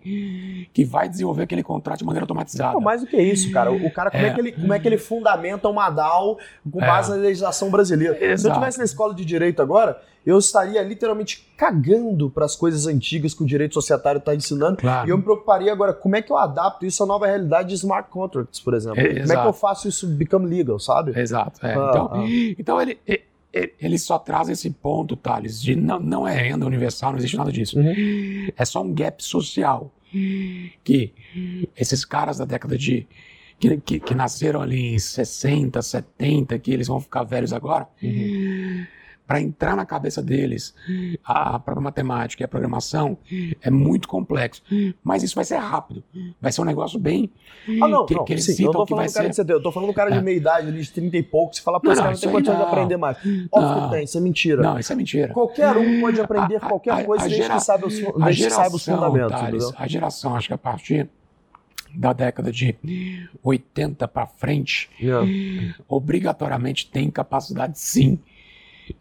que vai desenvolver aquele contrato de maneira automatizada. Não, mais do que isso, cara. O cara, como é, é que, ele, como é que ele fundamenta uma DAO com é. base é. na legislação brasileira? Exato. Se eu estivesse na escola de direito agora, eu estaria literalmente cagando para as coisas antigas que o direito societário está ensinando. Claro. E eu me preocuparia agora, como é que eu adapto isso à nova realidade de smart contracts, por exemplo? É, como é que eu faço isso become legal, sabe? Exato. É. Ah, então, ah. então ele, ele só traz esse ponto, Thales, de não, não é renda universal, não existe nada disso. Uhum. É só um gap social que esses caras da década de que, que, que, nasceram ali em 60, 70, que eles vão ficar velhos agora, uhum. Para entrar na cabeça deles a, a própria matemática e a programação é muito complexo. Mas isso vai ser rápido, vai ser um negócio bem. Ah, não, que, não, que eles sim, citam eu tô que vai ser. De, eu tô falando do cara de é. meia idade, ali de 30 e poucos, você fala, pô, esse cara não tem condição de aprender mais. Óbvio que tem, isso é mentira. Não, isso é mentira. Qualquer um pode aprender a, qualquer a, coisa desde, gera, que, sabe os, desde que saiba os fundamentos. Thales, a geração, acho que a partir da década de 80 para frente, yeah. obrigatoriamente tem capacidade sim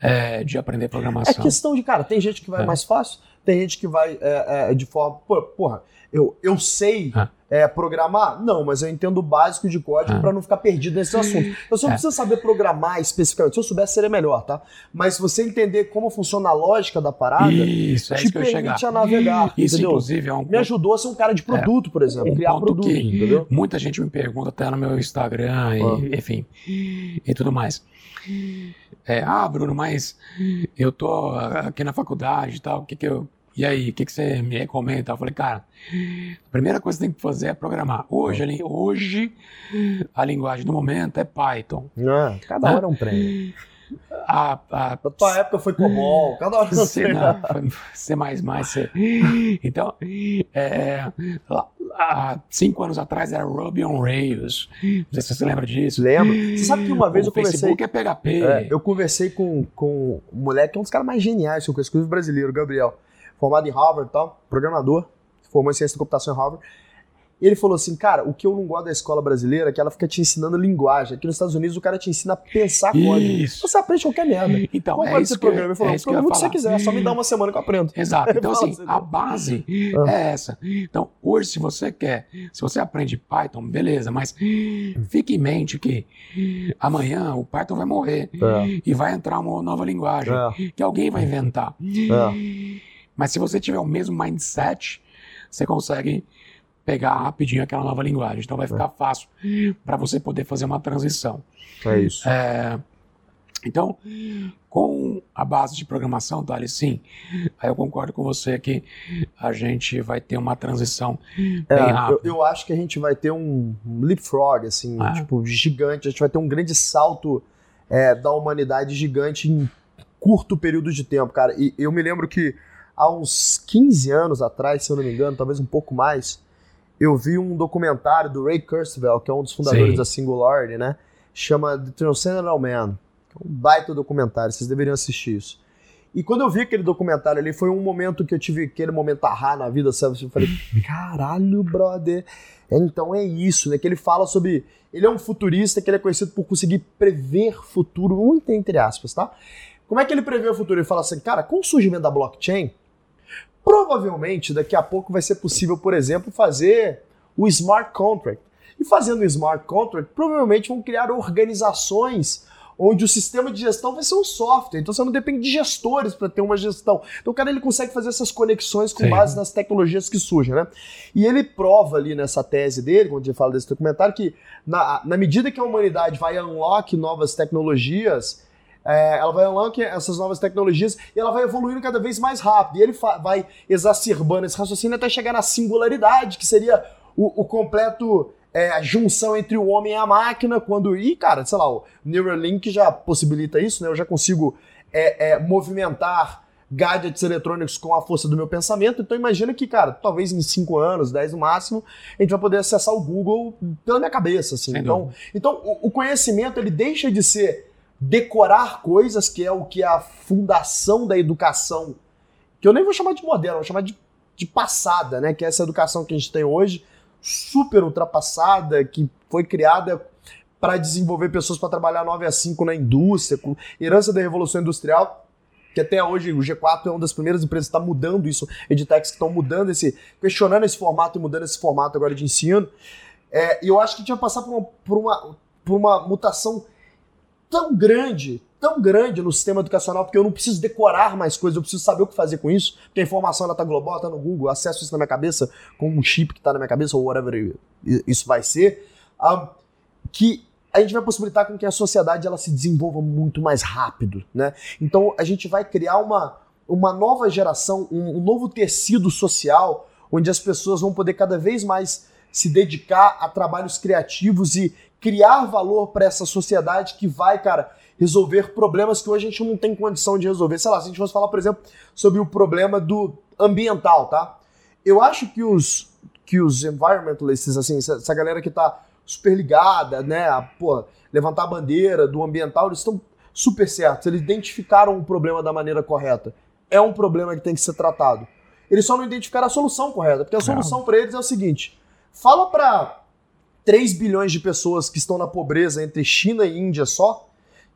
é, de aprender programação. É questão de, cara, tem gente que vai é. mais fácil, tem gente que vai é, é de forma. Porra, eu, eu sei é, programar? Não, mas eu entendo o básico de código para não ficar perdido nesse assunto. Eu só não preciso saber programar especificamente. Se eu soubesse, seria melhor, tá? Mas se você entender como funciona a lógica da parada, isso, é te permite a navegar. Isso, entendeu? inclusive, é um Me ajudou a ser um cara de produto, por exemplo, um criar produto. Que entendeu? Muita gente me pergunta até no meu Instagram, e, ah. enfim, e tudo mais. É, ah, Bruno, mas eu tô aqui na faculdade e tal, o que que eu e aí, o que, que você me recomenda? Eu falei, cara, a primeira coisa que você tem que fazer é programar. Hoje, ali, hoje a linguagem do momento é Python. Não, cada hora é um prêmio. A, a, a tua época foi COBOL, cada hora um C, não, foi C++. Então, é, há cinco anos atrás era Ruby on Rails. Não sei se você lembra disso. Lembro. Você sabe que uma vez o eu conversei... Facebook é PHP. É, eu conversei com, com um moleque, que é um dos caras mais geniais que eu conheço, brasileiro, Gabriel formado em Harvard e tal, programador, formou em ciência da computação em Harvard. E ele falou assim, cara, o que eu não gosto da escola brasileira é que ela fica te ensinando linguagem. Aqui nos Estados Unidos o cara te ensina a pensar código. Você aprende qualquer merda. Então, Qual é isso que, programa? Ele falou, é programa que, que você quiser, só me dá uma semana que eu aprendo. Exato. Então, assim, assim, a base ah. é essa. Então, hoje, se você quer, se você aprende Python, beleza, mas fique em mente que amanhã o Python vai morrer é. e vai entrar uma nova linguagem é. que alguém vai inventar. É. Mas se você tiver o mesmo mindset, você consegue pegar rapidinho aquela nova linguagem. Então vai ficar é. fácil para você poder fazer uma transição. É isso. É, então, com a base de programação, Thales, sim, aí eu concordo com você que a gente vai ter uma transição é, bem rápida. Eu, eu, acho que a gente vai ter um leapfrog, assim, ah. tipo, gigante. A gente vai ter um grande salto é, da humanidade gigante em curto período de tempo, cara. E eu me lembro que há uns 15 anos atrás, se eu não me engano, talvez um pouco mais, eu vi um documentário do Ray Kurzweil, que é um dos fundadores Sim. da Singularity, né? Chama The Transcendental Man. É um baita documentário, vocês deveriam assistir isso. E quando eu vi aquele documentário ali, foi um momento que eu tive aquele momento ahá na vida, sabe? Eu falei, caralho, brother. Então é isso, né? Que ele fala sobre. Ele é um futurista que ele é conhecido por conseguir prever futuro, muito entre aspas, tá? Como é que ele prevê o futuro? Ele fala assim, cara, com o surgimento da blockchain, Provavelmente daqui a pouco vai ser possível, por exemplo, fazer o smart contract. E fazendo o smart contract, provavelmente vão criar organizações onde o sistema de gestão vai ser um software. Então você não depende de gestores para ter uma gestão. Então o cara ele consegue fazer essas conexões com Sim. base nas tecnologias que surgem, né? E ele prova ali nessa tese dele, quando ele fala desse documentário, que na, na medida que a humanidade vai unlock novas tecnologias, é, ela vai unlock essas novas tecnologias e ela vai evoluindo cada vez mais rápido. E ele vai exacerbando esse raciocínio até chegar na singularidade, que seria o, o completo é, a junção entre o homem e a máquina, quando. E, cara, sei lá, o Neuralink já possibilita isso, né? Eu já consigo é, é, movimentar gadgets eletrônicos com a força do meu pensamento. Então imagina que, cara, talvez em 5 anos, 10 no máximo, a gente vai poder acessar o Google pela minha cabeça, assim. então, então o, o conhecimento ele deixa de ser decorar coisas, que é o que é a fundação da educação, que eu nem vou chamar de moderna, vou chamar de, de passada, né? Que é essa educação que a gente tem hoje, super ultrapassada, que foi criada para desenvolver pessoas para trabalhar 9 a 5 na indústria, com herança da Revolução Industrial, que até hoje o G4 é uma das primeiras empresas que está mudando isso, edtechs que estão mudando esse, questionando esse formato e mudando esse formato agora de ensino. É, e eu acho que a gente vai passar por uma, por uma, por uma mutação tão grande, tão grande no sistema educacional, porque eu não preciso decorar mais coisas, eu preciso saber o que fazer com isso, porque a informação ela tá global, está no Google, acesso isso na minha cabeça com um chip que está na minha cabeça, ou whatever isso vai ser, uh, que a gente vai possibilitar com que a sociedade ela se desenvolva muito mais rápido, né? Então a gente vai criar uma, uma nova geração, um, um novo tecido social, onde as pessoas vão poder cada vez mais se dedicar a trabalhos criativos e criar valor para essa sociedade que vai, cara, resolver problemas que hoje a gente não tem condição de resolver. Sei lá, se a gente fosse falar, por exemplo, sobre o problema do ambiental, tá? Eu acho que os que os environmentalists, assim, essa galera que tá super ligada, né, a, pô, levantar a bandeira do ambiental, eles estão super certos, eles identificaram o problema da maneira correta. É um problema que tem que ser tratado. Eles só não identificaram a solução correta, porque a solução para eles é o seguinte: fala para 3 bilhões de pessoas que estão na pobreza entre China e Índia só,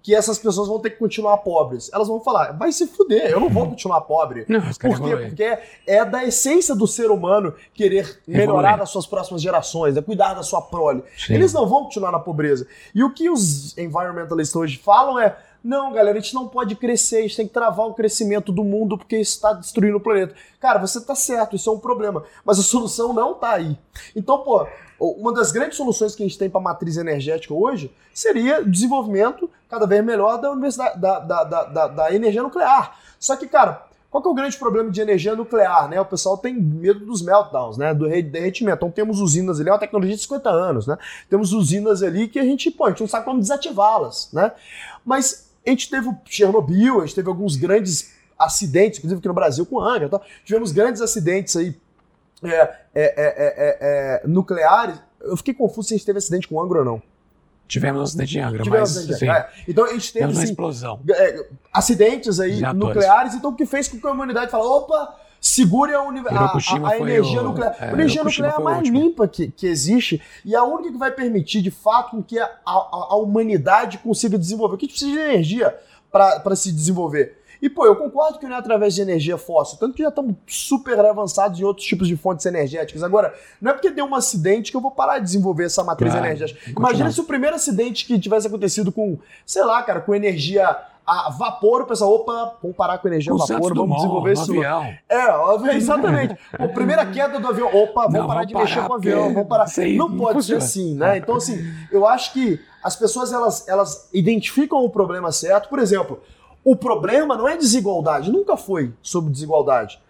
que essas pessoas vão ter que continuar pobres. Elas vão falar, vai se fuder, eu não vou continuar pobre. Não, Por quê? Porque é da essência do ser humano querer melhorar as suas próximas gerações, é cuidar da sua prole. Sim. Eles não vão continuar na pobreza. E o que os environmentalistas hoje falam é, não, galera, a gente não pode crescer, a gente tem que travar o crescimento do mundo porque isso está destruindo o planeta. Cara, você está certo, isso é um problema, mas a solução não está aí. Então, pô, uma das grandes soluções que a gente tem para a matriz energética hoje seria o desenvolvimento cada vez melhor da, da, da, da, da, energia nuclear. Só que, cara, qual que é o grande problema de energia nuclear? Né? O pessoal tem medo dos meltdowns, né? do derretimento. Então temos usinas ali, é uma tecnologia de 50 anos, né? Temos usinas ali que a gente, pô, a gente não sabe como desativá-las, né? Mas a gente teve o Chernobyl, a gente teve alguns grandes acidentes, inclusive aqui no Brasil com Angra, tá? tivemos grandes acidentes aí é, é, é, nucleares. Eu fiquei confuso se a gente teve acidente com Angra ou não. Tivemos um acidente em Angra, Tivemos mas sim, é. Então a gente teve uma assim, explosão. acidentes aí nucleares, então o que fez com que a humanidade falasse, opa, segure a, a, a, energia o, nuclear. É, a energia nuclear é a mais limpa que, que existe e a única que vai permitir, de fato, que a, a, a humanidade consiga desenvolver. O que a gente precisa de energia para se desenvolver? E, pô, eu concordo que não é através de energia fóssil, tanto que já estamos super avançados em outros tipos de fontes energéticas. Agora, não é porque deu um acidente que eu vou parar de desenvolver essa matriz claro, energética. Imagina se o primeiro acidente que tivesse acontecido com, sei lá, cara, com energia a vapor, o pessoal, opa, vamos parar com energia a vapor, vamos desenvolver isso. Avião. É, exatamente. a primeira queda do avião, opa, vamos não, parar de parar, mexer com o avião, vamos parar. Não pode ser assim, né? Então, assim, eu acho que as pessoas elas, elas identificam o problema certo. Por exemplo, o problema não é desigualdade, nunca foi sobre desigualdade.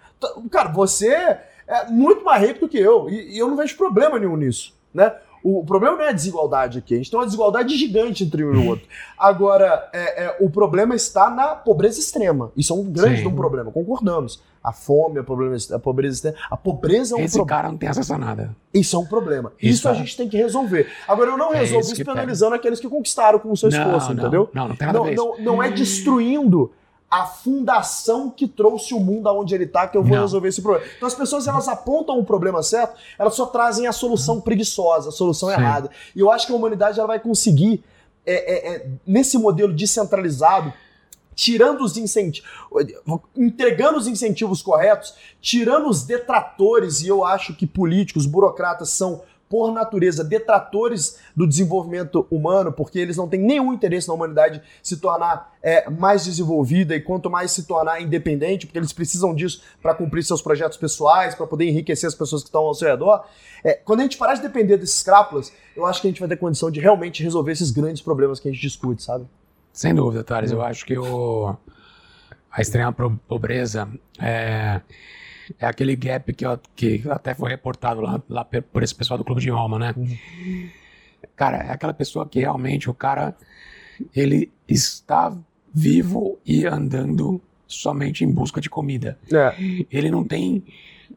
Cara, você é muito mais rico do que eu, e, eu não vejo problema nenhum nisso, né? O, problema não é a desigualdade aqui, a gente tem uma desigualdade gigante entre um e o outro. Agora, é, é, o problema está na pobreza extrema. Isso é um grande um problema, concordamos. A fome, a, problema, a pobreza extrema. A pobreza é um Esse problema. cara não tem acesso a nada. Isso é um problema. Isso, isso a é. gente tem que resolver. Agora, eu não é resolvo isso penalizando pega. aqueles que conquistaram com o seu esforço, não, entendeu? Não, não tem nada não, a ver não, não é destruindo a fundação que trouxe o mundo aonde ele está que eu vou Não. resolver esse problema. Então as pessoas elas apontam o problema certo, elas só trazem a solução preguiçosa, a solução Sim. errada. E eu acho que a humanidade ela vai conseguir é, é, é, nesse modelo descentralizado tirando os incentivos, entregando os incentivos corretos, tirando os detratores, e eu acho que políticos, burocratas são por natureza, detratores do desenvolvimento humano, porque eles não têm nenhum interesse na humanidade se tornar é, mais desenvolvida e quanto mais se tornar independente, porque eles precisam disso para cumprir seus projetos pessoais, para poder enriquecer as pessoas que estão ao seu redor. É, quando a gente parar de depender desses crápulas, eu acho que a gente vai ter condição de realmente resolver esses grandes problemas que a gente discute, sabe? Sem dúvida, Thales. Eu acho que o, a extrema pobreza é é aquele gap que, que até foi reportado lá, lá por esse pessoal do Clube de Roma, né? Uhum. Cara, é aquela pessoa que realmente o cara ele está vivo e andando somente em busca de comida. É. Ele não tem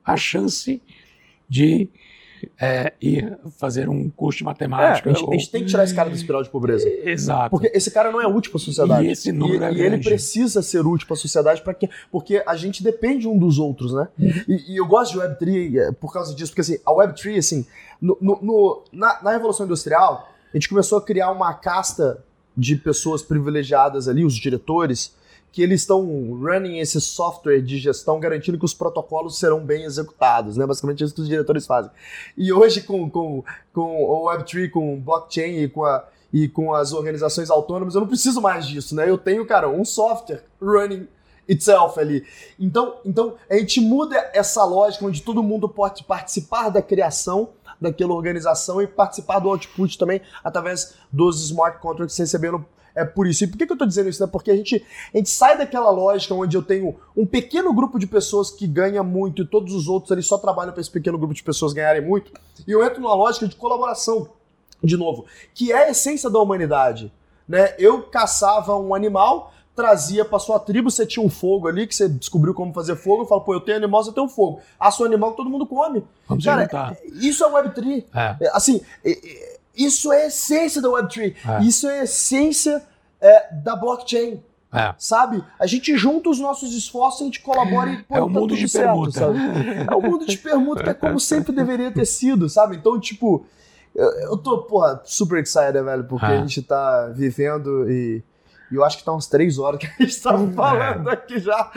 a chance de é, ir fazer um curso de matemática. É, a, gente, ou... a, gente, tem que tirar esse cara da espiral de pobreza. Exato. Porque esse cara não é útil para a sociedade. E esse número e, é e ele precisa ser útil para a sociedade para que, porque a gente depende um dos outros, né? Uhum. E, e, eu gosto de Web3 é, por causa disso, porque assim, a Web3, assim, no, no, no na, na Revolução Industrial, a gente começou a criar uma casta de pessoas privilegiadas ali, os diretores, que eles estão running esse software de gestão garantindo que os protocolos serão bem executados, né? Basicamente é isso que os diretores fazem. E hoje com, com, com o Web3, com blockchain e com, a, e com as organizações autônomas, eu não preciso mais disso, né? Eu tenho, cara, um software running itself ali. Então, então a gente muda essa lógica onde todo mundo pode participar da criação daquela organização e participar do output também através dos smart contracts recebendo é por isso. E por que, que eu estou dizendo isso? Né? Porque a gente, a gente sai daquela lógica onde eu tenho um pequeno grupo de pessoas que ganha muito e todos os outros ali só trabalham para esse pequeno grupo de pessoas ganharem muito. E eu entro numa lógica de colaboração, de novo, que é a essência da humanidade. Né? Eu caçava um animal, trazia para sua tribo, você tinha um fogo ali, que você descobriu como fazer fogo, eu falo, pô, eu tenho animal, você tem um fogo. Ah, seu animal que todo mundo come. Vamos Cara, juntar. isso é Web3. É. Assim, isso é a essência da Web3. É. Isso é a essência é, da blockchain. É. Sabe? A gente junta os nossos esforços, a gente colabora e pô, É o tá mundo de certo, permuta. Sabe? É o mundo de permuta que é como sempre deveria ter sido, sabe? Então, tipo, eu, eu tô, porra, super excited, velho, porque é. a gente tá vivendo e e eu acho que tá uns três horas que a gente estava é. falando aqui já.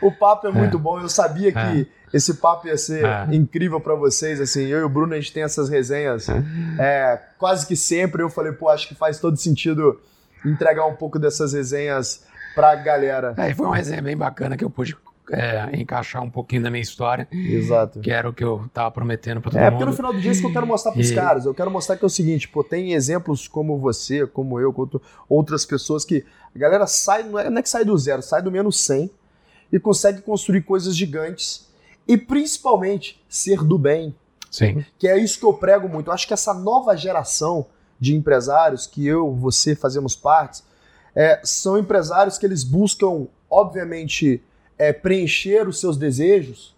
O papo é muito é. bom. Eu sabia que é. esse papo ia ser é. incrível para vocês. Assim, eu e o Bruno, a gente tem essas resenhas é. quase que sempre. Eu falei, pô, acho que faz todo sentido entregar um pouco dessas resenhas pra galera. É, foi uma resenha bem bacana que eu pude é, encaixar um pouquinho da minha história. Exato. Que era o que eu tava prometendo para todo é, mundo. É, porque no final do dia é isso que eu quero mostrar pros e... caras. Eu quero mostrar que é o seguinte, pô, tem exemplos como você, como eu, como outras pessoas que a galera sai, não é, não é que sai do zero, sai do menos 100 e consegue construir coisas gigantes e principalmente ser do bem. Sim. Que é isso que eu prego muito. Eu acho que essa nova geração de empresários que eu, você fazemos parte, é, são empresários que eles buscam, obviamente, é, preencher os seus desejos,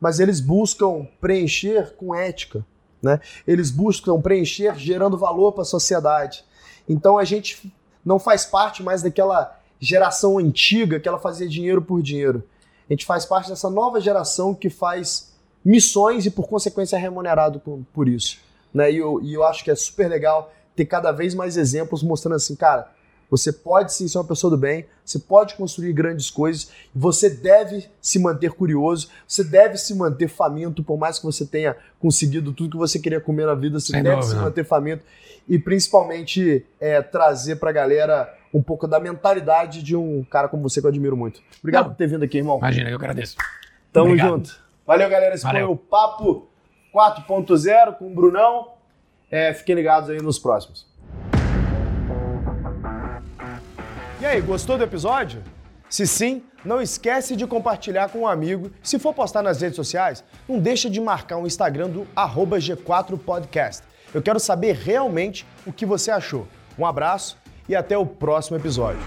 mas eles buscam preencher com ética. Né? Eles buscam preencher gerando valor para a sociedade. Então a gente não faz parte mais daquela geração antiga que ela fazia dinheiro por dinheiro. A gente faz parte dessa nova geração que faz missões e, por consequência, é remunerado por, por isso. Né? E, eu, e eu acho que é super legal ter cada vez mais exemplos mostrando assim, cara, você pode sim ser uma pessoa do bem, você pode construir grandes coisas, você deve se manter curioso, você deve se manter faminto, por mais que você tenha conseguido tudo que você queria comer na vida, você Sem deve dúvida. se manter faminto e principalmente é, trazer pra galera um pouco da mentalidade de um cara como você que eu admiro muito. Obrigado Não. por ter vindo aqui, irmão. Imagina, eu agradeço. Tamo Obrigado. junto. Valeu, galera. Esse Valeu. foi o Papo 4.0 com o Brunão. É, fiquem ligados aí nos próximos. E aí, gostou do episódio? Se sim, não esquece de compartilhar com um amigo. Se for postar nas redes sociais, não deixa de marcar o Instagram do G4podcast. Eu quero saber realmente o que você achou. Um abraço e até o próximo episódio.